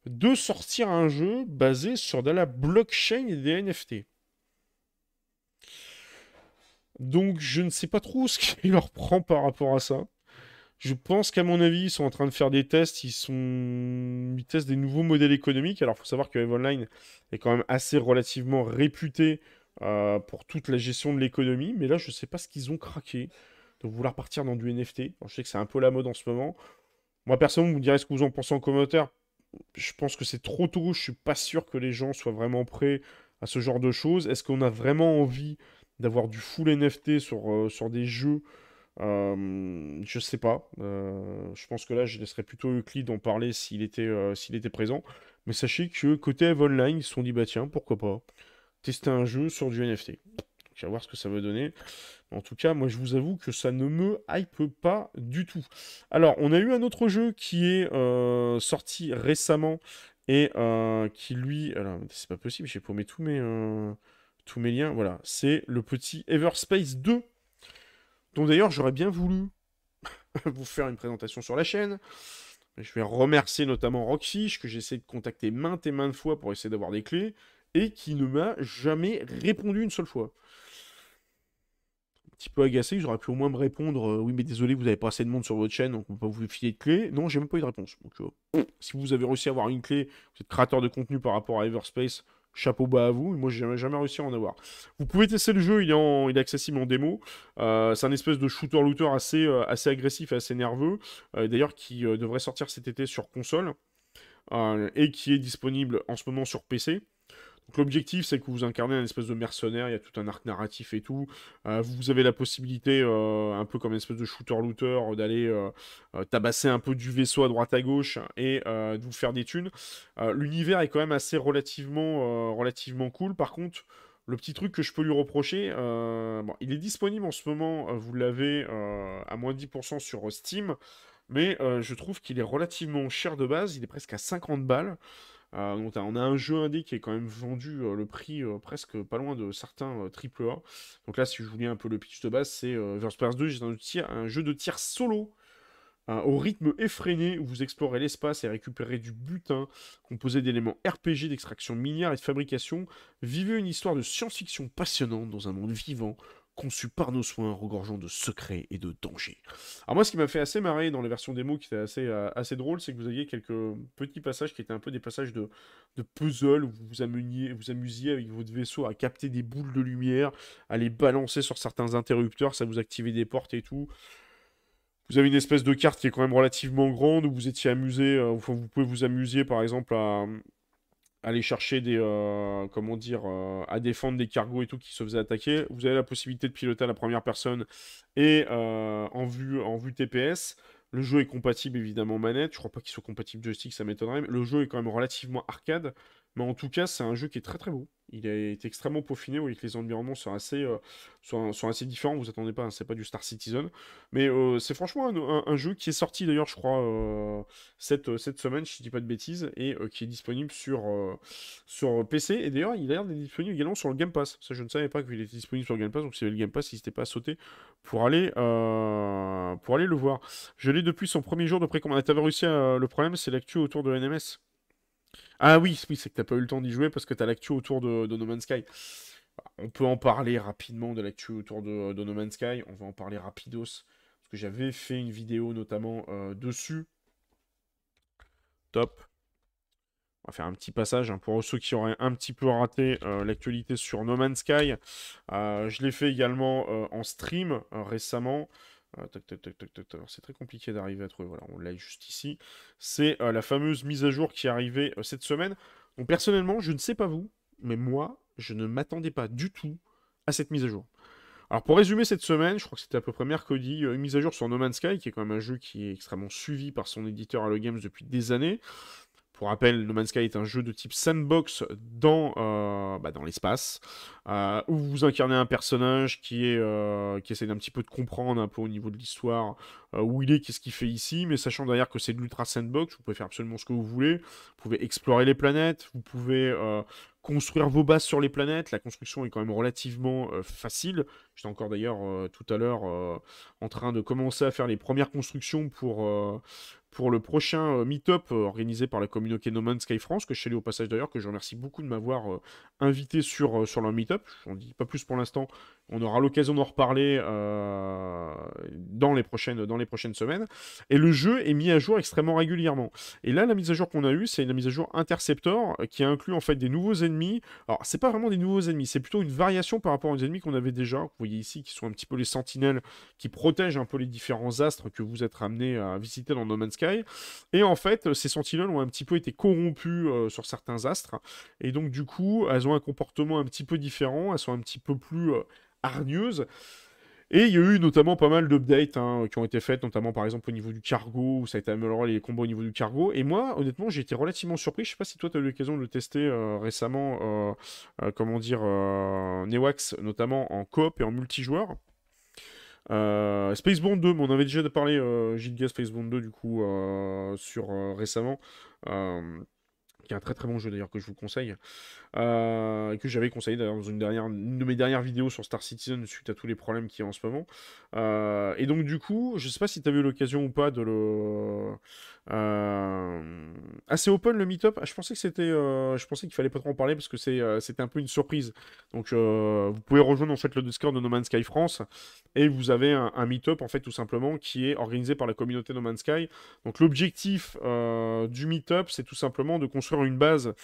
de sortir un jeu basé sur de la blockchain et des NFT. Donc je ne sais pas trop ce (laughs) qui leur prend par rapport à ça. Je pense qu'à mon avis, ils sont en train de faire des tests. Ils, sont... ils testent des nouveaux modèles économiques. Alors, il faut savoir que Eve Online est quand même assez relativement réputé euh, pour toute la gestion de l'économie. Mais là, je ne sais pas ce qu'ils ont craqué de vouloir partir dans du NFT. je sais que c'est un peu la mode en ce moment. Moi, personnellement, vous me direz ce que vous en pensez en commentaire. Je pense que c'est trop tôt. Je suis pas sûr que les gens soient vraiment prêts à ce genre de choses. Est-ce qu'on a vraiment envie d'avoir du full NFT sur, euh, sur des jeux? Euh, je sais pas. Euh, je pense que là, je laisserais plutôt Euclide en parler s'il était, s'il était présent. Mais sachez que côté Eve Online, ils se sont dit, bah tiens, pourquoi pas tester un jeu sur du NFT. Je vais voir ce que ça va donner. En tout cas, moi, je vous avoue que ça ne me hype pas du tout. Alors, on a eu un autre jeu qui est sorti récemment et qui, lui... Alors, c'est pas possible, j'ai paumé tous mes, tous mes liens. Voilà, c'est le petit Everspace 2 donc d'ailleurs, j'aurais bien voulu (laughs) vous faire une présentation sur la chaîne. Je vais remercier notamment Rockfish, que j'ai essayé de contacter maintes et maintes fois pour essayer d'avoir des clés, et qui ne m'a jamais répondu une seule fois. Un petit peu agacé, j'aurais pu au moins me répondre euh, Oui, mais désolé, vous n'avez pas assez de monde sur votre chaîne, donc on peut pas vous filer de clés. Non, j'ai même pas eu de réponse. Donc, si vous avez réussi à avoir une clé, vous êtes créateur de contenu par rapport à Everspace, chapeau bas à vous. Moi, j'ai jamais, jamais réussi à en avoir. Vous pouvez tester le jeu, il est, accessible en démo. Euh, c'est un espèce de shooter-looter assez, euh, assez agressif et assez nerveux. D'ailleurs, qui devrait sortir cet été sur console. et qui est disponible en ce moment sur PC l'objectif, c'est que vous incarnez un espèce de mercenaire, il y a tout un arc narratif et tout. Euh, vous avez la possibilité, euh, un peu comme une espèce de shooter-looter, d'aller euh, tabasser un peu du vaisseau à droite à gauche et de vous faire des thunes. L'univers est quand même assez relativement, relativement cool. Par contre, le petit truc que je peux lui reprocher, il est disponible en ce moment, vous l'avez à moins de 10% sur Steam, mais je trouve qu'il est relativement cher de base, il est presque à 50 balles. Euh, on a un jeu indé qui est quand même vendu euh, le prix euh, presque pas loin de certains AAA. Donc là, si je vous lis un peu le pitch de base, c'est Versus 2, c'est un, un, jeu de tir solo au rythme effréné où vous explorez l'espace et récupérez du butin composé d'éléments RPG, d'extraction minière et de fabrication. Vivez une histoire de science-fiction passionnante dans un monde vivant conçu par nos soins, regorgeant de secrets et de dangers. Alors moi, ce qui m'a fait assez marrer dans les versions démo, qui était assez, euh, drôle, c'est que vous aviez quelques petits passages qui étaient un peu des passages de, de puzzle, où vous vous, amusiez, vous amusiez avec votre vaisseau à capter des boules de lumière, à les balancer sur certains interrupteurs, ça vous activait des portes et tout. Vous avez une espèce de carte qui est quand même relativement grande, où vous étiez amusé, euh, vous pouvez vous amuser par exemple à, aller chercher des euh, comment dire euh, à défendre des cargos et tout qui se faisaient attaquer. Vous avez la possibilité de piloter à la première personne et euh, en vue en vue TPS le jeu est compatible évidemment manette. Je crois pas qu'il soit compatible joystick ça m'étonnerait mais le jeu est quand même relativement arcade mais en tout cas, c'est un jeu qui est très très beau. Il été extrêmement peaufiné, vous voyez que les environnements sont assez, euh, sont, assez différents, vous attendez pas, hein, c'est pas du Star Citizen. Mais euh, c'est franchement un, jeu qui est sorti d'ailleurs, je crois, euh, cette, cette semaine, je dis pas de bêtises, et qui est disponible sur, sur PC. Et d'ailleurs, il a l'air d'être disponible également sur le Game Pass. Ça, je ne savais pas qu'il était disponible sur le Game Pass, donc si vous le Game Pass, n'hésitez pas à sauter pour aller, pour aller le voir. Je l'ai depuis son premier jour de précommande. T'avais réussi. Le problème, c'est l'actu autour de NMS. Ah oui, oui c'est que t'as pas eu le temps d'y jouer parce que t'as l'actu autour de, No Man's Sky. On peut en parler rapidement de l'actu autour de, No Man's Sky. On va en parler rapidos. Parce que j'avais fait une vidéo notamment euh, dessus. Top. On va faire un petit passage hein, pour ceux qui auraient un petit peu raté euh, l'actualité sur No Man's Sky. Euh, je l'ai fait également en stream récemment. C'est très compliqué d'arriver à trouver. Voilà, on l'a juste ici. C'est la fameuse mise à jour qui est arrivée cette semaine. Donc personnellement, je ne sais pas vous, mais moi, je ne m'attendais pas du tout à cette mise à jour. Alors pour résumer cette semaine, je crois que c'était à peu près mercredi, une mise à jour sur No Man's Sky, qui est quand même un jeu qui est extrêmement suivi par son éditeur Hello Games depuis des années. Pour rappel, No Man's Sky est un jeu de type sandbox dans, euh, bah, dans l'espace, euh, où vous incarnez un personnage qui, est, euh, qui essaie d'un petit peu de comprendre un peu au niveau de l'histoire où il est, qu'est-ce qu'il fait ici, mais sachant derrière que c'est de l'ultra sandbox, vous pouvez faire absolument ce que vous voulez, vous pouvez explorer les planètes, vous pouvez construire vos bases sur les planètes. La construction est quand même relativement facile. J'étais encore d'ailleurs tout à l'heure en train de commencer à faire les premières constructions pour pour le prochain euh, meet-up euh, organisé par la communauté No Man's Sky France, que je salue au passage d'ailleurs, que je remercie beaucoup de m'avoir euh, invité sur, sur leur meet-up. Je n'en dis pas plus pour l'instant, on aura l'occasion d'en reparler dans, les prochaines, dans les prochaines semaines. Et le jeu est mis à jour extrêmement régulièrement. Et là, la mise à jour qu'on a eue, c'est une mise à jour Interceptor, qui inclut en fait des nouveaux ennemis. Alors, c'est pas vraiment des nouveaux ennemis, c'est plutôt une variation par rapport aux ennemis qu'on avait déjà. Vous voyez ici, qui sont un petit peu les sentinelles, qui protègent un peu les différents astres que vous êtes amenés à visiter dans No Man's et en fait, ces sentinelles ont un petit peu été corrompues euh, sur certains astres. Et donc, du coup, elles ont un comportement un petit peu différent. Elles sont un petit peu plus euh, hargneuses. Et il y a eu notamment pas mal d'updates hein, qui ont été faites, notamment par exemple au niveau du cargo, où ça a été amélioré les combats au niveau du cargo. Et moi, honnêtement, j'ai été relativement surpris. Je sais pas si toi, tu as eu l'occasion de le tester euh, récemment, comment dire, Newax, notamment en coop et en multijoueur. Euh, Spaceborne 2, on avait déjà parlé, euh, Gilga Spaceborne 2, du coup, euh, sur euh, récemment. qui est un très très bon jeu d'ailleurs que je vous conseille. Euh, que j'avais conseillé dans une, de mes dernières vidéos sur Star Citizen suite à tous les problèmes qu'il y a en ce moment. Euh, et donc du coup, je sais pas si tu as eu l'occasion ou pas de le... Euh, assez open le meetup. Ah, je pensais que c'était, je pensais qu'il fallait pas trop en parler parce que c'était un peu une surprise. Donc vous pouvez rejoindre en fait le Discord de No Man's Sky France et vous avez un, meetup en fait tout simplement qui est organisé par la communauté No Man's Sky. Donc l'objectif du meetup, c'est tout simplement de construire une base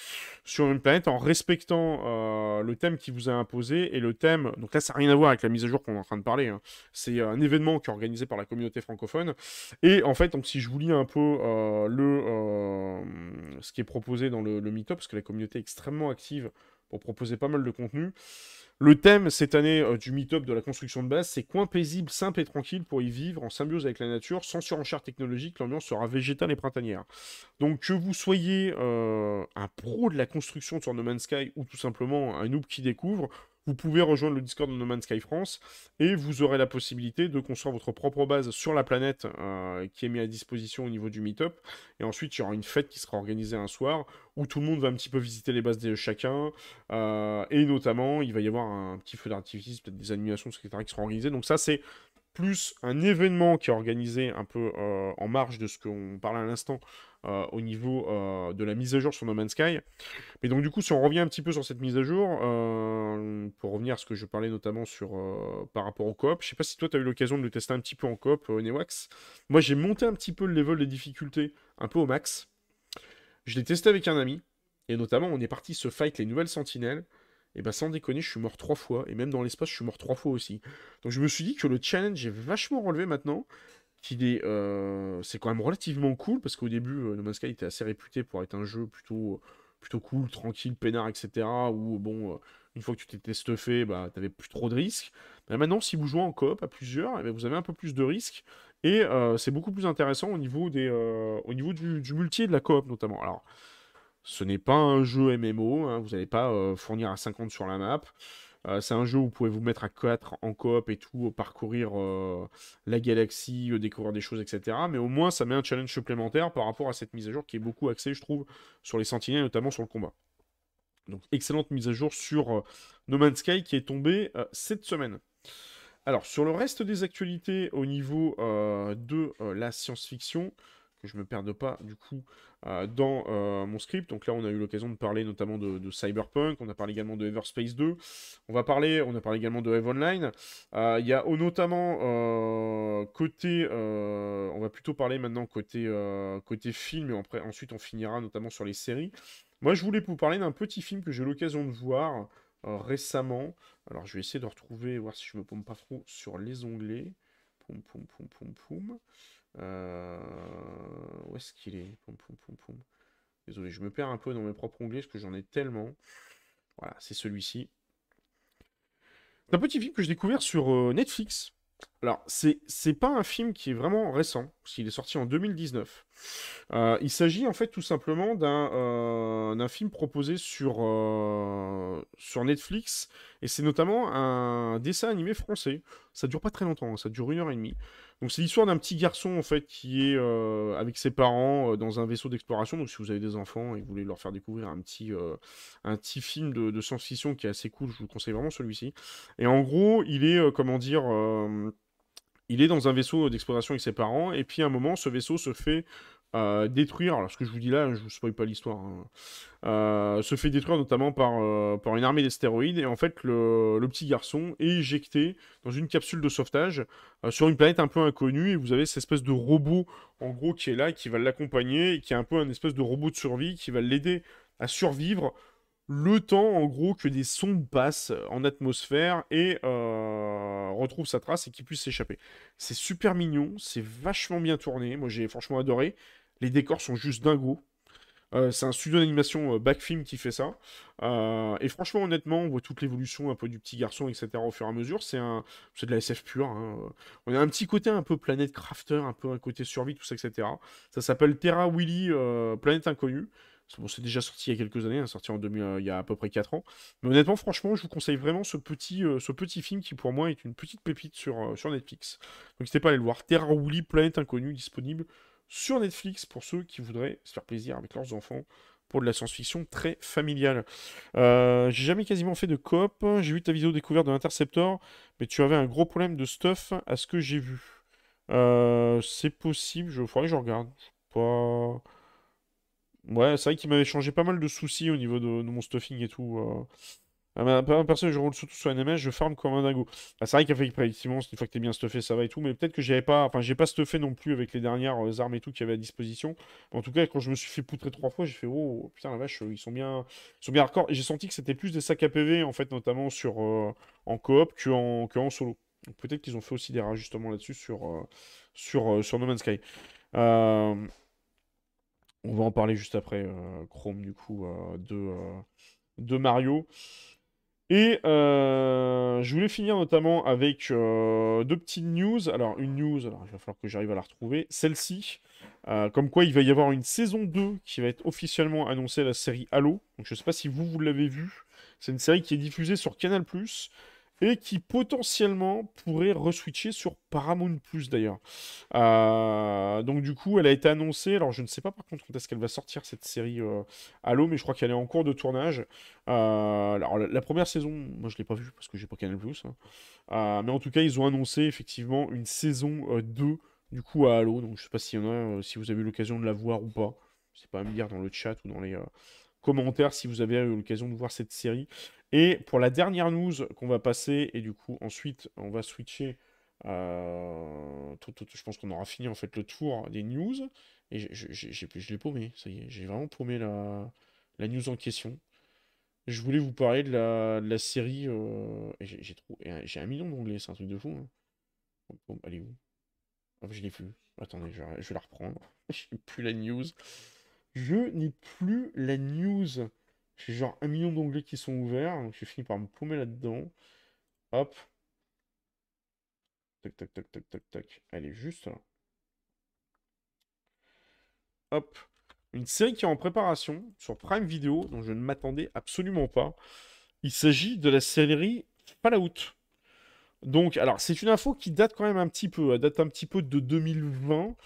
sur une planète en respectant euh, le thème qui vous a imposé et le thème, donc là ça n'a rien à voir avec la mise à jour qu'on est en train de parler, hein. c'est euh, un événement qui est organisé par la communauté francophone et en fait si je vous lis un peu euh, ce qui est proposé dans le, le meetup, parce que la communauté est extrêmement active pour proposer pas mal de contenu, le thème cette année euh, du meet-up de la construction de base, c'est coin paisible, simple et tranquille pour y vivre en symbiose avec la nature, sans surenchère technologique, l'ambiance sera végétale et printanière. Donc que vous soyez euh, un pro de la construction sur No Man's Sky ou tout simplement un noob qui découvre, vous pouvez rejoindre le Discord de No Man's Sky France et vous aurez la possibilité de construire votre propre base sur la planète euh, qui est mise à disposition au niveau du meetup. Et ensuite, il y aura une fête qui sera organisée un soir où tout le monde va un petit peu visiter les bases de chacun. Euh, et notamment, il va y avoir un petit feu d'artifice, peut-être des animations, etc. qui seront organisées. Donc ça, c'est plus un événement qui est organisé un peu euh, en marge de ce qu'on parlait à l'instant euh, au niveau euh, de la mise à jour sur No Man's Sky. Mais donc du coup, si on revient un petit peu sur cette mise à jour, pour revenir à ce que je parlais notamment sur par rapport au coop, je sais pas si toi tu as eu l'occasion de le tester un petit peu en coop Newax. Moi j'ai monté un petit peu le level des difficultés un peu au max. Je l'ai testé avec un ami, et notamment on est parti se fight les nouvelles sentinelles. Et ben sans déconner, je suis mort trois fois, et même dans l'espace, je suis mort trois fois aussi. Donc je me suis dit que le challenge est vachement relevé maintenant, est, euh, c'est quand même relativement cool parce qu'au début, euh, No Man's Sky était assez réputé pour être un jeu plutôt, plutôt cool, tranquille, peinard, etc. Où bon, euh, une fois que tu t'étais stuffé, bah, t'avais plus trop de risques. Mais maintenant, si vous jouez en coop à plusieurs, eh ben, vous avez un peu plus de risques et c'est beaucoup plus intéressant au niveau des, au niveau du, du multi et de la coop notamment. Alors, ce n'est pas un jeu MMO, hein, vous n'allez pas fournir à 50 sur la map. Euh, c'est un jeu où vous pouvez vous mettre à 4 en coop et tout, parcourir euh, la galaxie, euh, découvrir des choses, etc. Mais au moins, ça met un challenge supplémentaire par rapport à cette mise à jour qui est beaucoup axée, je trouve, sur les sentinelles, notamment sur le combat. Donc, excellente mise à jour sur No Man's Sky qui est tombée cette semaine. Alors, sur le reste des actualités au niveau de la science-fiction, je me perde pas du coup euh, dans euh, mon script. Donc là, on a eu l'occasion de parler notamment de, Cyberpunk, on a parlé également de Everspace 2, on va parler, on a parlé également de Eve Online. Euh, il y a notamment côté, on va plutôt parler maintenant côté, côté film, et ensuite on finira notamment sur les séries. Moi, je voulais vous parler d'un petit film que j'ai eu l'occasion de voir récemment. Alors, je vais essayer de retrouver, voir si je me pompe pas trop sur les onglets poum, poum, poum, poum, poum. Euh, où est-ce qu'il est? Désolé, je me perds un peu dans mes propres onglets parce que j'en ai tellement. Voilà, c'est celui-ci. C'est un petit film que j'ai découvert sur euh, Netflix. Alors, c'est pas un film qui est vraiment récent, parce qu'il est sorti en 2019. Euh, il s'agit en fait tout simplement d'un euh, film proposé sur, euh, sur Netflix, et c'est notamment un dessin animé français. Ça dure pas très longtemps, hein, ça dure une heure et demie. Donc c'est l'histoire d'un petit garçon en fait qui est avec ses parents dans un vaisseau d'exploration. Donc si vous avez des enfants et que vous voulez leur faire découvrir un petit, un petit film de, de science-fiction qui est assez cool, je vous conseille vraiment celui-ci. Et en gros, il est, comment dire, il est dans un vaisseau d'exploration avec ses parents, et puis à un moment, ce vaisseau se fait euh, détruire. Alors, ce que je vous dis là, je vous spoil pas l'histoire. hein. Euh, se fait détruire notamment par, euh, par une armée d'astéroïdes, et en fait, le, petit garçon est éjecté dans une capsule de sauvetage sur une planète un peu inconnue, et vous avez cette espèce de robot, en gros, qui est là, qui va l'accompagner, qui est un peu un espèce de robot de survie, qui va l'aider à survivre le temps, en gros, que des sondes passent en atmosphère et euh, retrouvent sa trace et qu'il puisse s'échapper. C'est super mignon, c'est vachement bien tourné. Moi, j'ai franchement adoré. Les décors sont juste dingos. Euh, c'est un studio d'animation euh, Backfilm qui fait ça. Euh, et franchement, honnêtement, on voit toute l'évolution un peu du petit garçon, etc. au fur et à mesure. C'est un... de la SF pure. hein. On a un petit côté un peu planète crafter, un peu un côté survie, tout ça, etc. Ça s'appelle Terra Willy, euh, Planète Inconnue. C'est déjà sorti il y a quelques années, hein, sorti en 2000, euh, il y a à peu près 4 ans. Mais honnêtement, franchement, je vous conseille vraiment ce petit, euh, ce petit film qui, pour moi, est une petite pépite sur, euh, sur Netflix. Donc, n'hésitez pas à aller le voir. Terra Willy, Planète Inconnue, disponible sur Netflix pour ceux qui voudraient se faire plaisir avec leurs enfants pour de la science-fiction très familiale. J'ai jamais quasiment fait de coop. J'ai vu ta vidéo découverte de l'Interceptor, mais tu avais un gros problème de stuff à ce que j'ai vu. C'est possible, je faudrait que je regarde. Je sais Pas. Ouais, c'est vrai qu'il m'avait changé pas mal de soucis au niveau de, mon stuffing et tout. euh. Ah, ma- ma- Perso, je roule surtout sur NMS, je farm comme un dingo. Bah, c'est vrai qu'effectivement, une fois que t'es bien stuffé, ça va et tout, mais peut-être que j'avais pas, enfin, j'ai pas stuffé non plus avec les dernières euh, armes et tout qu'il y avait à disposition. En tout cas, quand je me suis fait poutrer trois fois, j'ai fait oh putain la vache, ils sont bien, ils sont bien hardcore. Et j'ai senti que c'était plus des sacs à PV en fait, notamment sur euh, en coop que en, que en solo. Peut-être qu'ils ont fait aussi des rajustements là-dessus sur euh, euh, sur No Man's Sky. Euh, on va en parler juste après euh, Chrome du coup euh, de euh, de Mario. Et je voulais finir notamment avec deux petites news. Alors, une news, alors il va falloir que j'arrive à la retrouver. Celle-ci, comme quoi il va y avoir une saison 2 qui va être officiellement annoncée à la série Halo. Donc, je ne sais pas si vous, vous l'avez vu. C'est une série qui est diffusée sur Canal+, et qui potentiellement pourrait reswitcher sur Paramount+, d'ailleurs. Euh, donc, du coup, elle a été annoncée. Alors, je ne sais pas par contre quand est-ce qu'elle va sortir, cette série euh, Halo, mais je crois qu'elle est en cours de tournage. Euh, alors, la, première saison, moi je l'ai pas vue parce que j'ai pas Canal+. hein. Euh, mais en tout cas, ils ont annoncé effectivement une saison euh, 2 du coup à Halo. Donc je sais pas si vous avez eu l'occasion de la voir ou pas. C'est pas à me dire dans le chat ou dans les commentaires si vous avez eu l'occasion de voir cette série. Et pour la dernière news qu'on va passer, et du coup ensuite on va switcher. euh, je pense qu'on aura fini en fait le tour des news. Et j'ai- j'ai- j'ai- je l'ai paumé, ça y est, j'ai vraiment paumé la, news en question. Je voulais vous parler de la, série. euh, J'ai j'ai j'ai un million d'onglets, c'est un truc de fou. hein. Est où? Je l'ai plus. Attendez, je vais, la reprendre. (laughs) Je n'ai plus la news. Je n'ai plus la news. J'ai genre un million d'onglets qui sont ouverts. Donc j'ai fini par me paumer là-dedans. Hop. Tac, tac, tac, tac, tac, tac. Elle est juste là. Hop. Une série qui est en préparation sur Prime Video, dont je ne m'attendais absolument pas. Il s'agit de la série Fallout. Donc, alors, c'est une info qui date quand même un petit peu. Elle date un petit peu de 2020.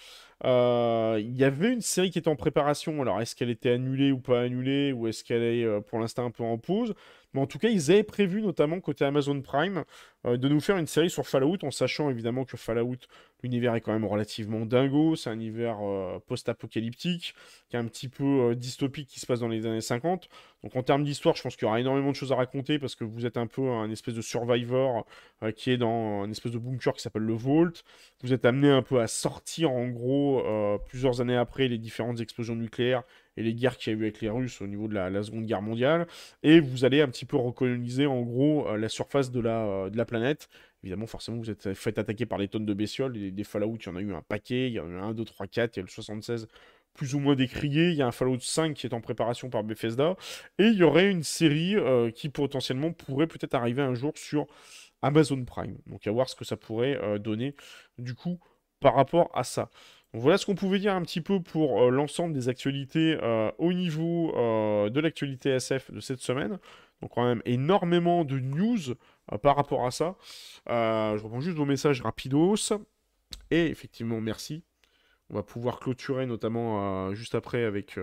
Euh, Il y avait une série qui était en préparation. Alors, est-ce qu'elle était annulée ou pas annulée, ou est-ce qu'elle est euh, pour l'instant un peu en pause? Mais en tout cas, ils avaient prévu, notamment côté Amazon Prime, euh, de nous faire une série sur Fallout, en sachant évidemment que Fallout, l'univers est quand même relativement dingo. C'est un univers euh, post-apocalyptique, qui est un petit peu euh, dystopique, qui se passe dans les années 50. Donc en termes d'histoire, je pense qu'il y aura énormément de choses à raconter, parce que vous êtes un peu un espèce de survivor qui est dans un espèce de bunker qui s'appelle le Vault. Vous êtes amené un peu à sortir, en gros, plusieurs années après les différentes explosions nucléaires et les guerres qu'il y a eu avec les Russes au niveau de la, Seconde Guerre mondiale. Et vous allez un petit peu recoloniser, en gros, euh, la surface de la, euh, de la planète évidemment, forcément, vous êtes fait attaquer par les tonnes de bestioles. Des, Fallout, il y en a eu un paquet. Il y en a eu un, 2, 3, 4. Il y a le 76 plus ou moins décrié. Il y a un Fallout 5 qui est en préparation par Bethesda. Et il y aurait une série euh, qui potentiellement pourrait peut-être arriver un jour sur Amazon Prime. Donc à voir ce que ça pourrait donner du coup par rapport à ça. Voilà ce qu'on pouvait dire un petit peu pour euh, l'ensemble des actualités au niveau de l'actualité SF de cette semaine. Donc quand même énormément de news par rapport à ça. je reprends juste vos messages rapidos. Et effectivement, merci on va pouvoir clôturer notamment euh, juste après avec,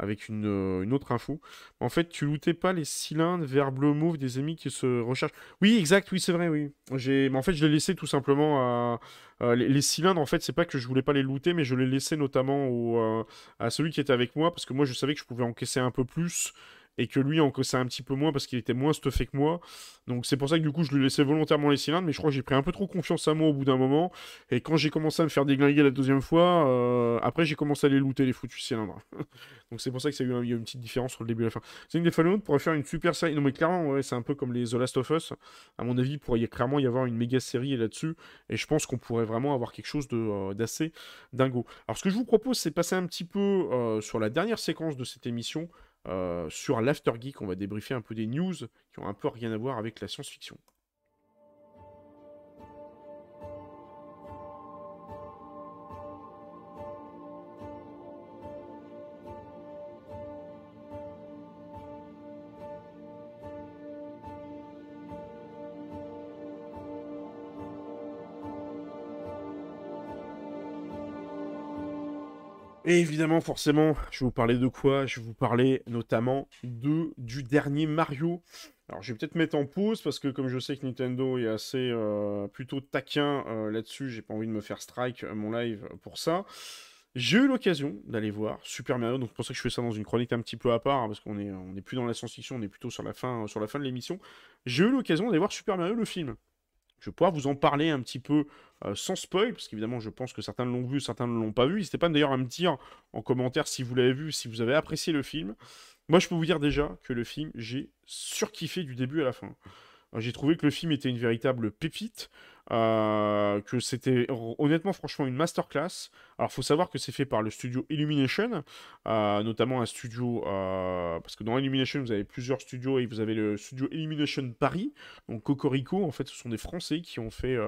euh, avec euh, une, autre info. En fait, tu lootais pas les cylindres vert bleu mauve des ennemis qui se recherchent. Oui, exact, oui, c'est vrai, oui. J'ai... En fait, je l'ai laissé tout simplement à. les, cylindres, en fait, c'est pas que je voulais pas les looter, mais je les laissé notamment au, à celui qui était avec moi, parce que moi, je savais que je pouvais encaisser un peu plus et que lui encaissait un petit peu moins parce qu'il était moins stuffé que moi. Donc c'est pour ça que du coup je lui laissais volontairement les cylindres, mais je crois que j'ai pris un peu trop confiance à moi au bout d'un moment. Et quand j'ai commencé à me faire déglinguer la deuxième fois, euh, après j'ai commencé à les looter les foutus cylindres. (laughs) Donc c'est pour ça que ça a eu y a une petite différence sur le début et la fin. C'est une des Fallout pourrait faire une super série. Non mais clairement c'est un peu comme les The Last of Us. À mon avis, il pourrait clairement y avoir une méga série là-dessus. Et je pense qu'on pourrait vraiment avoir quelque chose euh, d'assez dingo. Alors ce que je vous propose, c'est passer un petit peu euh, sur la dernière séquence de cette émission. Euh, sur l'After Geek, on va débriefer un peu des news qui ont un peu rien à voir avec la science-fiction. Et évidemment, forcément, je vais vous parler de quoi? Je vais vous parler notamment de, du dernier Mario. Alors, je vais peut-être mettre en pause parce que, comme je sais que Nintendo est assez euh, plutôt taquin euh, là-dessus, j'ai pas envie de me faire strike euh, mon live pour ça. J'ai eu l'occasion d'aller voir Super Mario, donc c'est pour ça que je fais ça dans une chronique un petit peu à part, hein, parce qu'on est, on est plus dans la science-fiction, on est plutôt sur la fin, sur la fin de l'émission. J'ai eu l'occasion d'aller voir Super Mario le film. Je vais pouvoir vous en parler un petit peu euh, sans spoil, parce qu'évidemment, je pense que certains l'ont vu, certains ne l'ont pas vu. N'hésitez pas d'ailleurs à me dire en commentaire si vous l'avez vu, si vous avez apprécié le film. Moi, je peux vous dire déjà que le film, j'ai surkiffé du début à la fin. J'ai trouvé que le film était une véritable pépite. Euh, que c'était honnêtement franchement une masterclass. Alors faut savoir que c'est fait par le studio Illumination, euh, notamment un studio euh, parce que dans Illumination vous avez plusieurs studios et vous avez le studio Illumination Paris, donc Cocorico en fait ce sont des Français qui ont fait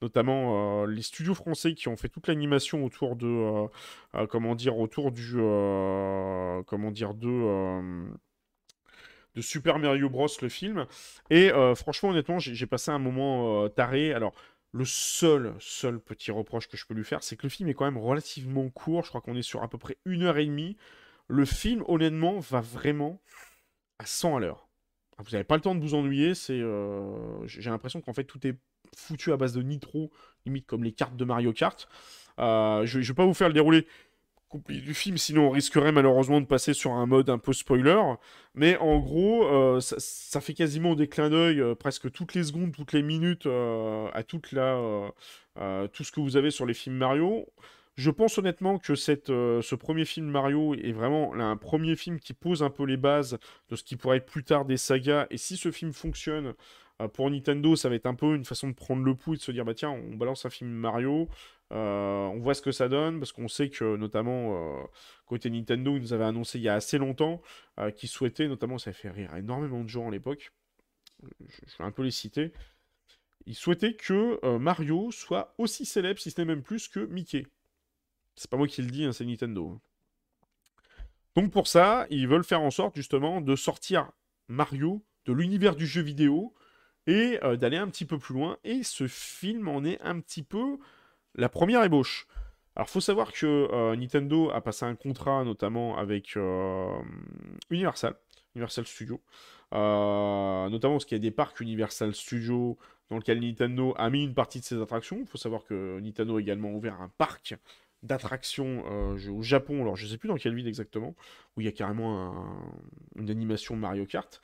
notamment les studios français qui ont fait toute l'animation autour de comment dire autour du comment dire de de Super Mario Bros. le film. Et euh, franchement, honnêtement, j'ai passé un moment euh, taré. Alors, le seul, seul petit reproche que je peux lui faire, c'est que le film est quand même relativement court. Je crois qu'on est sur à peu près une heure et demie. Le film, honnêtement, va vraiment à 100 à l'heure. Vous n'avez pas le temps de vous ennuyer. C'est, euh, j'ai l'impression qu'en fait tout est foutu à base de nitro, limite comme les cartes de Mario Kart. je, vais pas vous faire le dérouler du film, sinon on risquerait malheureusement de passer sur un mode un peu spoiler. Mais en gros, euh, ça, fait quasiment des clins d'œil euh, presque toutes les secondes, toutes les minutes euh, à toute la, tout ce que vous avez sur les films Mario. Je pense honnêtement que cette, ce premier film Mario est vraiment un premier film qui pose un peu les bases de ce qui pourrait être plus tard des sagas. Et si ce film fonctionne, pour Nintendo, ça va être un peu une façon de prendre le pouls et de se dire bah tiens, on balance un film Mario, euh, on voit ce que ça donne parce qu'on sait que notamment euh, côté Nintendo, ils nous avaient annoncé il y a assez longtemps euh, qu'ils souhaitaient, notamment ça fait rire énormément de gens à l'époque, je, vais un peu les citer, ils souhaitaient que Mario soit aussi célèbre, si ce n'est même plus que Mickey. C'est pas moi qui le dis, hein, c'est Nintendo. Hein. Donc pour ça, ils veulent faire en sorte justement de sortir Mario de l'univers du jeu vidéo et d'aller un petit peu plus loin. Et ce film en est un petit peu la première ébauche. Alors, faut savoir que euh, Nintendo a passé un contrat notamment avec euh, Universal, Universal Studios, euh, notamment parce qu'il y a des parcs Universal Studios dans lesquels Nintendo a mis une partie de ses attractions. Il faut savoir que Nintendo a également ouvert un parc d'attractions au Japon, alors je sais plus dans quelle ville exactement, où il y a carrément une animation Mario Kart.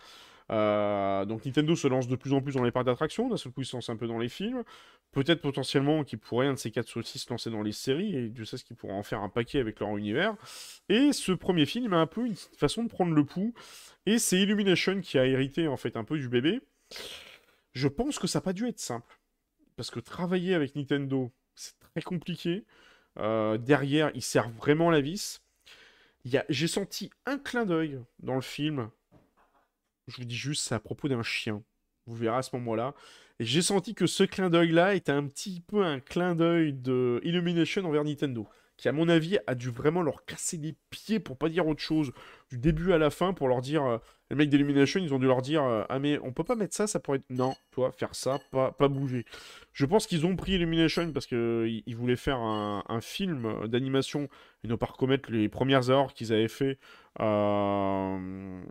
Donc Nintendo se lance de plus en plus dans les parcs d'attractions, d'un seul coup ils se lance un peu dans les films. Peut-être potentiellement qu'ils pourraient, un de ces quatre aussi, se lancer dans les séries, et Dieu sait ce qu'ils pourraient en faire un paquet avec leur univers. Et ce premier film a un peu une façon de prendre le pouls, et c'est Illumination qui a hérité en fait un peu du bébé. Je pense que ça n'a pas dû être simple. Parce que travailler avec Nintendo, c'est très compliqué. Euh, derrière, ils servent vraiment la vis. J'ai senti un clin d'œil dans le film. Je vous dis juste, c'est à propos d'un chien. Vous verrez à ce moment-là. Et j'ai senti que ce clin d'œil-là était un petit peu un clin d'œil de Illumination envers Nintendo qui, à mon avis, a dû vraiment leur casser les pieds pour pas dire autre chose, du début à la fin, pour leur dire, euh, les mecs d'Illumination, ils ont dû leur dire, euh, ah mais on peut pas mettre ça, ça pourrait être, non, toi, faire ça, pas, bouger. Je pense qu'ils ont pris Illumination parce qu'ils ils voulaient faire un, un film d'animation et ne pas recommettre les premières erreurs qu'ils avaient fait. Euh,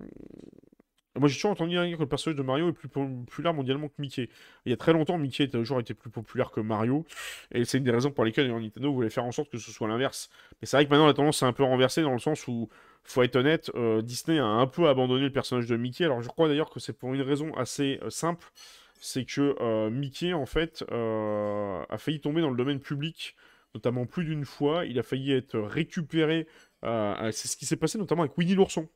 moi, j'ai toujours entendu dire que le personnage de Mario est plus populaire mondialement que Mickey. Il y a très longtemps, Mickey a toujours été plus populaire que Mario. Et c'est une des raisons pour lesquelles Nintendo voulait faire en sorte que ce soit l'inverse. Mais c'est vrai que maintenant, la tendance s'est un peu renversée dans le sens où, faut être honnête, euh, Disney a un peu abandonné le personnage de Mickey. Alors, je crois d'ailleurs que c'est pour une raison assez euh, simple. C'est que euh, Mickey, en fait, a failli tomber dans le domaine public, notamment plus d'une fois. Il a failli être récupéré. c'est ce qui s'est passé notamment avec Winnie l'ourson.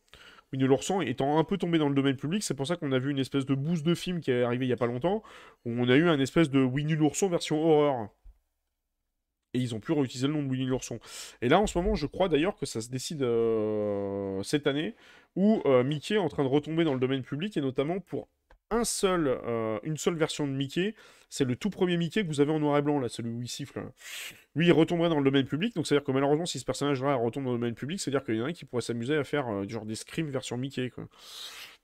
Winnie l'ourson étant un peu tombé dans le domaine public, c'est pour ça qu'on a vu une espèce de boost de film qui est arrivé il y a pas longtemps, où on a eu un espèce de Winnie l'ourson version horreur. Et ils ont pu réutiliser le nom de Winnie l'ourson. Et là, en ce moment, je crois d'ailleurs que ça se décide euh, cette année, où euh, Mickey est en train de retomber dans le domaine public, et notamment pour un seul, euh, une seule version de Mickey. C'est le tout premier Mickey que vous avez en noir et blanc, là, celui où il siffle. Lui, il retomberait dans le domaine public. Donc, c'est-à-dire que malheureusement, si ce personnage-là retombe dans le domaine public, c'est-à-dire qu'il y en a un qui pourrait s'amuser à faire euh, genre des scrims version Mickey, quoi.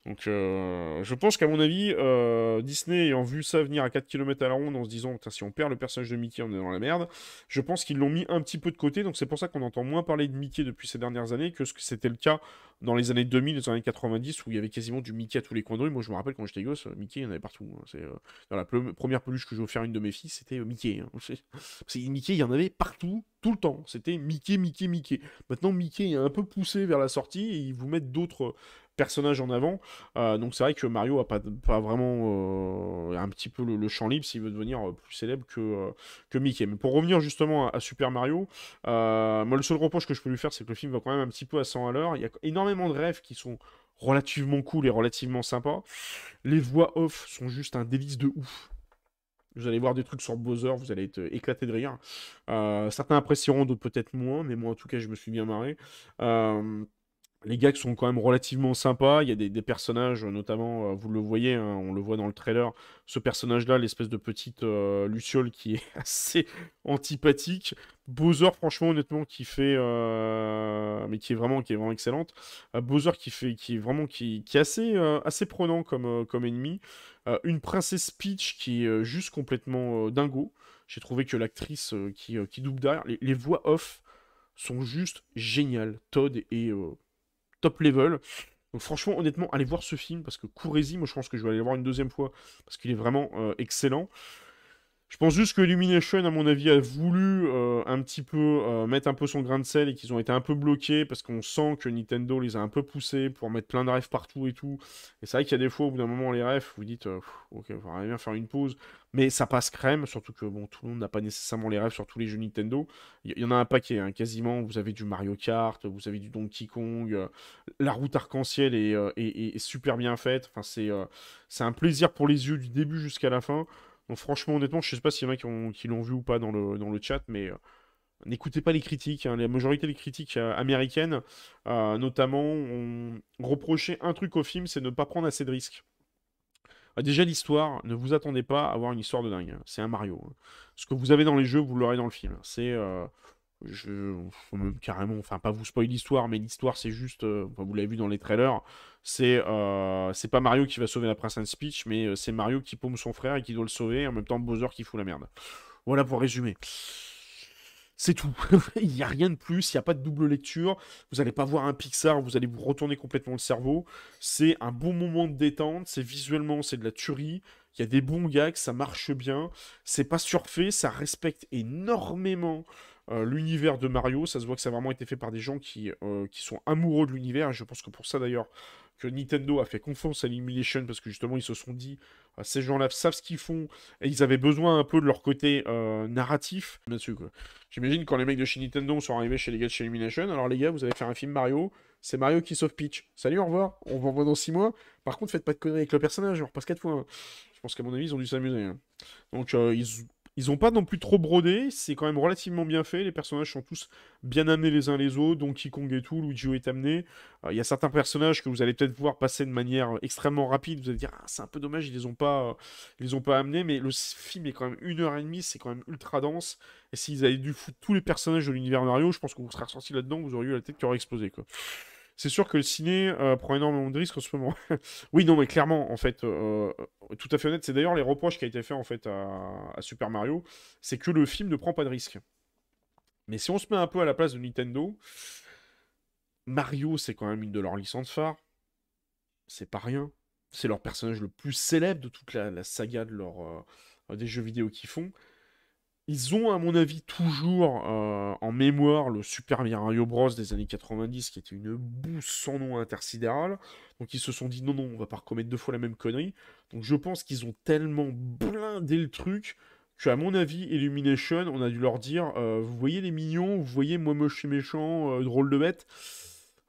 Donc, euh, je pense qu'à mon avis, euh, Disney ayant vu ça venir à 4 km à la ronde en se disant, si on perd le personnage de Mickey, on est dans la merde, je pense qu'ils l'ont mis un petit peu de côté. Donc, c'est pour ça qu'on entend moins parler de Mickey depuis ces dernières années que ce que c'était le cas dans les années 2000, les années 90, où il y avait quasiment du Mickey à tous les coins de rue. Moi, je me rappelle quand j'étais gosse, Mickey, il y en avait partout. Hein. C'est, dans la première peluche que j'ai offert à une de mes filles, c'était Mickey. Hein. (laughs) Mickey, il y en avait partout, tout le temps. C'était Mickey, Mickey, Mickey. Maintenant, Mickey est un peu poussé vers la sortie et ils vous mettent d'autres personnage en avant. Euh, donc c'est vrai que Mario a pas, pas vraiment euh, un petit peu le, champ libre s'il veut devenir euh, plus célèbre que, que Mickey. Mais pour revenir justement à, Super Mario, moi le seul reproche que je peux lui faire c'est que le film va quand même un petit peu à 100 à l'heure. Il y a énormément de rêves qui sont relativement cool et relativement sympas. Les voix off sont juste un délice de ouf. Vous allez voir des trucs sur Bowser, vous allez être éclaté de rire. certains apprécieront, d'autres peut-être moins, mais moi en tout cas je me suis bien marré. Les gags sont quand même relativement sympas. Il y a des, personnages, notamment, euh, vous le voyez, hein, on le voit dans le trailer, ce personnage-là, l'espèce de petite euh, Luciole qui est (laughs) assez antipathique. Bowser, franchement, honnêtement, qui fait, euh, mais qui est vraiment, qui est vraiment excellente. Bowser qui fait, qui est vraiment, qui, est assez, assez prenant comme, ennemi. une princesse Peach qui est juste complètement dingo. J'ai trouvé que l'actrice qui, double derrière, les, les, voix off sont juste géniales. Todd et top level. Donc franchement, honnêtement, allez voir ce film parce que Courez-y, moi je pense que je vais aller le voir une deuxième fois parce qu'il est vraiment euh, excellent. Je pense juste que Illumination, à mon avis, a voulu euh, un petit peu euh, mettre un peu son grain de sel et qu'ils ont été un peu bloqués parce qu'on sent que Nintendo les a un peu poussés pour mettre plein de rêves partout et tout. Et c'est vrai qu'il y a des fois, au bout d'un moment, les rêves, vous dites, ok, on va bien faire une pause. Mais ça passe crème, surtout que bon, tout le monde n'a pas nécessairement les rêves sur tous les jeux Nintendo. Il y, en a un paquet, hein, quasiment. Vous avez du Mario Kart, vous avez du Donkey Kong. Euh, la route arc-en-ciel est, est, super bien faite. Enfin, c'est un plaisir pour les yeux du début jusqu'à la fin. Franchement, honnêtement, je sais pas s'il y en a qui, l'ont vu ou pas dans le, chat, mais euh, n'écoutez pas les critiques. Hein. La majorité des critiques euh, américaines, euh, notamment, ont reproché un truc au film, c'est ne pas prendre assez de risques. déjà, l'histoire, ne vous attendez pas à avoir une histoire de dingue. C'est un Mario. Hein. Ce que vous avez dans les jeux, vous l'aurez dans le film. C'est même carrément enfin pas vous spoiler l'histoire mais l'histoire c'est juste vous l'avez vu dans les trailers c'est euh, c'est pas Mario qui va sauver la princesse Peach, mais euh, c'est Mario qui paume son frère et qui doit le sauver, en même temps Bowser qui fout la merde. Voilà pour résumer. C'est tout. (laughs) il n'y a rien de plus, il n'y a pas de double lecture. Vous n'allez pas voir un Pixar, vous allez vous retourner complètement le cerveau. C'est un bon moment de détente, c'est visuellement, c'est de la tuerie. Il y a des bons gags, ça marche bien. C'est pas surfait, ça respecte énormément euh, l'univers de Mario. Ça se voit que ça a vraiment été fait par des gens qui, qui sont amoureux de l'univers. Et je pense que pour ça d'ailleurs, que Nintendo a fait confiance à Illumination parce que justement ils se sont dit euh, ces gens-là savent ce qu'ils font et ils avaient besoin un peu de leur côté euh, narratif J'imagine quand les mecs de chez Nintendo sont arrivés chez les gars de chez Illumination, alors les gars vous allez faire un film Mario, c'est Mario qui sauve Peach. Salut, au revoir, on vous revoit dans 6 mois. Par contre faites pas de conneries avec le personnage, on repasse 4 fois. pense qu'à mon avis, ils ont dû s'amuser. hein. Donc, euh, ils, ils ont pas non plus trop brodé. C'est quand même relativement bien fait. Les personnages sont tous bien amenés les uns les autres. Donkey Kong et tout, Luigi est amené. Euh, Il y a certains personnages que vous allez peut-être voir passer de manière extrêmement rapide. Vous allez dire, ah, c'est un peu dommage, ils les ont pas, euh, les ont pas amenés. Mais le film est quand même une heure et demie. C'est quand même ultra dense. Et s'ils avaient dû foutre tous les personnages de l'univers Mario, je pense que vous serez ressorti là-dedans. Vous auriez eu la tête qui aurait explosé, quoi. C'est sûr que le ciné euh, prend énormément de risques en ce moment. (laughs) oui, non, mais clairement, en fait, euh, tout à fait honnête, c'est d'ailleurs les reproches qui a été fait en fait à, Super Mario, c'est que le film ne prend pas de risques. Mais si on se met un peu à la place de Nintendo, Mario, c'est quand même une de leurs licences phares. C'est pas rien. C'est leur personnage le plus célèbre de toute la, saga de euh, des jeux vidéo qu'ils font. Ils ont, à mon avis, toujours euh, en mémoire le Super Mario Bros. des années 90, qui était une bouse sans nom intersidérale. Donc ils se sont dit non, non, on va pas recommettre deux fois la même connerie. Donc je pense qu'ils ont tellement blindé le truc que, à mon avis, Illumination, on a dû leur dire euh, vous voyez les mignons, vous voyez moi moche et méchant, euh, drôle de bête?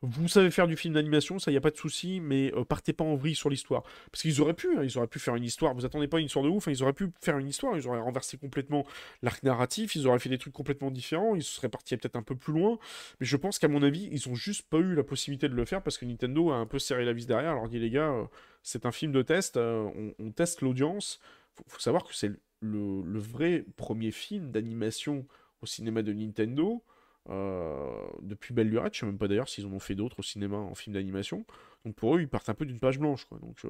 Vous savez faire du film d'animation, ça y a pas de souci, mais euh, partez pas en vrille sur l'histoire. Parce qu'ils auraient pu, hein, ils auraient pu faire une histoire. Vous attendez pas une histoire de ouf, hein, ils auraient pu faire une histoire, ils auraient renversé complètement l'arc narratif, ils auraient fait des trucs complètement différents, ils seraient partis peut-être un peu plus loin. Mais je pense qu'à mon avis, ils ont juste pas eu la possibilité de le faire parce que Nintendo a un peu serré la vis derrière. Alors dit les gars, euh, c'est un film de test, euh, on, teste l'audience. Faut, faut savoir que c'est le vrai premier film d'animation au cinéma de Nintendo. Euh, depuis Belle Lurette, je sais même pas d'ailleurs s'ils en ont fait d'autres au cinéma en film d'animation. Donc pour eux, ils partent un peu d'une page blanche. Donc euh,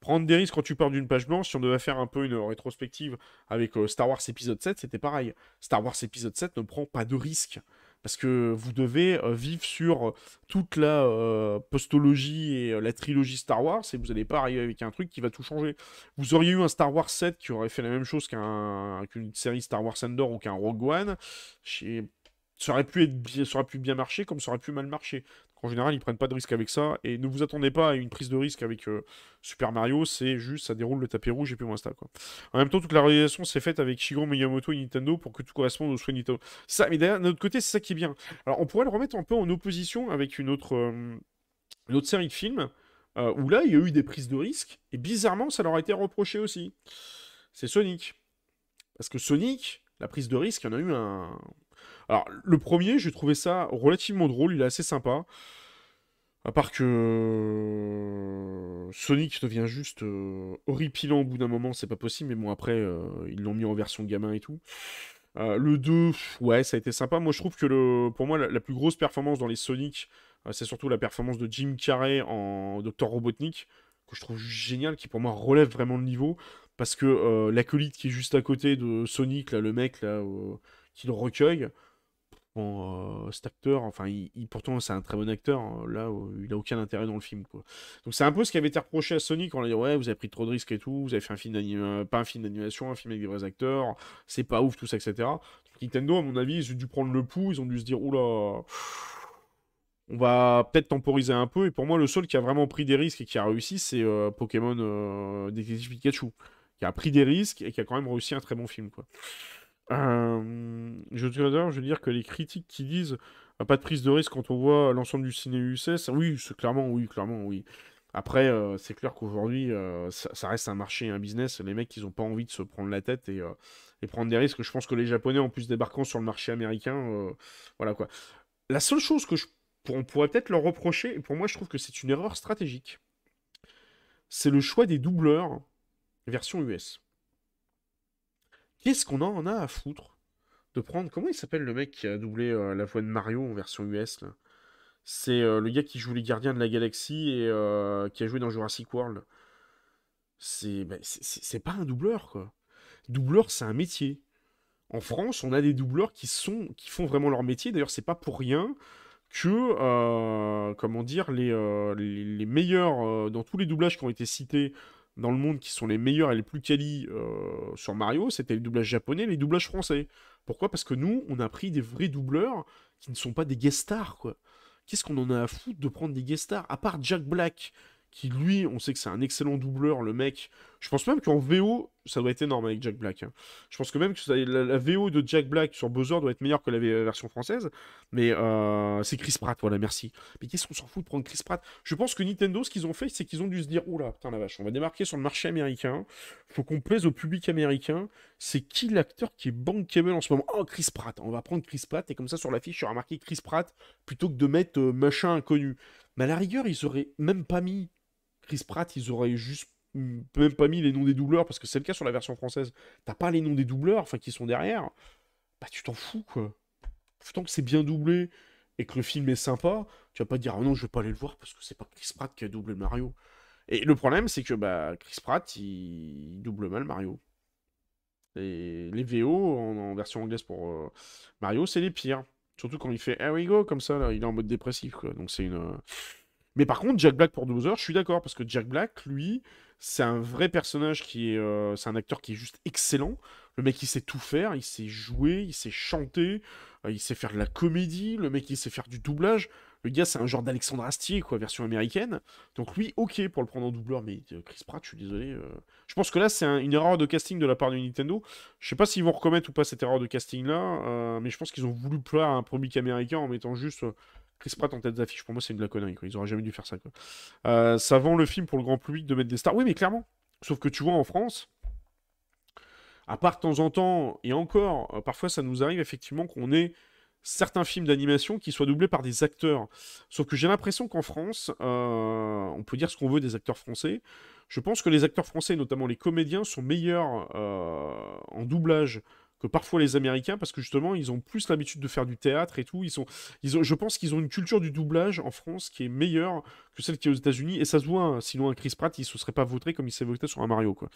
prendre des risques quand tu pars d'une page blanche, si on devait faire un peu une rétrospective avec euh, Star Wars épisode 7, c'était pareil. Star Wars épisode 7 ne prend pas de risques. Parce que vous devez vivre sur toute la postologie et la trilogie Star Wars et vous n'allez pas arriver avec un truc qui va tout changer. Vous auriez eu un Star Wars 7 qui aurait fait la même chose qu'un qu'une série Star Wars Andor ou qu'un Rogue One. Chez- Ça aurait pu être bien, ça pu bien marcher comme ça aurait pu mal marcher. En général, ils prennent pas de risque avec ça et ne vous attendez pas à une prise de risque avec euh, Super Mario. C'est juste, ça déroule le tapis rouge et puis basta quoi. En même temps, toute la réalisation s'est faite avec Shigeru Miyamoto et Nintendo pour que tout corresponde au souhait de Nintendo. Ça, mais d'un autre côté, c'est ça qui est bien. Alors, on pourrait le remettre un peu en opposition avec une autre, euh, une autre série de films, euh, où là, il y a eu des prises de risques, et bizarrement, ça leur a été reproché aussi. C'est Sonic. Parce que Sonic, la prise de risque, il y en a eu un... Alors, le premier, j'ai trouvé ça relativement drôle, il est assez sympa. À part que euh, Sonic devient juste euh, horripilant au bout d'un moment, c'est pas possible, mais bon, après, euh, ils l'ont mis en version gamin et tout. Le 2, pff, ouais, ça a été sympa. Moi, je trouve que le, pour moi, la, plus grosse performance dans les Sonic, c'est surtout la performance de Jim Carrey en Dr. Robotnik, que je trouve génial, qui pour moi relève vraiment le niveau. Parce que l'acolyte qui est juste à côté de Sonic, le mec là, qui le recueille, bon, euh, cet acteur, enfin, pourtant c'est un très bon acteur, hein, là, euh, il a aucun intérêt dans le film, quoi. Donc c'est un peu ce qui avait été reproché à Sonic, on a dit ouais, vous avez pris trop de risques et tout, vous avez fait un film d'animation, pas un film d'animation, un film avec des vrais acteurs, c'est pas ouf, tout ça, etc. Nintendo, à mon avis, ils ont dû prendre le pouls, ils ont dû se dire, oula, on va peut-être temporiser un peu. Et pour moi, le seul qui a vraiment pris des risques et qui a réussi, c'est euh, Pokémon euh, Détective Pikachu, qui a pris des risques et qui a quand même réussi un très bon film, quoi. Je, je veux dire que les critiques qui disent euh, pas de prise de risque quand on voit l'ensemble du ciné UCS, oui, clairement, oui, clairement, oui. Après, c'est clair qu'aujourd'hui, ça, reste un marché, un business. Les mecs, ils ont pas envie de se prendre la tête et, prendre des risques. Je pense que les Japonais, en plus débarquant sur le marché américain, voilà quoi. La seule chose que je, on pourrait peut-être leur reprocher, et pour moi, je trouve que c'est une erreur stratégique, c'est le choix des doubleurs version US. Qu'est-ce qu'on en a à foutre de prendre. Comment il s'appelle le mec qui a doublé euh, la voix de Mario en version US C'est euh, le gars qui joue les Gardiens de la Galaxie et euh, qui a joué dans Jurassic World. C'est bah, c'est pas un doubleur quoi. Doubleur, c'est un métier. En France, on a des doubleurs qui sont qui font vraiment leur métier. D'ailleurs, c'est pas pour rien que comment dire les, meilleurs dans tous les doublages qui ont été cités dans le monde qui sont les meilleurs et les plus qualis euh, sur Mario, c'était les doublages japonais, les doublages français. Pourquoi? Parce que nous, on a pris des vrais doubleurs qui ne sont pas des guest stars. Qu'est-ce qu'on en a à foutre de prendre des guest stars? À part Jack Black, qui lui, on sait que c'est un excellent doubleur, le mec, Je pense même qu'en VO, ça doit être énorme avec Jack Black. Hein. Je pense que même que la, VO de Jack Black sur Bowser doit être meilleure que la version française. Mais euh, c'est Chris Pratt, voilà, merci. Mais qu'est-ce qu'on s'en fout de prendre Chris Pratt? Je pense que Nintendo, ce qu'ils ont fait, c'est qu'ils ont dû se dire Oula, putain la vache, on va démarquer sur le marché américain. Faut qu'on plaise au public américain. C'est qui l'acteur qui est bankable en ce moment? Oh, Chris Pratt. On va prendre Chris Pratt et comme ça sur l'affiche, il y aura marqué Chris Pratt plutôt que de mettre euh, machin inconnu. Mais à la rigueur, ils auraient même pas mis Chris Pratt, ils auraient juste même pas mis les noms des doubleurs, parce que c'est le cas sur la version française. T'as pas les noms des doubleurs, enfin, qui sont derrière. Bah, tu t'en fous, quoi. Tant que c'est bien doublé et que le film est sympa, tu vas pas dire, ah non, je vais pas aller le voir parce que c'est pas Chris Pratt qui a doublé Mario. Et le problème, c'est que bah, Chris Pratt, il... double mal Mario. Et les VO en, version anglaise pour euh, Mario, c'est les pires. Surtout quand il fait Here we go, comme ça, là, il est en mode dépressif, quoi. Donc c'est une. Euh, mais par contre, Jack Black pour Bowser, je suis d'accord, parce que Jack Black, lui, c'est un vrai personnage qui est. Euh, c'est un acteur qui est juste excellent. Le mec, il sait tout faire, il sait jouer, il sait chanter, euh, il sait faire de la comédie, le mec, il sait faire du doublage. Le gars, c'est un genre d'Alexandre Astier, quoi, version américaine. Donc lui, ok pour le prendre en doubleur, mais euh, Chris Pratt, je suis désolé. Je pense que là, c'est une erreur de casting de la part de Nintendo. Je sais pas s'ils vont recommettre ou pas cette erreur de casting-là, mais je pense qu'ils ont voulu plaire à un public américain en mettant juste Chris Pratt en tête d'affiche, pour moi, c'est de la connerie. Ils auraient jamais dû faire ça. Euh, ça vend le film pour le grand public de mettre des stars. Oui, mais clairement. Sauf que tu vois, en France, à part de temps en temps, et encore, euh, parfois ça nous arrive effectivement qu'on ait certains films d'animation qui soient doublés par des acteurs. Sauf que j'ai l'impression qu'en France, euh, on peut dire ce qu'on veut des acteurs français. Je pense que les acteurs français, notamment les comédiens, sont meilleurs en doublage que parfois les Américains, parce que justement, ils ont plus l'habitude de faire du théâtre et tout. Ils sont, ils ont, je pense qu'ils ont une culture du doublage en France qui est meilleure que celle qui est aux États-Unis. Et ça se voit, hein. sinon un Chris Pratt, il se serait pas voté comme il s'est voté sur un Mario. Quoi.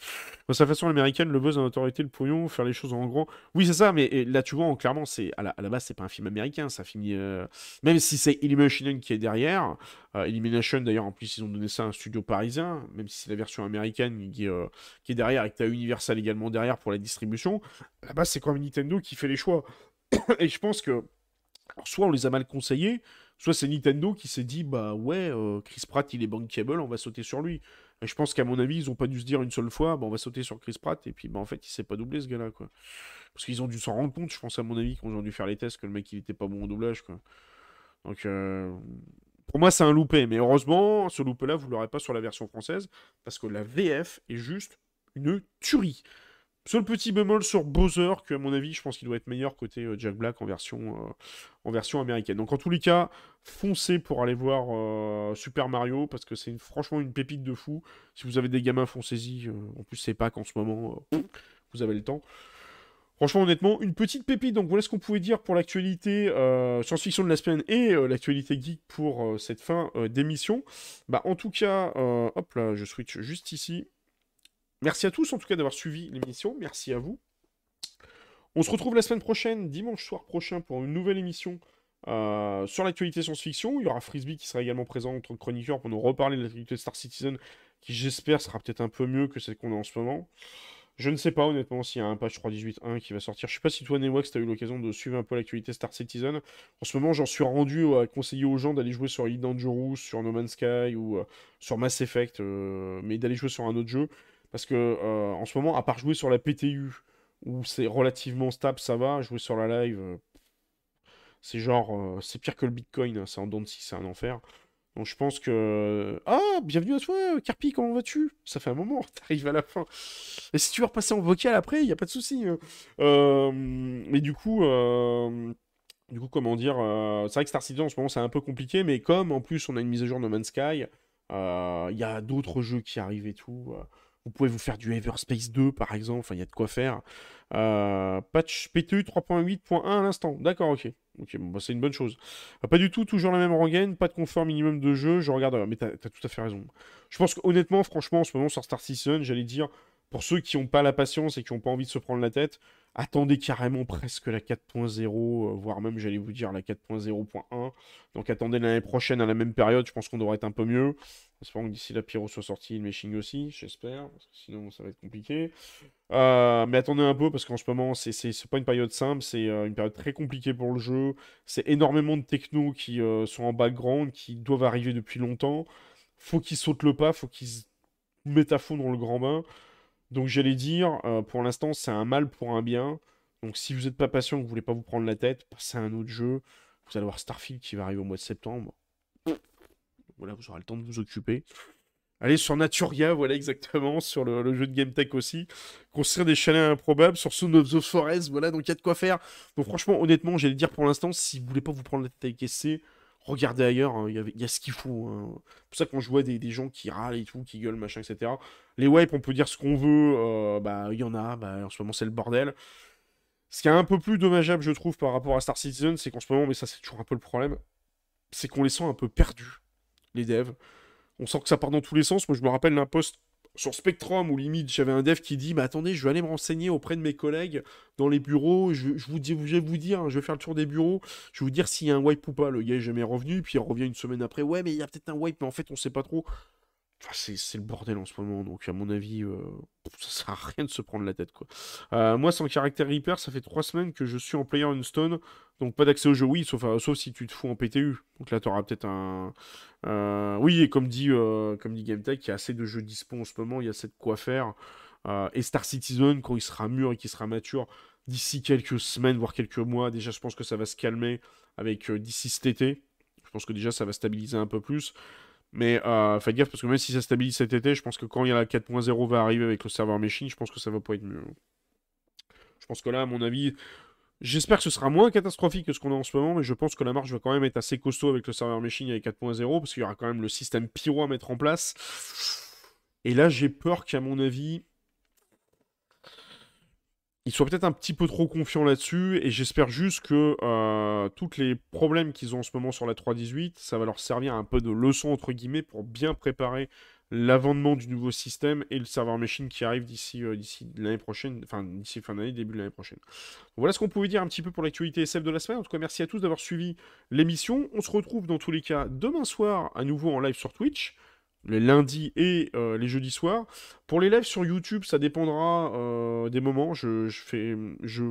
De sa façon américaine, le buzz, l'autorité, le pognon, faire les choses en grand. Oui, c'est ça, mais là, tu vois, clairement, c'est à la, base, c'est pas un film américain. Ça finit, euh, même si c'est Illumination qui est derrière. Euh, Illumination, d'ailleurs, en plus, ils ont donné ça à un studio parisien, même si c'est la version américaine qui, euh, est derrière et que tu as Universal également derrière pour la distribution. À la base, c'est quand même Nintendo qui fait les choix. (coughs) et je pense que soit on les a mal conseillés, soit c'est Nintendo qui s'est dit bah ouais, euh, Chris Pratt il est bankable, on va sauter sur lui. Et je pense qu'à mon avis, ils ont pas dû se dire une seule fois, bah, on va sauter sur Chris Pratt, et puis bah en fait, il s'est pas doublé ce gars-là, quoi. Parce qu'ils ont dû s'en rendre compte, je pense à mon avis, quand ils ont dû faire les tests, que le mec il était pas bon au doublage, quoi. Donc, euh, pour moi, c'est un loupé, mais heureusement, ce loupé-là, vous l'aurez pas sur la version française, parce que la VF est juste une tuerie. Seul petit bémol sur Bowser, que à mon avis, je pense qu'il doit être meilleur côté euh, Jack Black en version, euh, en version américaine. Donc en tous les cas, foncez pour aller voir euh, Super Mario, parce que c'est franchement une pépite de fou. Si vous avez des gamins, foncez-y. en plus, c'est pas qu'en ce moment, vous avez le temps. Franchement, honnêtement, une petite pépite. Donc voilà ce qu'on pouvait dire pour l'actualité science-fiction de la semaine et l'actualité geek pour cette fin d'émission. Bah, en tout cas, hop là, je switch juste ici. Merci à tous en tout cas d'avoir suivi l'émission. Merci à vous. On se retrouve la semaine prochaine, dimanche soir prochain, pour une nouvelle émission euh, sur l'actualité science-fiction. Il y aura Frisbee qui sera également présent en tant que chroniqueur pour nous reparler de l'actualité Star Citizen, qui j'espère sera peut-être un peu mieux que celle qu'on a en ce moment. Je ne sais pas honnêtement s'il y a un patch 3.18.1 qui va sortir. Je sais pas si toi, Newax, tu as eu l'occasion de suivre un peu l'actualité Star Citizen. En ce moment, j'en suis rendu à conseiller aux gens d'aller jouer sur Elite sur No Man's Sky ou euh, sur Mass Effect, euh, mais d'aller jouer sur un autre jeu. Parce que euh, en ce moment, à part jouer sur la PTU, où c'est relativement stable, ça va, jouer sur la live, euh, c'est genre, euh, c'est pire que le Bitcoin, hein, c'est en si c'est un enfer. Donc je pense que... Ah, bienvenue à toi, Carpi, comment vas-tu? Ça fait un moment, (laughs) t'arrives à la fin. Et si tu veux repasser en vocal après, il n'y a pas de souci. Hein. mais du coup... Du coup, comment dire, c'est vrai que Star Citizen en ce moment c'est un peu compliqué, mais comme en plus on a une mise à jour No Man's Sky, il y a d'autres jeux qui arrivent et tout. Vous pouvez vous faire du Everspace 2 par exemple, enfin il y a de quoi faire. Euh, patch PTU 3.8.1 à l'instant, d'accord, ok. Ok, bah, c'est une bonne chose. Euh, pas du tout, toujours la même rengaine, pas de confort minimum de jeu, je regarde, mais t'as as tout à fait raison. Je pense qu'honnêtement, franchement, en ce moment sur Star Citizen, j'allais dire, pour ceux qui n'ont pas la patience et qui n'ont pas envie de se prendre la tête, attendez carrément presque la 4.0, euh, voire même, j'allais vous dire, la 4.0.1. Donc attendez l'année prochaine à la même période, je pense qu'on devrait être un peu mieux. J'espère que d'ici la Pyro soit sorti, le meshing aussi, j'espère, parce que sinon ça va être compliqué. Euh, mais attendez un peu, parce qu'en ce moment, c'est pas une période simple, c'est euh, une période très compliquée pour le jeu. C'est énormément de technos qui sont en background, qui doivent arriver depuis longtemps. Faut qu'ils sautent le pas, faut qu'ils mettent à fond dans le grand bain. Donc j'allais dire, euh, pour l'instant, c'est un mal pour un bien. Donc si vous n'êtes pas patient, que vous voulez pas vous prendre la tête, passez à un autre jeu. Vous allez voir Starfield qui va arriver au mois de septembre. Voilà, vous aurez le temps de vous occuper. Allez sur Naturia, voilà exactement, sur le, jeu de Game Tech aussi. Construire des chalets improbables sur Son of the Forest, voilà, donc il y a de quoi faire. Donc franchement, honnêtement, j'allais dire pour l'instant, si vous voulez pas vous prendre la tête avec SC, regardez ailleurs, hein, il y, a ce qu'il faut. Hein. C'est pour ça quand je vois des, gens qui râlent et tout, qui gueulent, machin, etc. Les wipes, on peut dire ce qu'on veut, euh, bah il y en a, bah, en ce moment c'est le bordel. Ce qui est un peu plus dommageable, je trouve, par rapport à Star Citizen, c'est qu'en ce moment, mais ça c'est toujours un peu le problème, c'est qu'on les sent un peu perdus, les devs. On sent que ça part dans tous les sens. Moi, je me rappelle d'un post sur Spectrum où limite j'avais un dev qui dit mais attendez je vais aller me renseigner auprès de mes collègues dans les bureaux. Je, vous dis je vais vous dire hein, je vais faire le tour des bureaux. Je vais vous dire s'il y a un wipe ou pas. Le gars est jamais revenu. Puis il revient une semaine après. Ouais mais il y a peut-être un wipe mais en fait on sait pas trop c'est le bordel en ce moment, donc à mon avis, euh, ça sert à rien de se prendre la tête. quoi. Euh, moi, sans caractère hyper, ça fait trois semaines que je suis en Player Stone, donc pas d'accès au jeu, oui, sauf, euh, si tu te fous en PTU. Donc là, tu auras peut-être un. oui, et comme dit, comme dit GameTech, il y a assez de jeux dispo en ce moment, il y a assez de quoi faire. et Star Citizen, quand il sera mûr et qu'il sera mature, d'ici quelques semaines, voire quelques mois, déjà, je pense que ça va se calmer avec d'ici cet été. Je pense que déjà, ça va stabiliser un peu plus. Mais euh, faites gaffe parce que même si ça stabilise cet été, je pense que quand il y a la 4.0 va arriver avec le serveur machine, je pense que ça va pas être mieux. Je pense que là, à mon avis, j'espère que ce sera moins catastrophique que ce qu'on a en ce moment, mais je pense que la marche va quand même être assez costaud avec le serveur machine avec 4.0 parce qu'il y aura quand même le système pyro à mettre en place. Et là, j'ai peur qu'à mon avis, ils soient peut-être un petit peu trop confiants là-dessus, et j'espère juste que euh, tous les problèmes qu'ils ont en ce moment sur la 3.18, ça va leur servir un peu de leçon, entre guillemets, pour bien préparer l'avènement du nouveau système et le serveur machine qui arrive d'ici euh, l'année prochaine, enfin d'ici fin d'année, début de l'année prochaine. voilà ce qu'on pouvait dire un petit peu pour l'actualité SF de la semaine. En tout cas, merci à tous d'avoir suivi l'émission. On se retrouve dans tous les cas demain soir à nouveau en live sur Twitch les lundis et euh, les jeudis soirs. Pour les lives sur YouTube, ça dépendra euh, des moments. Je, je fais, je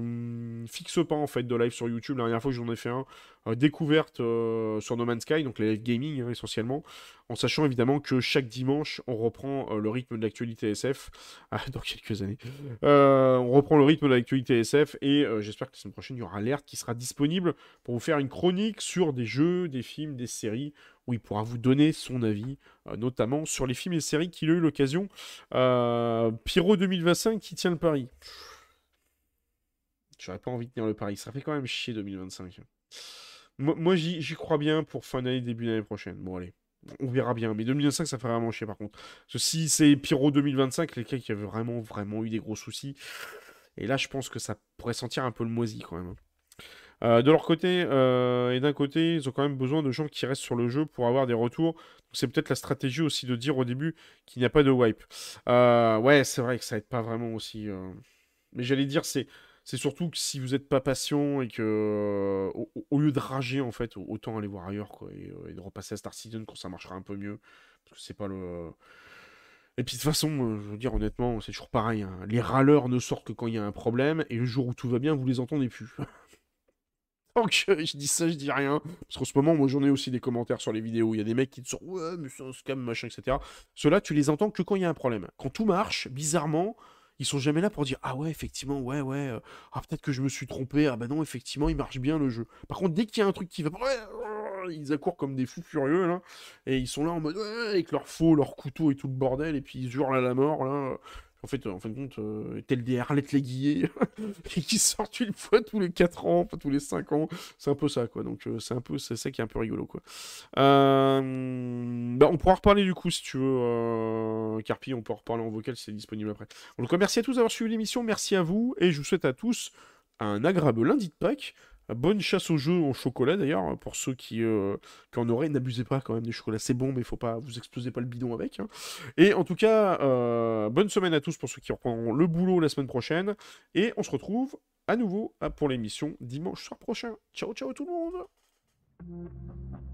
fixe pas en fait de live sur YouTube. La dernière fois que j'en ai fait un, euh, découverte sur No Man's Sky, donc les live gaming hein, essentiellement, en sachant évidemment que chaque dimanche, on reprend le rythme de l'actualité SF. (laughs) Ah, dans quelques années, on reprend le rythme de l'actualité SF et j'espère que la semaine prochaine, il y aura l'alerte qui sera disponible pour vous faire une chronique sur des jeux, des films, des séries où il pourra vous donner son avis, euh, notamment sur les films et séries qu'il a eu l'occasion. Euh, Pyro 2025 qui tient le pari. J'aurais pas envie de tenir le pari, ça fait quand même chier 2025. Moi, j'y crois bien pour fin d'année, début d'année prochaine. Bon, allez, on verra bien. Mais 2025, ça fait vraiment chier par contre. Parce que si c'est Pyro 2025, les qui avaient vraiment, vraiment eu des gros soucis. Et là, je pense que ça pourrait sentir un peu le moisi quand même. Euh, de leur côté, euh, et d'un côté, ils ont quand même besoin de gens qui restent sur le jeu pour avoir des retours. C'est peut-être la stratégie aussi de dire au début qu'il n'y a pas de wipe. Euh, ouais, c'est vrai que ça aide pas vraiment aussi. Mais j'allais dire, c'est c'est surtout que si vous n'êtes pas patient et que au, lieu de rager en fait, autant aller voir ailleurs quoi et, de repasser à Star Citizen quand ça marchera un peu mieux. Parce que c'est pas le. Et puis de toute façon, je veux dire honnêtement, c'est toujours pareil. Hein. Les râleurs ne sortent que quand il y a un problème et le jour où tout va bien, vous les entendez plus. (laughs) (laughs) Donc je dis ça, je dis rien. Parce qu'en ce moment, moi j'en ai aussi des commentaires sur les vidéos. Il y a des mecs qui te sortent Ouais, mais c'est un scam, machin, etc. Ceux-là, tu les entends que quand il y a un problème. Quand tout marche, bizarrement, ils sont jamais là pour dire Ah ouais, effectivement, ouais, ouais. Euh, ah, peut-être que je me suis trompé. Ah bah non, effectivement, il marche bien le jeu. Par contre, dès qu'il y a un truc qui va. Ils accourent comme des fous furieux, là. Et ils sont là en mode Ouais, avec leur faux, leur couteau et tout le bordel. Et puis ils hurlent à la mort, là. En fait, en fin de compte, euh, tel des Arlette Léguillé, (laughs) et qui sortent une fois tous les 4 ans, pas tous les 5 ans. C'est un peu ça, quoi. Donc, euh, c'est un peu c'est ça qui est un peu rigolo, quoi. Euh, bah, on pourra reparler du coup, si tu veux, Carpi, on peut reparler en vocal si c'est disponible après. Donc, merci à tous d'avoir suivi l'émission, merci à vous, et je vous souhaite à tous un agréable lundi de Pâques. Bonne chasse au jeu en chocolat d'ailleurs, pour ceux qui, euh, en auraient, n'abusez pas quand même des chocolats, c'est bon, mais faut pas, vous explosez pas le bidon avec. Hein. Et en tout cas, euh, bonne semaine à tous pour ceux qui reprendront le boulot la semaine prochaine, et on se retrouve à nouveau pour l'émission dimanche soir prochain. Ciao ciao tout le monde